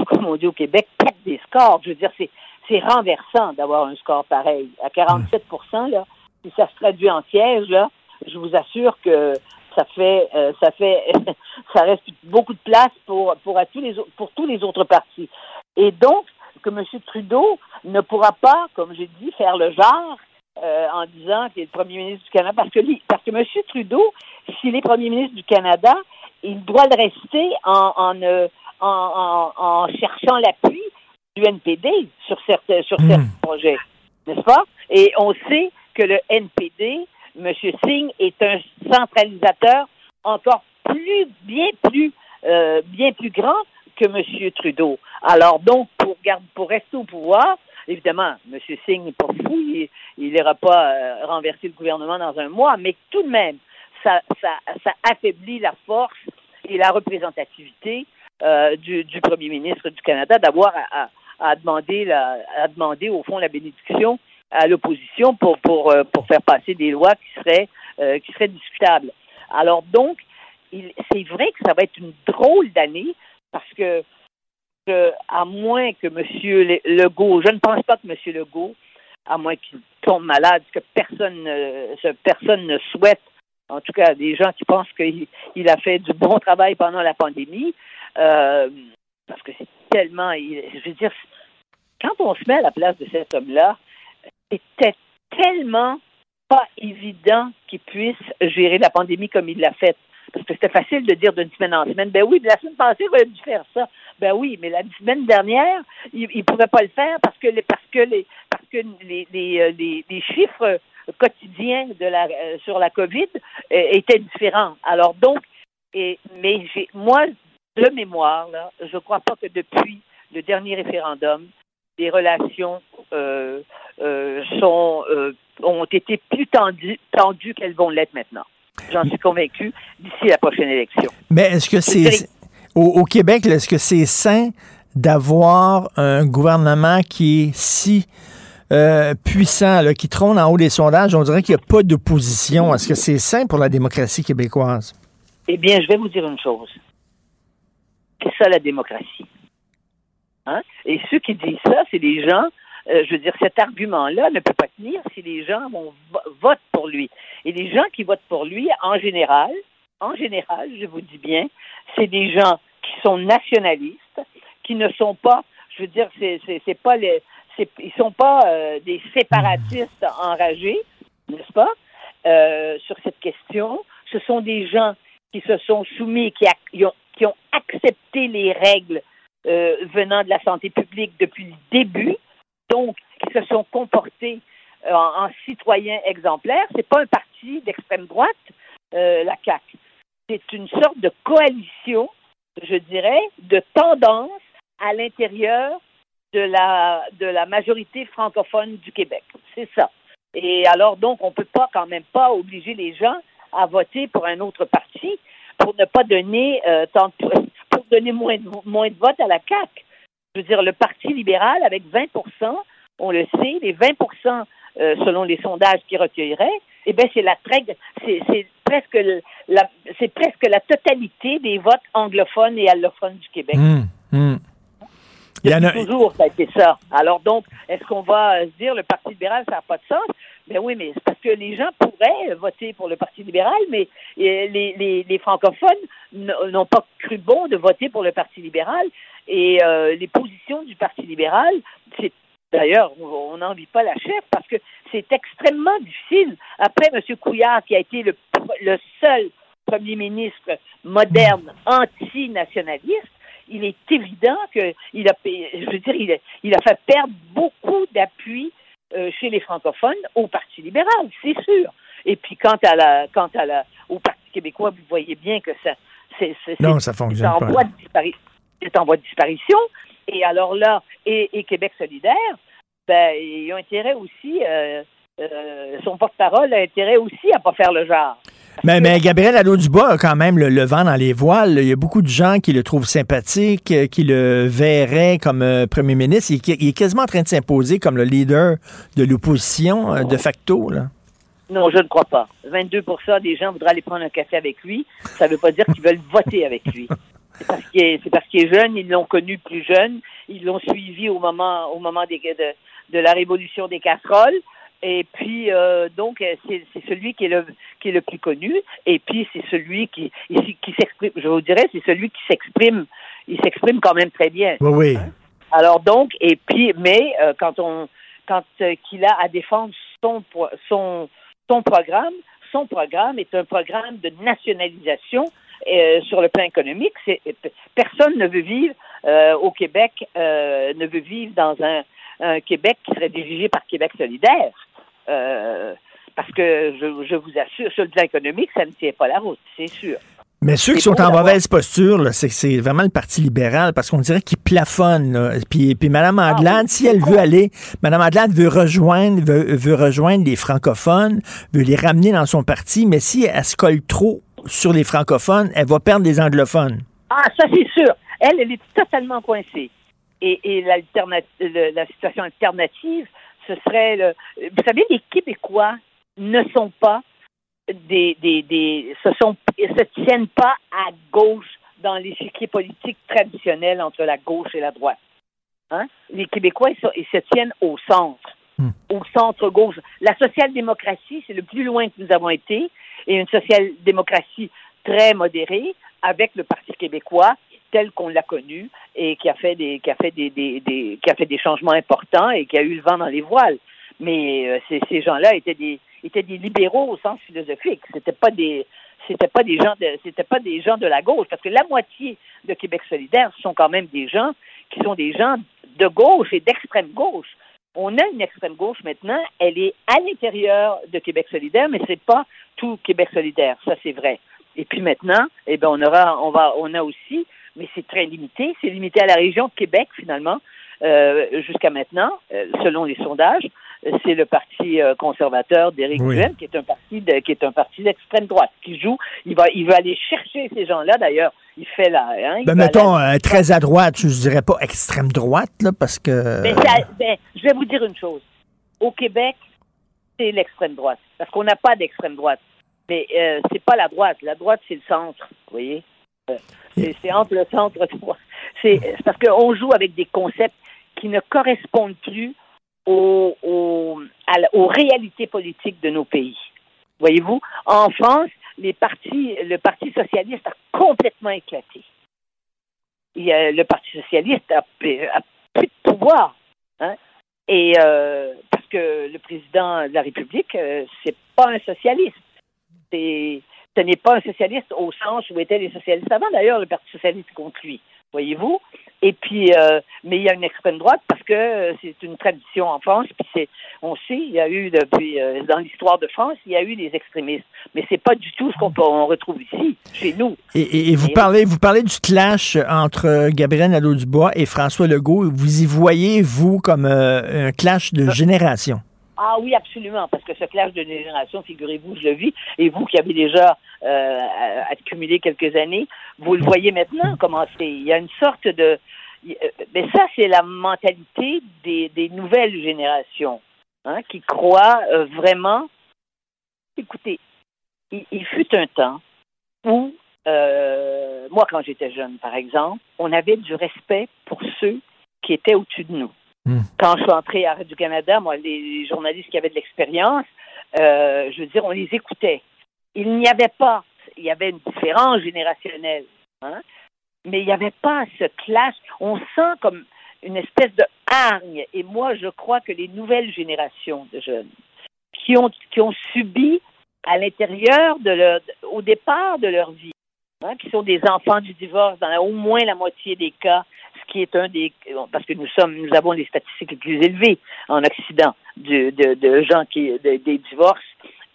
comme on dit au Québec, pète des scores. Je veux dire, c'est c'est renversant d'avoir un score pareil. À 47% là, si ça se traduit en siège, là, je vous assure que ça fait, euh, ça fait, ça reste beaucoup de place pour pour à tous les pour tous les autres partis. Et donc que M. Trudeau ne pourra pas, comme j'ai dit, faire le genre euh, en disant qu'il est le premier ministre du Canada, parce que lui, parce que M. Trudeau, s'il est premier ministre du Canada, il doit le rester en en, euh, en, en, en cherchant l'appui du NPD sur certains sur certains projets, n'est-ce pas? Et on sait que le NPD, M. Singh, est un centralisateur encore plus, bien plus, euh, bien plus grand que M. Trudeau. Alors donc, pour, pour rester au pouvoir, évidemment, M. Singh n'est pas fou, il n'ira pas euh, renverser le gouvernement dans un mois, mais tout de même, ça, ça, affaiblit la force et la représentativité euh, du, du premier ministre du Canada d'avoir à, demander, à demander au fond la bénédiction à l'opposition pour, pour, euh, pour faire passer des lois qui seraient, euh, qui seraient discutables. Alors donc, c'est vrai que ça va être une drôle d'année parce que, à moins que M. Legault, je ne pense pas que M. Legault, à moins qu'il tombe malade, que personne, personne ne souhaite, en tout cas des gens qui pensent qu'il a fait du bon travail pendant la pandémie, euh, parce que c'est tellement, je veux dire, quand on se met à la place de cet homme-là, c'était tellement pas évident qu'il puisse gérer la pandémie comme il l'a fait. Parce que c'était facile de dire d'une semaine en semaine, ben oui, la semaine passée, il aurait dû faire ça. Ben oui, mais la semaine dernière, il ne pouvait pas le faire parce que les, parce que les, parce que les, les, euh, les, chiffres quotidiens de la, euh, sur la COVID euh, étaient différents. Alors donc, et, mais j'ai, moi, de mémoire, là, je ne crois pas que depuis le dernier référendum, les relations euh, euh, sont, euh, ont été plus tendues, tendues qu'elles vont l'être maintenant. J'en suis convaincu d'ici la prochaine élection.
Mais est-ce que c'est au, Québec, est-ce que c'est sain d'avoir un gouvernement qui est si puissant, qui trône en haut des sondages? On dirait qu'il n'y a pas d'opposition. Est-ce que c'est sain pour la démocratie québécoise?
Eh bien, je vais vous dire une chose. C'est ça la démocratie. Hein? Et ceux qui disent ça, c'est des gens, euh, je veux dire, cet argument-là ne peut pas tenir si les gens votent pour lui. Et les gens qui votent pour lui, en général, en général, je vous dis bien, c'est des gens qui sont nationalistes, qui ne sont pas, je veux dire, c'est, c'est, pas les, ils sont pas euh, des séparatistes enragés, n'est-ce pas, euh, sur cette question. Ce sont des gens qui se sont soumis, qui ont accepté les règles euh, venant de la santé publique depuis le début, donc qui se sont comportés euh, en, citoyens exemplaires. C'est pas un parti d'extrême droite, euh, la CAC. C'est une sorte de coalition, je dirais, de tendance à l'intérieur de la de la majorité francophone du Québec. C'est ça. Et alors donc on peut pas quand même pas obliger les gens à voter pour un autre parti pour ne pas donner tant de, donner moins de, moins de votes à la CAQ. Je veux dire, le Parti libéral, avec 20 on le sait, les 20% euh, selon les sondages qui recueilleraient, eh bien, c'est la c'est presque la, c'est presque la totalité des votes anglophones et allophones du Québec.
Mmh, mmh.
Il y en a... toujours, ça a été ça. Alors donc, est-ce qu'on va se dire le Parti libéral, ça n'a pas de sens? Ben oui, mais c'est parce que les gens pourraient voter pour le Parti libéral, mais euh, les, les, francophones n'ont pas cru bon de voter pour le Parti libéral. Et euh, les positions du Parti libéral, c'est d'ailleurs, on n'envie pas la chef parce que c'est extrêmement difficile. Après M. Couillard, qui a été le, le seul premier ministre moderne anti-nationaliste, il est évident qu'il a, je veux dire, il a fait perdre beaucoup d'appui euh, chez les francophones au Parti libéral, c'est sûr. Et puis quant à la, quant à la, au Parti québécois, vous voyez bien que ça, c'est,
non, ça fonctionne en
Voie de c'est en voie de disparition. Et alors là, et, Québec solidaire, ben, ils ont intérêt aussi, euh, euh, son porte-parole a intérêt aussi à pas faire le genre.
Mais, Gabriel Allo-Dubois a quand même le, vent dans les voiles. Il y a beaucoup de gens qui le trouvent sympathique, euh, qui le verraient comme euh, premier ministre. Il, est quasiment en train de s'imposer comme le leader de l'opposition euh, de facto.
Non, je ne crois pas. 22% des gens voudraient aller prendre un café avec lui. Ça ne veut pas dire qu'ils veulent voter avec lui. C'est parce qu'il est, jeune, ils l'ont connu plus jeune, ils l'ont suivi au moment, au moment de la révolution des casseroles. Et puis euh, donc euh, c'est celui qui est le qui est le plus connu. Et puis c'est celui qui qui s'exprime. Je vous dirais c'est celui qui s'exprime. Il s'exprime quand même très bien.
Oui. oui.
Alors donc et puis mais euh, quand on quand qu'il a à défendre son son son programme, son programme est un programme de nationalisation sur le plan économique. Personne ne veut vivre au Québec, ne veut vivre dans un, un Québec qui serait dirigé par Québec solidaire. Euh, parce que je, vous assure, sur le plan économique, ça ne tient pas la route, c'est sûr.
Mais ceux qui sont en mauvaise posture, c'est vraiment le Parti libéral, parce qu'on dirait qu'il plafonne. Puis, puis Mme ah Anglade, si elle veut aller, Mme Anglade veut rejoindre, veut, rejoindre les francophones, veut les ramener dans son parti, mais si elle se colle trop sur les francophones, elle va perdre les anglophones.
Ah, ça c'est sûr. Elle, elle est totalement coincée. Et, et la situation alternative, ce serait le. Vous savez, les Québécois ne sont pas des, des, des se sont se tiennent pas à gauche dans l'échiquier politique traditionnel entre la gauche et la droite. Hein? Les Québécois, ils, se tiennent au centre, hmm. au centre-gauche. La social-démocratie, c'est le plus loin que nous avons été, et une social-démocratie très modérée, avec le Parti québécois tel qu'on l'a connu et qui a fait des qui a fait des, qui a fait des changements importants et qui a eu le vent dans les voiles. Mais euh, ces, ces gens-là étaient des étaient des libéraux au sens philosophique. C'était pas des c'était pas des gens de c'était pas des gens de la gauche parce que la moitié de Québec solidaire sont quand même des gens qui sont des gens de gauche et d'extrême gauche. On a une extrême gauche maintenant, elle est à l'intérieur de Québec solidaire, mais c'est pas tout Québec solidaire, ça c'est vrai. Et puis maintenant, eh ben on aura, on va, on a aussi, mais c'est très limité, c'est limité à la région de Québec finalement, euh, jusqu'à maintenant, euh, selon les sondages c'est le parti euh, conservateur d'Éric oui. qui est un parti de, qui est un parti d'extrême droite, qui joue, il va, il va aller chercher ces gens-là. D'ailleurs, il fait là. Hein,
ben, mettons euh, très à droite, je ne dirais pas extrême droite, là, parce que.
Ben, ben, je vais vous dire une chose. Au Québec, c'est l'extrême droite, parce qu'on n'a pas d'extrême droite. Mais euh, c'est pas la droite. La droite, c'est le centre. Vous voyez? C'est entre le centre. C'est parce qu'on joue avec des concepts qui ne correspondent plus aux, aux, réalités politiques de nos pays. Voyez-vous, en France, les partis, le Parti socialiste a complètement éclaté. le Parti socialiste a, plus de pouvoir. Hein? Et euh, parce que le président de la République, euh, c'est pas un socialiste. C'est, ce n'est pas un socialiste au sens où étaient les socialistes avant. D'ailleurs, le Parti socialiste contre lui voyez-vous. Et puis, euh, mais il y a une extrême droite parce que euh, c'est une tradition en France. Puis c'est, on sait, il y a eu depuis euh, dans l'histoire de France, il y a eu des extrémistes. Mais c'est pas du tout ce qu'on retrouve ici, chez nous.
Et, vous parlez, vous parlez du clash entre Gabriel Nadeau-Dubois et François Legault. Vous y voyez vous comme un clash de génération?
Ah oui, absolument, parce que ce clash de génération, figurez-vous, je le vis, et vous qui avez déjà euh, accumulé quelques années, vous le voyez maintenant commencer. Il y a une sorte de... Euh, mais ça, c'est la mentalité des, des nouvelles générations, hein, qui croient euh, vraiment... Écoutez, il, fut un temps où, euh, moi, quand j'étais jeune, par exemple, on avait du respect pour ceux qui étaient au-dessus de nous. Hmm. Quand je suis entrée à Radio-Canada, moi, les journalistes qui avaient de l'expérience, euh, je veux dire, on les écoutait. Il n'y avait pas, il y avait une différence générationnelle, hein, mais il n'y avait pas ce clash. On sent comme une espèce de hargne. Et moi, je crois que les nouvelles générations de jeunes qui ont, qui ont subi à l'intérieur de leur, au départ de leur vie, hein, qui sont des enfants du divorce dans au moins la moitié des cas, qui est un des parce que nous sommes nous avons les statistiques les plus élevées en Occident de, de, gens qui des divorces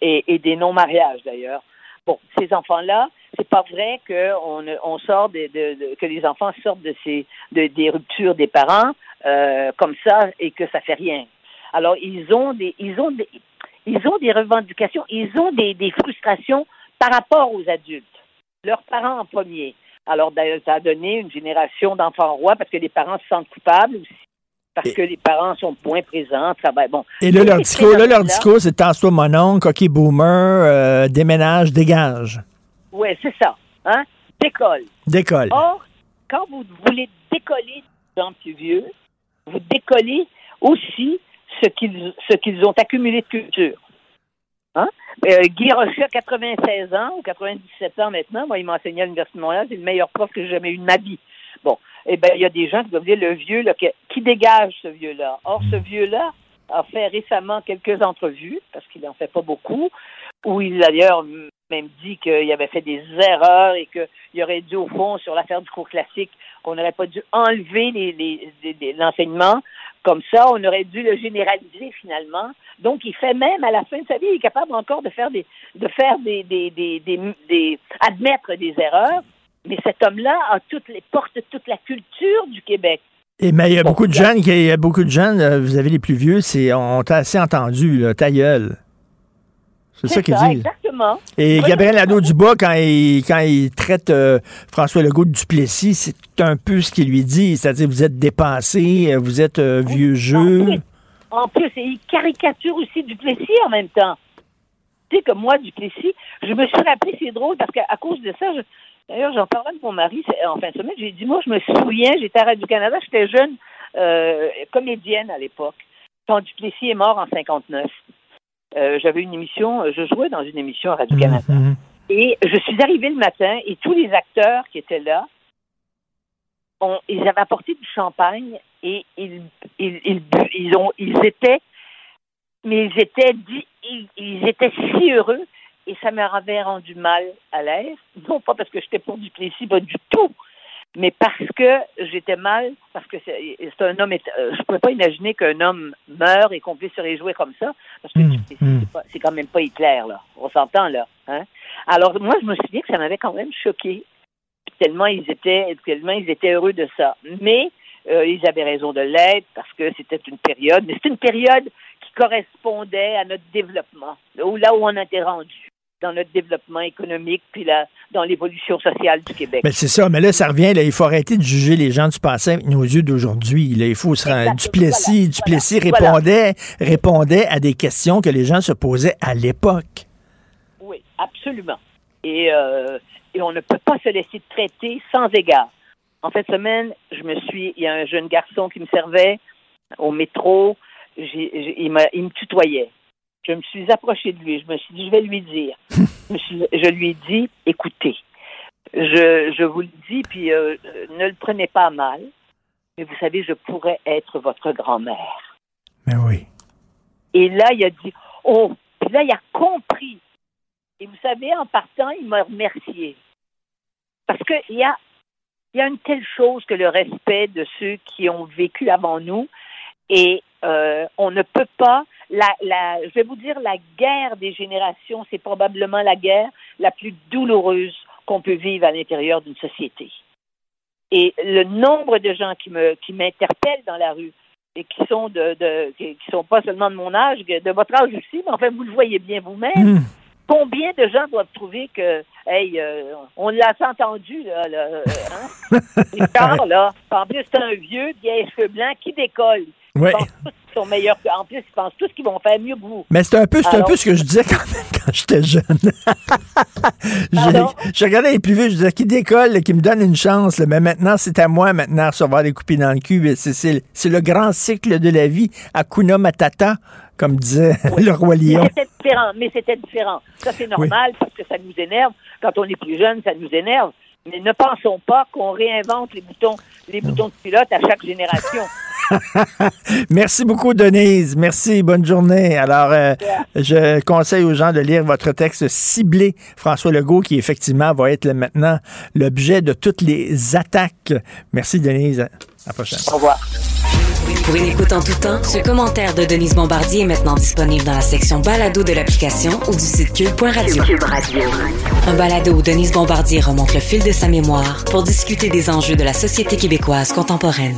et, des non mariages d'ailleurs. Bon, ces enfants-là, c'est pas vrai que on, on sort de, que les enfants sortent de ces des ruptures des parents euh, comme ça et que ça fait rien. Alors ils ont des ils ont des ils ont des revendications, ils ont des, des frustrations par rapport aux adultes, leurs parents en premier. Alors, d'ailleurs, ça a donné une génération d'enfants rois parce que les parents se sentent coupables aussi. Parce que les parents sont moins présents, travaillent. Bon.
Et là, leur discours, là, leur discours, c'est tasse-toi mon oncle, coquille boomer, euh, déménage, dégage.
Oui, c'est ça. Hein? Décolle.
Décolle.
Or, quand vous voulez décoller des gens plus vieux, vous décollez aussi ce qu'ils, ce qu'ils ont accumulé de culture. Hein? Euh, Guy Rocher, 96 ans ou 97 ans maintenant, moi, il m'enseignait à l'Université de Montréal, c'est le meilleur prof que j'ai jamais eu de ma vie. Bon, eh bien, il y a des gens qui doivent dire le vieux, là, qui dégage ce vieux-là? Or, ce vieux-là a fait récemment quelques entrevues, parce qu'il n'en fait pas beaucoup, où il d'ailleurs même dit qu'il avait fait des erreurs et qu'il aurait dû, au fond, sur l'affaire du cours classique, qu'on n'aurait pas dû enlever l'enseignement comme ça, on aurait dû le généraliser finalement. Donc, il fait même à la fin de sa vie, il est capable encore de faire des, de faire des, des, des, des, admettre des erreurs. Mais cet homme-là a toutes les porte toute la culture du Québec.
Et mais il y a beaucoup de jeunes, il y a beaucoup de jeunes, vous avez les plus vieux, c'est on t'a assez entendu, là, ta gueule. C'est ça qu'il dit.
Exactement.
Et Gabriel Nadeau-Dubois, quand il, quand il traite euh, François Legault de Duplessis, c'est un peu ce qu'il lui dit. C'est-à-dire, vous êtes dépassé, vous êtes euh, vieux jeu.
En plus, il caricature aussi Duplessis en même temps. Tu sais que moi, Duplessis, je me suis rappelé, c'est drôle, parce qu'à cause de ça, d'ailleurs, j'en parlais avec mon mari en fin de semaine, j'ai dit, moi, je me souviens, j'étais à Radio-Canada, j'étais jeune euh, comédienne à l'époque, quand Duplessis est mort en 59. Euh, j'avais une émission, je jouais dans une émission à Radio-Canada. Mhm. Et je suis arrivée le matin et tous les acteurs qui étaient là, ils avaient apporté du champagne et ils, ils, ils, ont, ils étaient, mais ils étaient, ils, étaient si heureux et ça m'avait rendu mal à l'aise. Non pas parce que j'étais pour du plaisir, pas du tout, mais parce que j'étais mal, parce que c'est un homme. Euh, je ne pouvais pas imaginer qu'un homme meure et qu'on puisse se réjouir comme ça, parce que mmh, c'est quand même pas Hitler, là. On s'entend, là. Hein? Alors, moi, je me suis dit que ça m'avait quand même choqué, tellement ils étaient, tellement ils étaient heureux de ça. Mais euh, ils avaient raison de l'être parce que c'était une période, mais c'est une période qui correspondait à notre développement, là où on était rendu dans notre développement économique puis dans l'évolution sociale du Québec.
Mais c'est ça, mais là, ça revient, là, il faut arrêter de juger les gens du passé avec nos yeux d'aujourd'hui. Il faut se rendre. Duplessis, Duplessis répondait, répondait à des questions que les gens se posaient à l'époque.
Oui, absolument. Et, euh, et on ne peut pas se laisser traiter sans égard. En de semaine, je me suis, il y a un jeune garçon qui me servait au métro, il, il me tutoyait je me suis approchée de lui. Je me suis dit, je vais lui dire. je, lui ai dit, écoutez, je, je vous le dis, puis euh, ne le prenez pas mal, mais vous savez, je pourrais être votre grand-mère.
Mais oui.
Et là, il a dit, oh, puis là, il a compris. Et vous savez, en partant, il m'a remercié. Parce qu'il y a, y a une telle chose que le respect de ceux qui ont vécu avant nous. Et euh, on ne peut pas la, je vais vous dire, la guerre des générations, c'est probablement la guerre la plus douloureuse qu'on peut vivre à l'intérieur d'une société. Et le nombre de gens qui me qui m'interpellent dans la rue et qui sont de, de qui sont pas seulement de mon âge, de votre âge aussi, mais enfin vous le voyez bien vous-même. Hmm. Combien de gens doivent trouver que, hey, euh, on l'a entendu, là, là hein? là. En plus, c'est un vieux les cheveux blancs qui décolle.
Oui
sont meilleurs que. En plus, ils pensent tous qu'ils vont faire mieux que vous.
Mais c'est un peu, c'est un peu ce que je disais quand, quand j'étais jeune. je, regardais les plus vieux, je disais qui décolle, qui me donne une chance. mais maintenant, c'est à moi maintenant de recevoir des coupines dans le cul. C'est le grand cycle de la vie. Akuna Matata comme disait le roi Lion.
Mais c'était différent, mais c'était différent. Ça, c'est normal parce que ça nous énerve. Quand on est plus jeune, ça nous énerve. Mais ne pensons pas qu'on réinvente les boutons, les boutons de pilote à chaque génération.
Merci beaucoup, Denise. Merci. Bonne journée. Alors, euh, je conseille aux gens de lire votre texte ciblé, François Legault, qui effectivement va être maintenant l'objet de toutes les attaques. Merci, Denise. À la prochaine.
Au revoir.
Pour une écoute en tout temps, ce commentaire de Denise Bombardier est maintenant disponible dans la section balado de l'application ou du site cube.radio. Un balado où Denise Bombardier remonte le fil de sa mémoire pour discuter des enjeux de la société québécoise contemporaine.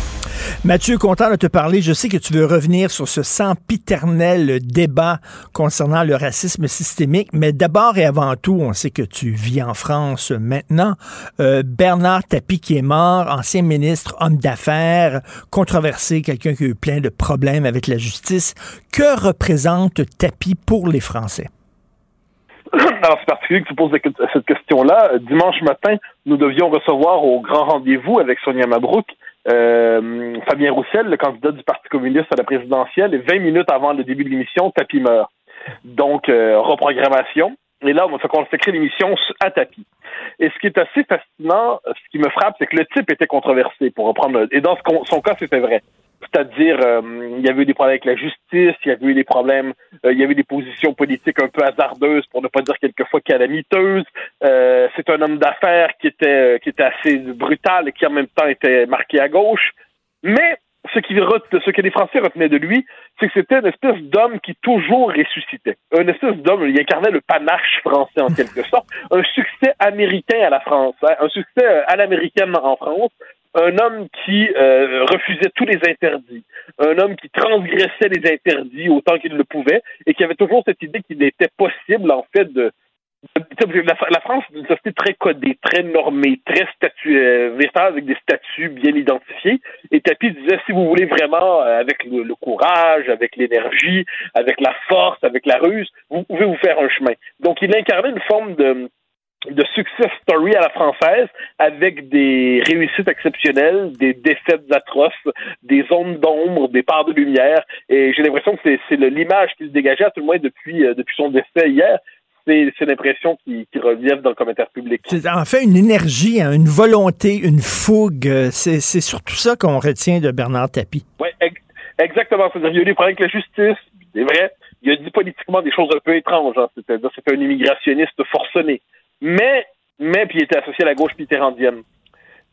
Mathieu, content de te parler. Je sais que tu veux revenir sur ce sempiternel débat concernant le racisme systémique, mais d'abord et avant tout, on sait que tu vis en France maintenant. Euh, Bernard Tapie qui est mort, ancien ministre, homme d'affaires, controversé, quelqu'un qui a eu plein de problèmes avec la justice. Que représente Tapie pour les Français?
Alors, c'est particulier que tu poses cette question-là. Dimanche matin, nous devions recevoir au grand rendez-vous avec Sonia Mabrouk euh, Fabien Roussel, le candidat du Parti communiste à la présidentielle, et 20 minutes avant le début de l'émission, Tapi meurt. Donc, euh, reprogrammation. Et là, on va consacrer l'émission à tapis. Et ce qui est assez fascinant, ce qui me frappe, c'est que le type était controversé, pour reprendre. Et dans son cas, c'était vrai. C'est-à-dire, euh, il y avait eu des problèmes avec la justice, il y avait eu des problèmes, euh, il y avait des positions politiques un peu hasardeuses, pour ne pas dire quelquefois calamiteuses. Euh, c'est un homme d'affaires qui était qui était assez brutal et qui en même temps était marqué à gauche. Mais ce, qui, ce que les Français retenaient de lui, c'est que c'était une espèce d'homme qui toujours ressuscitait. Une espèce d'homme, il incarnait le panache français en quelque sorte. Un succès américain à la France, hein, un succès à l'américaine en France. Un homme qui euh, refusait tous les interdits, un homme qui transgressait les interdits autant qu'il le pouvait et qui avait toujours cette idée qu'il était possible en fait de, la, France est une société très codée, très normée, très statue, euh, avec des statuts bien identifiés. Et Tapi disait, si vous voulez vraiment, euh, avec le, courage, avec l'énergie, avec la force, avec la ruse, vous pouvez vous faire un chemin. Donc, il incarnait une forme de, de success story à la française avec des réussites exceptionnelles, des défaites atroces, des zones d'ombre, des parts de lumière. Et j'ai l'impression que c'est l'image qu'il dégageait à tout le moins depuis, euh, depuis son décès hier c'est l'impression qui, qui revient dans le commentaire public.
C'est en fait une énergie, hein, une volonté, une fougue. Euh, c'est surtout ça qu'on retient de Bernard Tapie.
Oui, exactement. C'est-à-dire, il y a eu des problèmes avec la justice, c'est vrai. Il a dit politiquement des choses un peu étranges. Hein. C'était un immigrationniste forcené. Mais, mais, puis il était associé à la gauche mitterrandienne.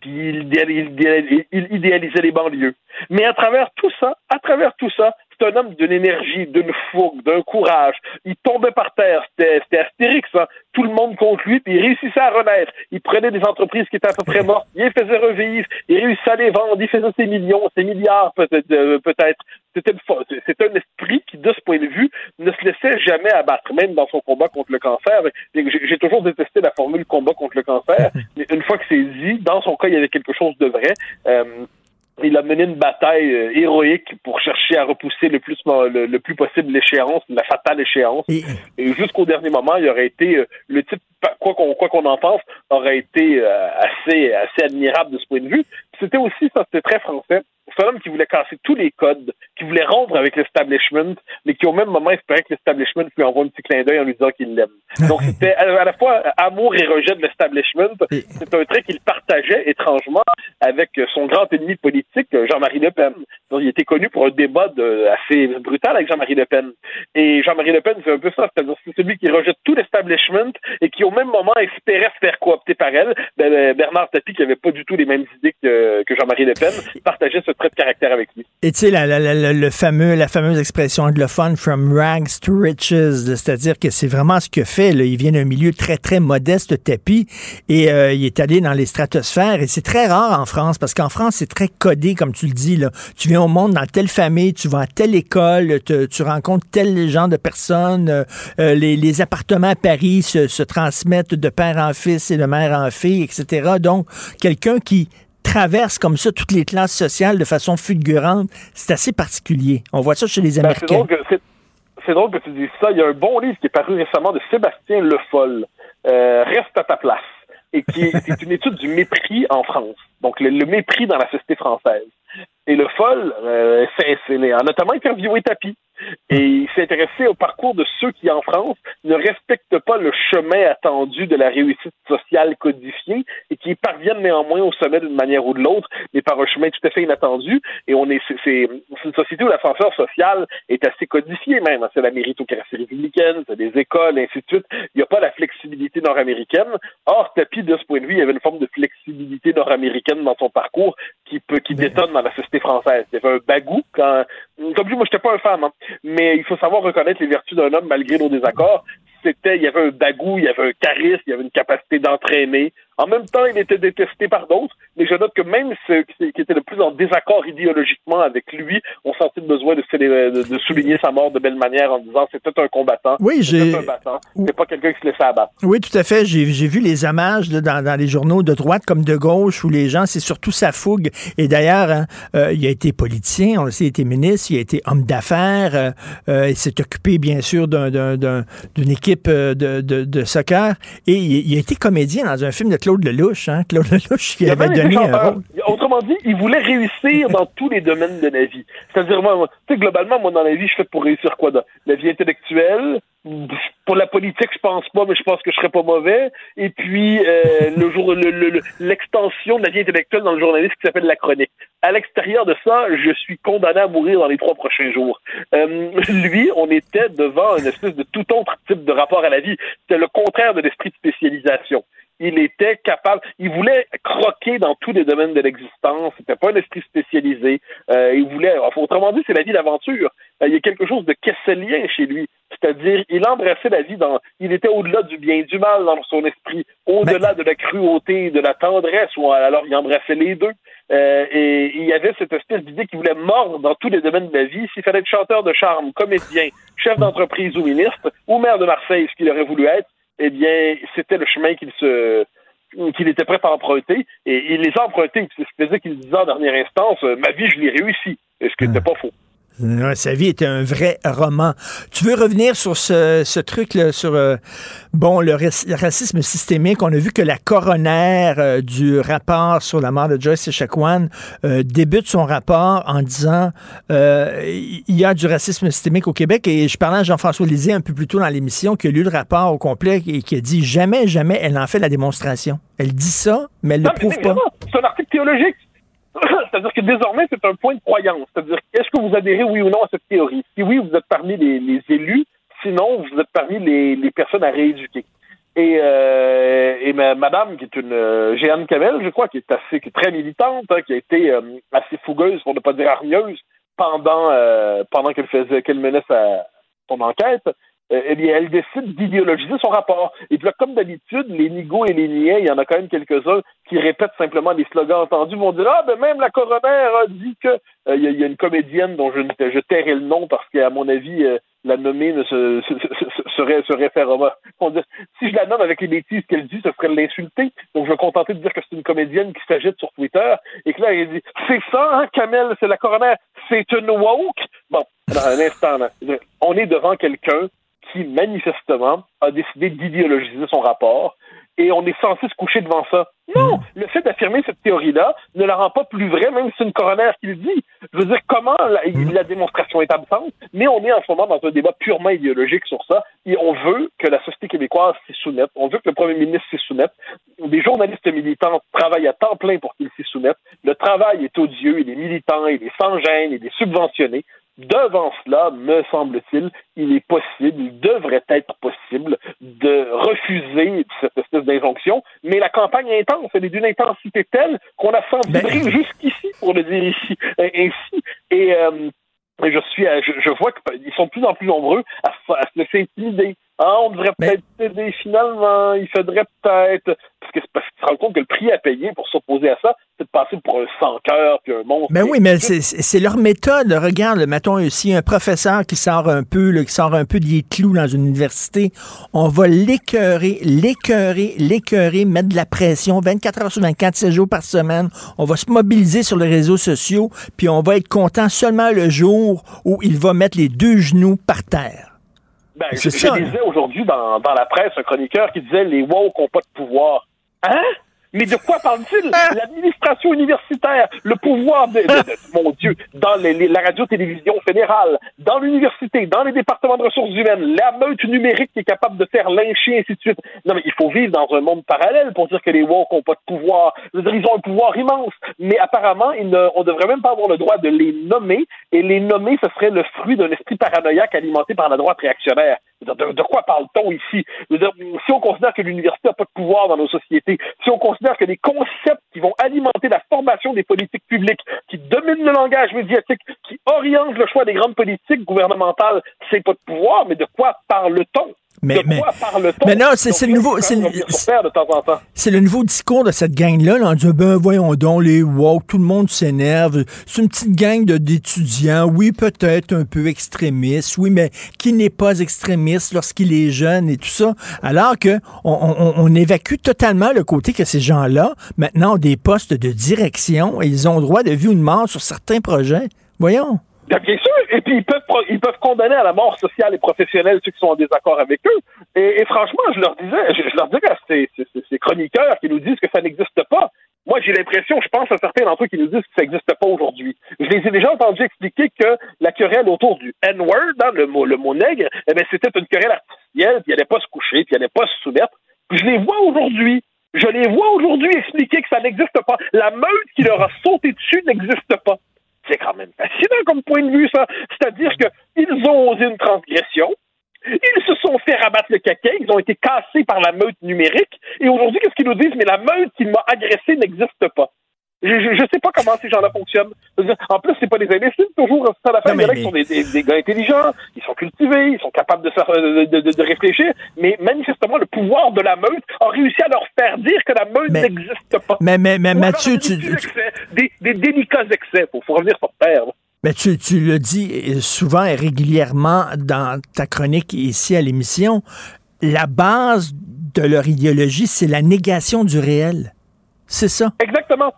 Puis il, il idéalisait les banlieues. Mais à travers tout ça, à travers tout ça, c'est un homme d'une énergie, d'une fougue, d'un courage. Il tombait par terre. C'était astérix, hein. Tout le monde contre lui, puis il réussissait à renaître. Il prenait des entreprises qui étaient à peu près mortes, il les faisait revivre, il réussissait à les vendre, il faisait ses millions, ses milliards peut-être. Euh, peut-être. C'était un esprit qui, de ce point de vue, ne se laissait jamais abattre, même dans son combat contre le cancer. J'ai toujours détesté la formule combat contre le cancer, mais une fois que c'est dit, dans son cas, il y avait quelque chose de vrai. Euh, il a mené une bataille euh, héroïque pour chercher à repousser le plus le, plus possible l'échéance, la fatale échéance. Et, jusqu'au dernier moment, il aurait été euh, le type quoi qu'on quoi qu'on en pense aurait été euh, assez assez admirable de ce point de vue. C'était aussi ça, c'était très français. C'est un homme qui voulait casser tous les codes, qui voulait rompre avec l'establishment, mais qui au même moment espérait que l'establishment lui envoie un petit clin d'œil en lui disant qu'il l'aime. Donc c'était à la fois amour et rejet de l'establishment. C'est un trait qu'il partageait étrangement avec son grand ennemi politique, Jean-Marie Le Pen. Donc, il était connu pour un débat de, assez brutal avec Jean-Marie Le Pen. Et Jean-Marie Le Pen, c'est un peu ça, c'est-à-dire c'est celui qui rejette tout l'establishment et qui au même moment espérait se faire coopter par elle. Ben, Bernard Tapie, qui avait pas du tout les mêmes idées que, que Jean-Marie Le Pen, partageait ce trait de caractère avec lui.
Et tu sais, la, la, la, le fameux, la fameuse expression anglophone from rags to riches, c'est-à-dire que c'est vraiment ce que fait. Là. Il vient d'un milieu très, très modeste, Tapie, et euh, il est allé dans les stratosphères. Et c'est très rare en France, parce qu'en France, c'est très codé, comme tu le dis. Là. Tu viens au monde dans telle famille, tu vas à telle école, tu rencontres tel genre de personnes. Euh, euh, les, les, appartements à Paris se, se transmettent de père en fils et de mère en fille, etc. Donc, quelqu'un qui traverse comme ça toutes les classes sociales de façon fulgurante, c'est assez particulier. On voit ça chez les ben, Américains.
c'est drôle, que tu dises ça. Il y a un bon livre qui est paru récemment de Sébastien Le Foll, euh, Reste à ta place, et qui est, une étude du mépris en France. Donc, le, mépris dans la société française. Et Le Foll, euh, c'est, a notamment interviewé Tapi. Et il s'est intéressé au parcours de ceux qui, en France, ne respectent pas le chemin attendu de la réussite sociale codifiée et qui parviennent néanmoins au sommet d'une manière ou de l'autre, mais par un chemin tout à fait inattendu. Et on est, c'est, une société où l'ascenseur social est assez codifié même. C'est la méritocratie républicaine, c'est des écoles, ainsi de suite. Il n'y a pas la flexibilité nord-américaine. Or, Tapi, de ce point de vue, il y avait une forme de flexibilité nord-américaine dans son parcours qui peut, qui détonne dans la société française. Il y avait un bagou quand, comme je moi, j'étais pas un fan, hein mais il faut savoir reconnaître les vertus d'un homme malgré nos désaccords. C'était, il y avait un bagou, il y avait un charisme, il y avait une capacité d'entraîner, en même temps, il était détesté par d'autres, mais je note que même ceux qui étaient le plus en désaccord idéologiquement avec lui ont senti le besoin de, de, souligner sa mort de belle manière en disant c'était un combattant.
Oui, j'ai.
C'est pas quelqu'un qui se laissait abattre.
Oui, tout à fait. J'ai vu les hommages dans, les journaux de droite comme de gauche où les gens, c'est surtout sa fougue. Et d'ailleurs, hein, euh, il a été politicien, on le sait, il a été ministre, il a été homme d'affaires, euh, euh, il s'est occupé bien sûr d'une équipe de, de, soccer et il, il, a été comédien dans un film de Claude Lelouch, hein? Claude Lelouch qui
Il
avait donné un rôle.
Autrement dit, il voulait réussir dans tous les domaines de la vie. C'est-à-dire, moi, tu sais, globalement, moi, dans la vie, je fais pour réussir quoi? Dans la vie intellectuelle, pour la politique, je pense pas, mais je pense que je serais pas mauvais. Et puis, euh, le jour, le- le- le- l'extension de la vie intellectuelle dans le journalisme qui s'appelle la chronique. À l'extérieur de ça, je suis condamné à mourir dans les trois prochains jours. Euh, lui, on était devant une espèce de tout autre type de rapport à la vie. C'était le contraire de l'esprit de spécialisation il était capable, il voulait croquer dans tous les domaines de l'existence. C'était pas un esprit spécialisé. Euh, il voulait, autrement dit, c'est la vie d'aventure. Euh, il y a quelque chose de kesselien chez lui, c'est-à-dire il embrassait la vie dans, il était au-delà du bien et du mal dans son esprit, au-delà de la cruauté, de la tendresse, ou alors il embrassait les deux. Euh, et il y avait cette espèce d'idée qu'il voulait mordre dans tous les domaines de la vie. S'il fallait être chanteur de charme, comédien, chef d'entreprise ou ministre, ou maire de Marseille, ce qu'il aurait voulu être, eh bien, c'était le chemin qu'il se qu'il était prêt à emprunter et il les a empruntés. C'est-à-dire qu'il disait en dernière instance, euh, ma vie, je l'ai réussi. Et ce qui n'était pas faux?
Sa vie était un vrai roman. Tu veux revenir sur ce, ce truc-là, sur euh, bon le, rac- le racisme systémique. On a vu que la coroner euh, du rapport sur la mort de Joyce Echaquan euh, débute son rapport en disant euh, il y a du racisme systémique au Québec. Et je parlais à Jean-François Lisée un peu plus tôt dans l'émission qui a lu le rapport au complet et qui a dit jamais, jamais elle en fait la démonstration. Elle dit ça, mais elle ne le prouve pas.
C'est un article théologique. C'est-à-dire que désormais, c'est un point de croyance. C'est-à-dire, est-ce que vous adhérez oui ou non à cette théorie? Si oui, vous êtes parmi les, élus. Sinon, vous êtes parmi les, les personnes à rééduquer. Et, euh, et ma- madame, qui est une euh, Jeanne Camel, je crois, qui est assez, qui est très militante, hein, qui a été euh, assez fougueuse, pour ne pas dire hargneuse, pendant, euh, pendant qu'elle faisait, qu'elle menait sa, son enquête, euh, eh bien, elle décide d'idéologiser son rapport. Et puis là, comme d'habitude, les nigauds et les niais, il y en a quand même quelques-uns qui répètent simplement des slogans entendus, vont dire Ah, ben même la coroner a dit que. Euh, Il y, a- une comédienne dont je, je tairai le nom parce qu'à mon avis, euh, la nommer ne se, se, se- se- serait, se référera. On dit, si je la nomme avec les bêtises qu'elle dit, ce serait l'insulter. Donc, je vais me contenter de dire que c'est une comédienne qui s'agite sur Twitter et que là, elle dit C'est ça, hein, Kamel, c'est la coroner, c'est une woke? Bon, dans un instant, là, on est devant quelqu'un qui, manifestement, a décidé d'idéologiser son rapport et on est censé se coucher devant ça. Non! Le fait d'affirmer cette théorie-là ne la rend pas plus vraie, même si c'est une coroner qui le dit. Je veux dire, comment la, la démonstration est absente, mais on est en ce moment dans un débat purement idéologique sur ça, et on veut que la société québécoise s'y soumette, on veut que le premier ministre s'y soumette. Des journalistes militants travaillent à temps plein pour qu'ils s'y soumettent. Le travail est odieux, il est militant, il est sans gêne, il est subventionné. Devant cela, me semble-t-il, il est possible, il devrait être possible de refuser cette espèce d'injonction, mais la campagne est intense, elle est d'une intensité telle qu'on a senti vibrer jusqu'ici, pour le dire ici, ainsi. Et, euh, je suis, je, je vois qu'ils sont de plus en plus nombreux à, se- à se laisser intimider. Ah, on devrait peut-être céder finalement, il faudrait peut-être, parce que c'est parce qu'ils se rendent compte que le prix à payer pour s'opposer à ça, de passer pour un sans-cœur puis un monstre.
Ben oui, mais c'est- leur méthode. Regarde, mettons ici un professeur qui sort un peu, là, qui sort un peu des clous dans une université. On va l'écœurer, l'écœurer, l'écœurer, mettre de la pression 24 heures sur 24, 7 jours par semaine. On va se mobiliser sur les réseaux sociaux, puis on va être content seulement le jour où il va mettre les deux genoux par terre.
Ben, je,
ça,
lisais aujourd'hui dans, dans la presse un chroniqueur qui disait les woke n'ont pas de pouvoir. Hein? Mais de quoi parle-t-il? L'administration universitaire, le pouvoir de, mon Dieu, dans la radio-télévision fédérale, dans l'université, dans les départements de ressources humaines, la meute numérique qui est capable de faire lyncher, ainsi de suite. Non, mais il faut vivre dans un monde parallèle pour dire que les woke n'ont pas de pouvoir. Dire, ils ont un pouvoir immense. Mais apparemment, ils ne, on devrait même pas avoir le droit de les nommer. Et les nommer, ce serait le fruit d'un esprit paranoïaque alimenté par la droite réactionnaire. De, quoi parle-t-on ici? Si on considère que l'université n'a pas de pouvoir dans nos sociétés, si on considère que les concepts qui vont alimenter la formation des politiques publiques, qui dominent le langage médiatique, qui orientent le choix des grandes politiques gouvernementales, c'est pas de pouvoir, mais de quoi parle-t-on?
Mais-
de quoi parle-t-on?
mais non, c'est- le nouveau- c'est le-. C'est nouveau discours de cette gang-là, là, en disant, ben voyons donc, les woke, tout le monde s'énerve. C'est une petite gang de- d'étudiants, oui, peut-être un peu extrémiste, oui, mais qui n'est pas extrémiste lorsqu'il est jeune et tout ça. Alors que on, on- on évacue totalement le côté que ces gens-là, maintenant, ont des postes de direction et ils ont droit de vie ou de mort sur certains projets. Voyons.
Bien sûr, et puis ils peuvent, ils peuvent condamner à la mort sociale et professionnelle ceux qui sont en désaccord avec eux. Et, franchement, je leur disais, je, leur disais à ces, ces, chroniqueurs qui nous disent que ça n'existe pas. Moi, j'ai l'impression, je pense à certains d'entre eux qui nous disent que ça n'existe pas aujourd'hui. Je les ai déjà entendus expliquer que la querelle autour du N-word, hein, le, mot, le mot nègre, eh c'était une querelle artificielle, puis ils n'allaient pas se coucher, puis ils n'allaient pas se soumettre. Je les vois aujourd'hui. Je les vois aujourd'hui expliquer que ça n'existe pas. La meute qui leur a sauté dessus n'existe pas. C'est quand même fascinant comme point de vue, ça. C'est-à-dire qu'ils ont osé une transgression, ils se sont fait rabattre le caquet, ils ont été cassés par la meute numérique, et aujourd'hui, qu'est-ce qu'ils nous disent? Mais la meute qui m'a agressé n'existe pas. Je, ne sais pas comment ces gens-là fonctionnent. En plus, c'est pas des imbéciles, toujours. Ça, la fin, qui sont des, des, gars intelligents, ils sont cultivés, ils sont capables de, de, de, de, réfléchir, mais manifestement, le pouvoir de la meute a réussi à leur faire dire que la meute n'existe pas.
Mais, mais, mais Mathieu, tu,
Des, des, délicats excès, faut, faut revenir sur terre.
Mais tu, tu le dis souvent et régulièrement dans ta chronique ici à l'émission, la base de leur idéologie, c'est la négation du réel. C'est ça?
Exactement.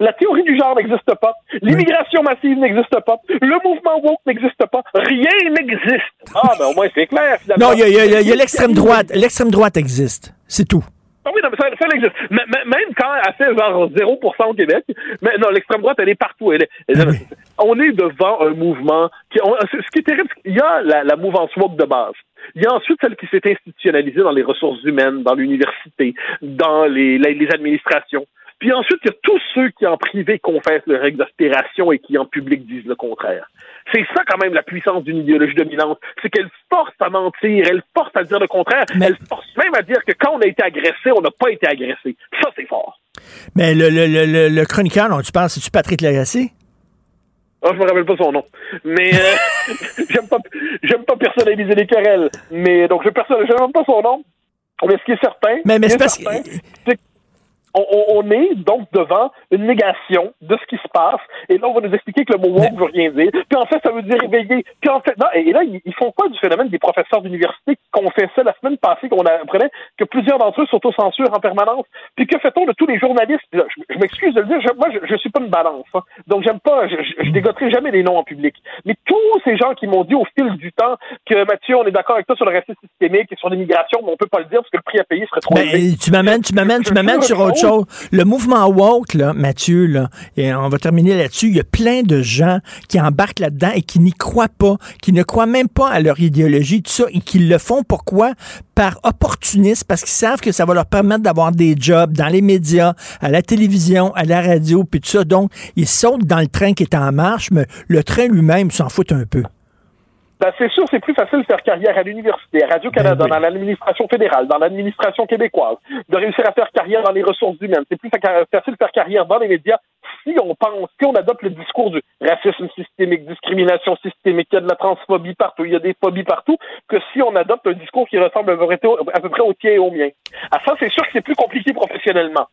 La, théorie du genre n'existe pas. L'immigration massive n'existe pas. Le mouvement woke n'existe pas. Rien n'existe. Ah, ben au moins c'est clair.
Finalement. Non, il y a, l'extrême droite. L'extrême droite existe. C'est tout.
Ah oui, non, mais ça, ça existe. même quand elle fait genre 0% au Québec, mais non, l'extrême droite, elle est partout. Elle on est devant un mouvement qui, ce qui est terrible, il y a la, la mouvance woke de base. Il y a ensuite celle qui s'est institutionnalisée dans les ressources humaines, dans l'université, dans les, les administrations. Puis ensuite, il y a tous ceux qui en privé confessent leur exaspération et qui en public disent le contraire. C'est ça quand même la puissance d'une idéologie dominante, c'est qu'elle force à mentir, elle force à dire le contraire, elle force même à dire que quand on a été agressé, on n'a pas été agressé. Ça, c'est fort.
Mais le, le, le, le chroniqueur dont tu parles, c'est-tu Patrick Lagacé?
Oh, je me rappelle pas son nom. Mais euh, j'aime pas j'aime pas personnaliser les querelles. Mais donc je personnalise pas son nom. Mais ce qui est certain,
mais, mais c'est
on, est donc devant une négation de ce qui se passe. Et là, on va nous expliquer que le mot woke veut rien dire. Puis en fait, ça veut dire réveiller. Puis en fait, non, et, là, ils, font quoi du phénomène des professeurs d'université qu'on fait ça la semaine passée, qu'on apprenait que plusieurs d'entre eux s'autocensurent en permanence? Puis que fait-on de tous les journalistes? je, m'excuse de le dire, moi, je, je suis pas une balance. Hein. Donc, j'aime pas, je, je, dégoterai jamais les noms en public. Mais tous ces gens qui m'ont dit au fil du temps que Mathieu, on est d'accord avec toi sur le racisme systémique et sur l'immigration, mais on peut pas le dire parce que le prix à payer serait trop
ben, élevé. Tu m'amènes, tu m'amènes, tu m'amènes sur autre chose. Le mouvement woke, là, Mathieu, là, et on va terminer là-dessus, il y a plein de gens qui embarquent là-dedans et qui n'y croient pas, qui ne croient même pas à leur idéologie, tout ça, et qui le font pourquoi? Par opportunisme, parce qu'ils savent que ça va leur permettre d'avoir des jobs dans les médias, à la télévision, à la radio, puis tout ça. Donc, ils sautent dans le train qui est en marche, mais le train lui-même s'en fout un peu.
Ben, c'est sûr, c'est plus facile de faire carrière à l'université, à Radio-Canada, ben dans l'administration fédérale, dans l'administration québécoise, de réussir à faire carrière dans les ressources humaines. C'est plus facile de faire carrière dans les médias si on pense, si on adopte le discours du racisme systémique, discrimination systémique, il y a de la transphobie partout, il y a des phobies partout, que si on adopte un discours qui ressemble à peu près au tien et au mien. À ça, c'est sûr que c'est plus compliqué professionnellement.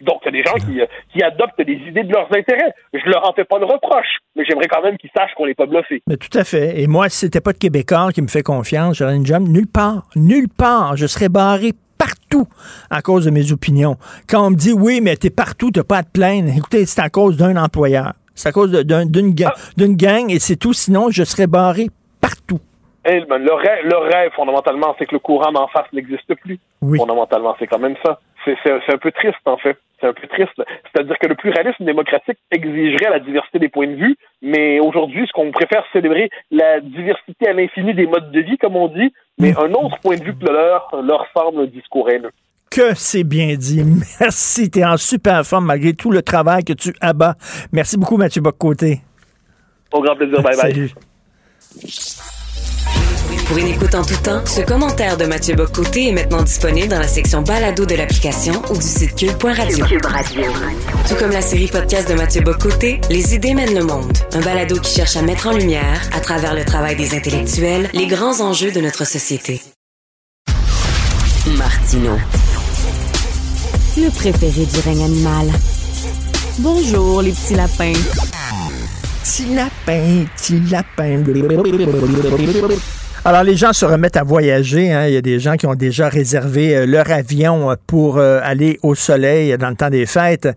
Donc, il y a des gens qui, euh, qui adoptent des idées de leurs intérêts. Je leur en fais pas de reproche, mais j'aimerais quand même qu'ils sachent qu'on n'est pas bluffé.
Mais tout à fait. Et moi, si c'était pas de Québécois qui me fait confiance, j'aurais une job nulle part. Nulle part. Je serais barré partout à cause de mes opinions. Quand on me dit oui, mais t'es partout, t'as pas à te plaindre, écoutez, c'est à cause d'un employeur. C'est à cause d'une ah. gang et c'est tout. Sinon, je serais barré partout.
le, rêve, le rêve, fondamentalement, c'est que le courant d'en face n'existe plus. Oui. Fondamentalement, c'est quand même ça. C'est un peu triste, en fait c'est un peu triste. C'est-à-dire que le pluralisme démocratique exigerait la diversité des points de vue, mais aujourd'hui, ce qu'on préfère célébrer, la diversité à l'infini des modes de vie, comme on dit, mais un autre point de vue que le leur leur semble un discours haineux.
Que c'est bien dit. Merci. Tu es en super forme malgré tout le travail que tu abats. Merci beaucoup, Mathieu Boccoté.
Au grand plaisir. Bye bye. Salut.
Pour une écoute en tout temps, ce commentaire de Mathieu Bocoté est maintenant disponible dans la section balado de l'application ou du site cube.radio. Tout comme la série podcast de Mathieu Bocoté, Les idées mènent le monde. Un balado qui cherche à mettre en lumière, à travers le travail des intellectuels, les grands enjeux de notre société. Martino. Le préféré du règne animal. Bonjour, les petits lapins.
Petit lapin, petit lapin. Alors, les gens se remettent à voyager. Hein. Il y a des gens qui ont déjà réservé euh, leur avion pour euh, aller au soleil dans le temps des fêtes.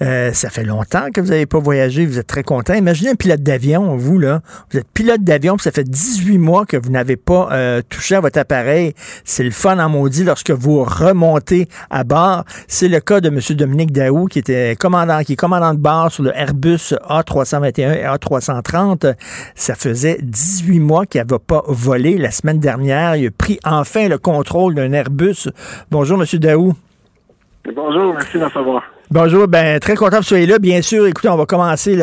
Euh, ça fait longtemps que vous n'avez pas voyagé. Vous êtes très content. Imaginez un pilote d'avion, vous, là. Vous êtes pilote d'avion, ça fait 18 mois que vous n'avez pas touché à votre appareil. C'est le fun en maudit lorsque vous remontez à bord. C'est le cas de M. Dominique Daou, qui était commandant, qui est commandant de bord sur le Airbus A321 et A330. Ça faisait 18 mois qu'il n'avait pas volé la semaine dernière. Il a pris enfin le contrôle d'un Airbus. Bonjour, M. Daou.
Bonjour, merci d'en savoir.
Bonjour, ben très content que vous soyez là. Bien sûr, écoutez, on va commencer.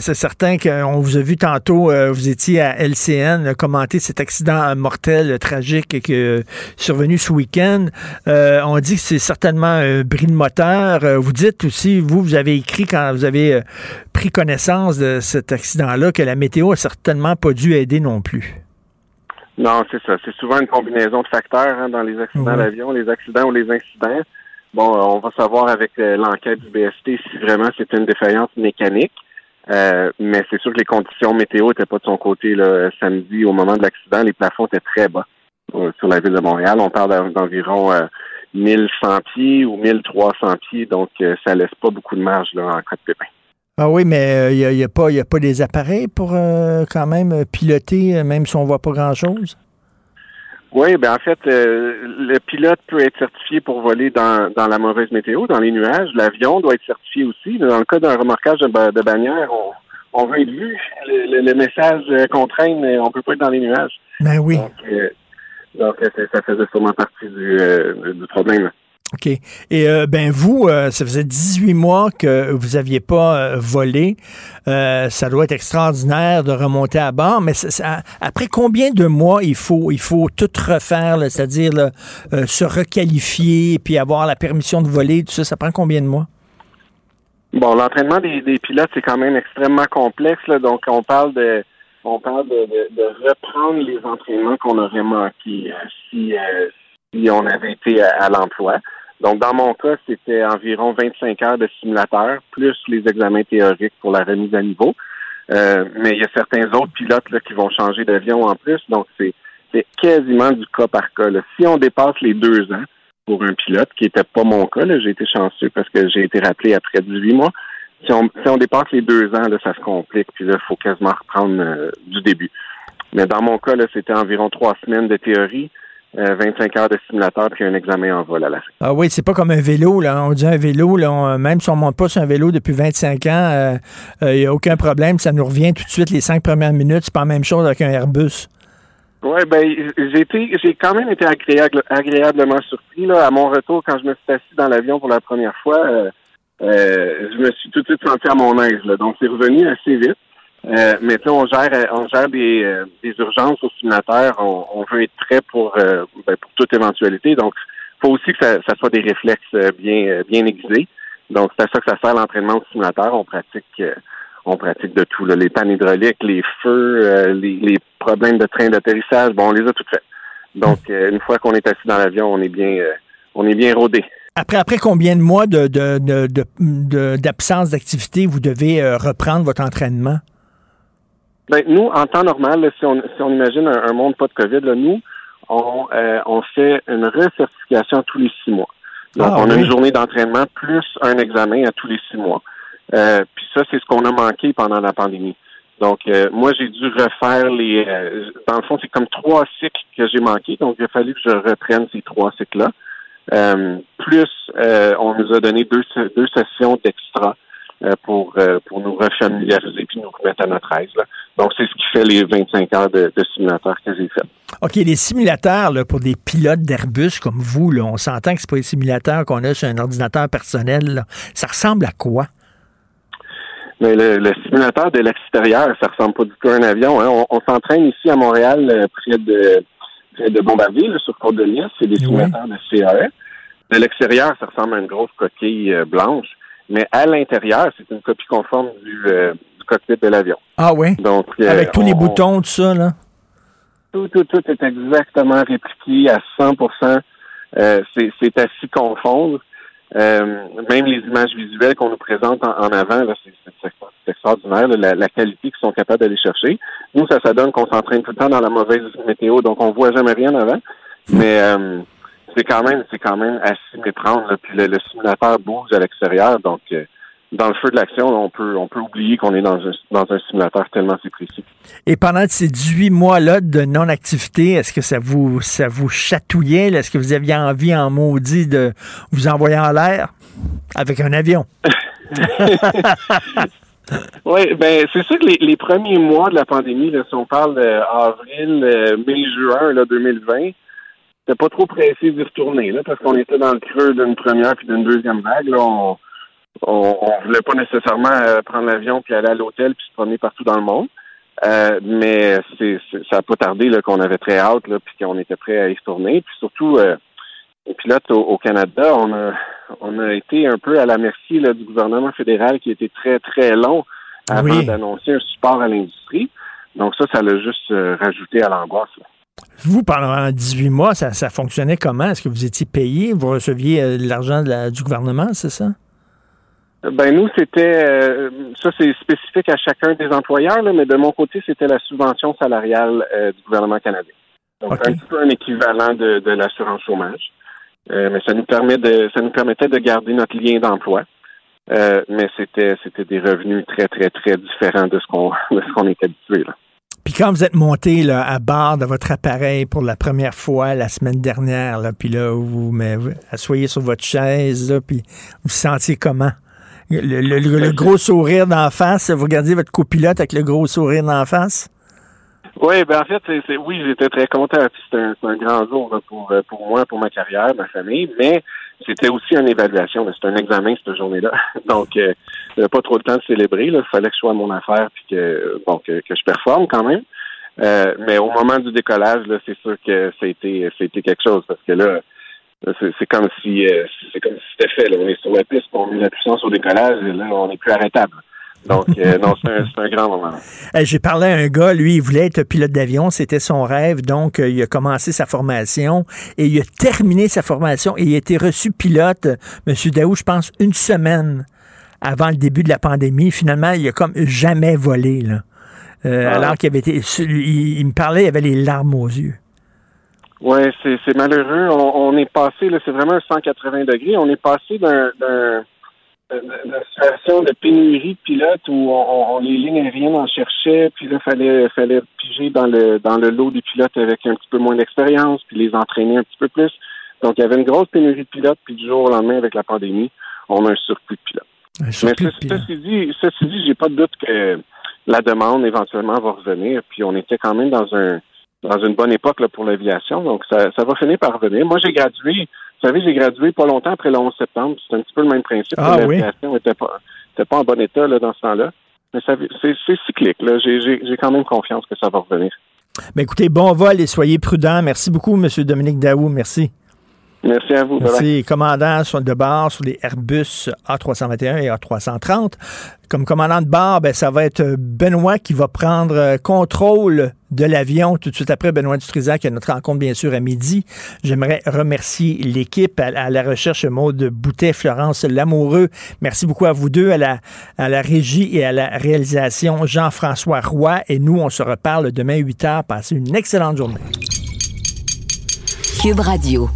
C'est certain qu'on vous a vu tantôt, euh, vous étiez à LCN commenter cet accident mortel, tragique qui est survenu ce week-end. Euh, on dit que c'est certainement un bris de moteur. Euh, vous dites aussi, vous, vous avez écrit quand vous avez pris connaissance de cet accident-là que la météo a certainement pas dû aider non plus.
Non, c'est ça. C'est souvent une combinaison de facteurs hein, dans les accidents d'avion, les accidents ou les incidents. Bon, euh, on va savoir avec euh, l'enquête du BST si vraiment c'est une défaillance mécanique. Euh, mais c'est sûr que les conditions météo n'étaient pas de son côté là, samedi au moment de l'accident. Les plafonds étaient très bas sur la ville de Montréal. On parle d'environ 1100 pieds ou 1300 pieds, donc ça laisse pas beaucoup de marge là, en cas de pépin.
Ah oui, mais il n'y a, pas, a pas des appareils pour quand même piloter, même si on voit pas grand-chose?
Oui, ben en fait, euh, le pilote peut être certifié pour voler dans, dans la mauvaise météo, dans les nuages. L'avion doit être certifié aussi. Dans le cas d'un remorquage de, de bannière, on, on veut être vu. Le, message euh, contraint, mais on peut pas être dans les nuages.
Ben oui.
Donc, euh, ça faisait sûrement partie du, du problème.
OK. Et euh, ben vous, euh, ça faisait 18 mois que vous aviez pas euh, volé. ça doit être extraordinaire de remonter à bord, mais après combien de mois il faut il faut tout refaire, c'est-à-dire se requalifier puis avoir la permission de voler, tout ça, ça prend combien de mois?
Bon, l'entraînement des, pilotes, c'est quand même extrêmement complexe. donc, on parle de on parle de, reprendre les entraînements qu'on aurait manqués si, si on avait été à l'emploi. Donc, dans mon cas, c'était environ 25 heures de simulateur, plus les examens théoriques pour la remise à niveau. Euh, mais il y a certains autres pilotes là, qui vont changer d'avion en plus, donc c'est quasiment du cas par cas. Si on dépasse les deux ans pour un pilote, qui n'était pas mon cas, j'ai été chanceux parce que j'ai été rappelé après 18 mois. Si on, si on dépasse les deux ans, là, ça se complique, puis là, il faut quasiment reprendre euh, du début. Mais dans mon cas, c'était environ trois semaines de théorie, 25 euh, heures de simulateur puis un examen en vol à la fin.
Ah oui, c'est pas comme un vélo. Là. On dit un vélo, là, même si on monte pas sur un vélo depuis 25 ans, il euh, n'y euh, a aucun problème. Ça nous revient tout de suite les cinq premières minutes. C'est pas la même chose avec un Airbus.
Oui, ben j'ai été j'ai quand même été agréablement surpris. Là, à mon retour, quand je me suis assis dans l'avion pour la première fois, je me suis tout de suite senti à mon aise. Là. Donc c'est revenu assez vite. Euh, mais on gère on gère des, euh, des urgences au simulateur. On, on veut être prêt pour euh, ben, pour toute éventualité. Donc, faut aussi que ça, ça, soit des réflexes euh, bien bien aiguisés. Donc, c'est à ça que ça sert l'entraînement au simulateur. On pratique on pratique de tout. Là. Les pannes hydrauliques, les feux, les, les, problèmes de train d'atterrissage, bon, on les a tout faits. Donc, une fois qu'on est assis dans l'avion, on est bien on est bien rodé.
Après, après combien de mois de, de, d'absence d'activité vous devez reprendre votre entraînement?
Ben, nous, en temps normal, si, on, si on imagine un, monde pas de COVID, là, nous, on, euh, on fait une recertification tous les six mois. Donc, ah, on a une journée d'entraînement plus un examen à tous les six mois. Euh, puis ça, c'est ce qu'on a manqué pendant la pandémie. Donc, euh, moi, j'ai dû refaire les... dans le fond, c'est comme trois cycles que j'ai manqué. Donc, il a fallu que je reprenne ces trois cycles-là. plus, on nous a donné deux, deux sessions d'extra euh, pour, euh, pour nous refamiliariser puis nous remettre à notre aise. Donc, c'est ce qui fait les 25 heures de, de simulateurs que j'ai fait.
OK, les simulateurs là, pour des pilotes d'Airbus comme vous, là, on s'entend que c'est pas les simulateurs qu'on a sur un ordinateur personnel. Ça ressemble à quoi?
Mais le, simulateur de l'extérieur, ça ressemble pas du tout à un avion. Hein. On, s'entraîne ici à Montréal, euh, près de, près de Bombardier, sur Côte-de-Liesse. C'est des simulateurs de CAE. De l'extérieur, ça ressemble à une grosse coquille blanche. Mais à l'intérieur, c'est une copie conforme du, euh, cockpit de l'avion.
Ah oui?
Donc,
euh, Avec tous les boutons, tout ça, là?
Tout, tout, tout est exactement répliqué à 100% euh, C'est à s'y confondre. même les images visuelles qu'on nous présente en, avant, c'est extraordinaire, la, la, qualité qu'ils sont capables d'aller chercher. Nous, ça, ça donne qu'on s'entraîne tout le temps dans la mauvaise météo, donc on voit jamais rien avant. Mais euh, c'est quand même, c'est quand même à s'y méprendre. Puis le, simulateur bouge à l'extérieur, donc euh, dans le feu de l'action, on peut, on peut oublier qu'on est dans un, dans un simulateur tellement c'est précis.
Et pendant ces 18 mois-là de non-activité, est-ce que ça vous, ça vous chatouillait? Est-ce que vous aviez envie en maudit de vous envoyer en l'air avec un avion?
oui, ben c'est sûr que les, les, premiers mois de la pandémie, là, si on parle d'avril, euh, mai, juin là, 2020, c'était pas trop pressé d'y retourner, là, parce qu'on était dans le creux d'une première puis d'une deuxième vague. Là, on, on, voulait pas nécessairement euh, prendre l'avion puis aller à l'hôtel puis se promener partout dans le monde. Euh, mais c'est, ça n'a pas tardé là, qu'on avait très hâte là, puis qu'on était prêt à y retourner. Puis surtout, euh, pilotes au, au, Canada, on a on a été un peu à la merci là, du gouvernement fédéral qui était très, très long avant d'annoncer un support à l'industrie. Donc ça, ça l'a juste euh, rajouté à l'angoisse.
Vous, pendant 18 mois, ça, ça fonctionnait comment? Est-ce que vous étiez payé? Vous receviez l'argent du gouvernement, c'est ça?
Ben nous, c'était euh, ça c'est spécifique à chacun des employeurs, mais de mon côté, c'était la subvention salariale euh, du gouvernement canadien. Donc un petit peu un équivalent de, de l'assurance chômage. Euh, mais ça nous permet de ça nous permettait de garder notre lien d'emploi. mais c'était c'était des revenus très, très, très différents de ce qu'on de ce qu'on est habitué là.
Puis quand vous êtes monté là, à bord de votre appareil pour la première fois la semaine dernière, là, puis là, vous, mais, vous asseyez sur votre chaise, là, puis vous sentiez comment? Le, gros sourire d'en face, vous regardez votre copilote avec le gros sourire d'en face?
Oui, ben en fait, c'est, oui, j'étais très content. C'était un, un, grand jour pour, euh, pour moi, pour ma carrière, ma famille, mais c'était aussi une évaluation. C'était un examen cette journée-là. Donc, euh, pas trop de temps de célébrer. Il fallait que je sois à mon affaire puis que, bon, que, je performe quand même. Euh, mais au moment du décollage, là, c'est sûr que c'était, c'était quelque chose parce que là, c'est comme si euh, c'est comme si c'était fait. Là. On est sur la piste, on met la puissance au décollage, et là, on n'est plus arrêtable. Donc, euh, non, c'est un, un, grand moment.
J'ai parlé à un gars, lui, il voulait être pilote d'avion, c'était son rêve, donc euh, il a commencé sa formation et il a terminé sa formation et il a été reçu pilote, M. Daou, je pense, une semaine avant le début de la pandémie. Finalement, il a comme jamais volé, là. Ah. Alors qu'il avait été. Il, il me parlait, il avait les larmes aux yeux.
Oui, c'est malheureux. On, est passé, là, c'est vraiment un 180 degrés. On est passé d'un d'une situation de pénurie de pilotes où on, les lignes aériennes en cherchaient, puis là, fallait fallait piger dans le dans le lot des pilotes avec un petit peu moins d'expérience, puis les entraîner un petit peu plus. Donc, il y avait une grosse pénurie de pilotes, puis du jour au lendemain, avec la pandémie, on a un surplus de pilotes. Mais ceci dit, ceci dit, j'ai pas de doute que la demande éventuellement va revenir, puis on était quand même dans un dans une bonne époque là, pour l'aviation. Donc, ça, ça va finir par revenir. Moi, j'ai gradué, vous savez, j'ai gradué pas longtemps après le 11 septembre. C'est un petit peu le même principe.
Ah,
l'aviation n'était pas, pas en bon état là, dans ce temps-là. Mais c'est cyclique. J'ai quand même confiance que ça va revenir.
Mais écoutez, bon vol et soyez prudents. Merci beaucoup, M. Dominique Daou. Merci.
Merci à vous.
Merci. Commandant de bord sur les Airbus A321 et A330. Comme commandant de bord, ben, ça va être Benoît qui va prendre euh, contrôle de l'avion tout de suite après Benoît Dutrisac, qui a notre rencontre bien sûr à midi. J'aimerais remercier l'équipe à, la recherche Maude Boutet, Florence Lamoureux. Merci beaucoup à vous deux, à la, à la régie et à la réalisation Jean-François Roy. Et nous, on se reparle demain 8 h. Passez une excellente journée.
Cube Radio.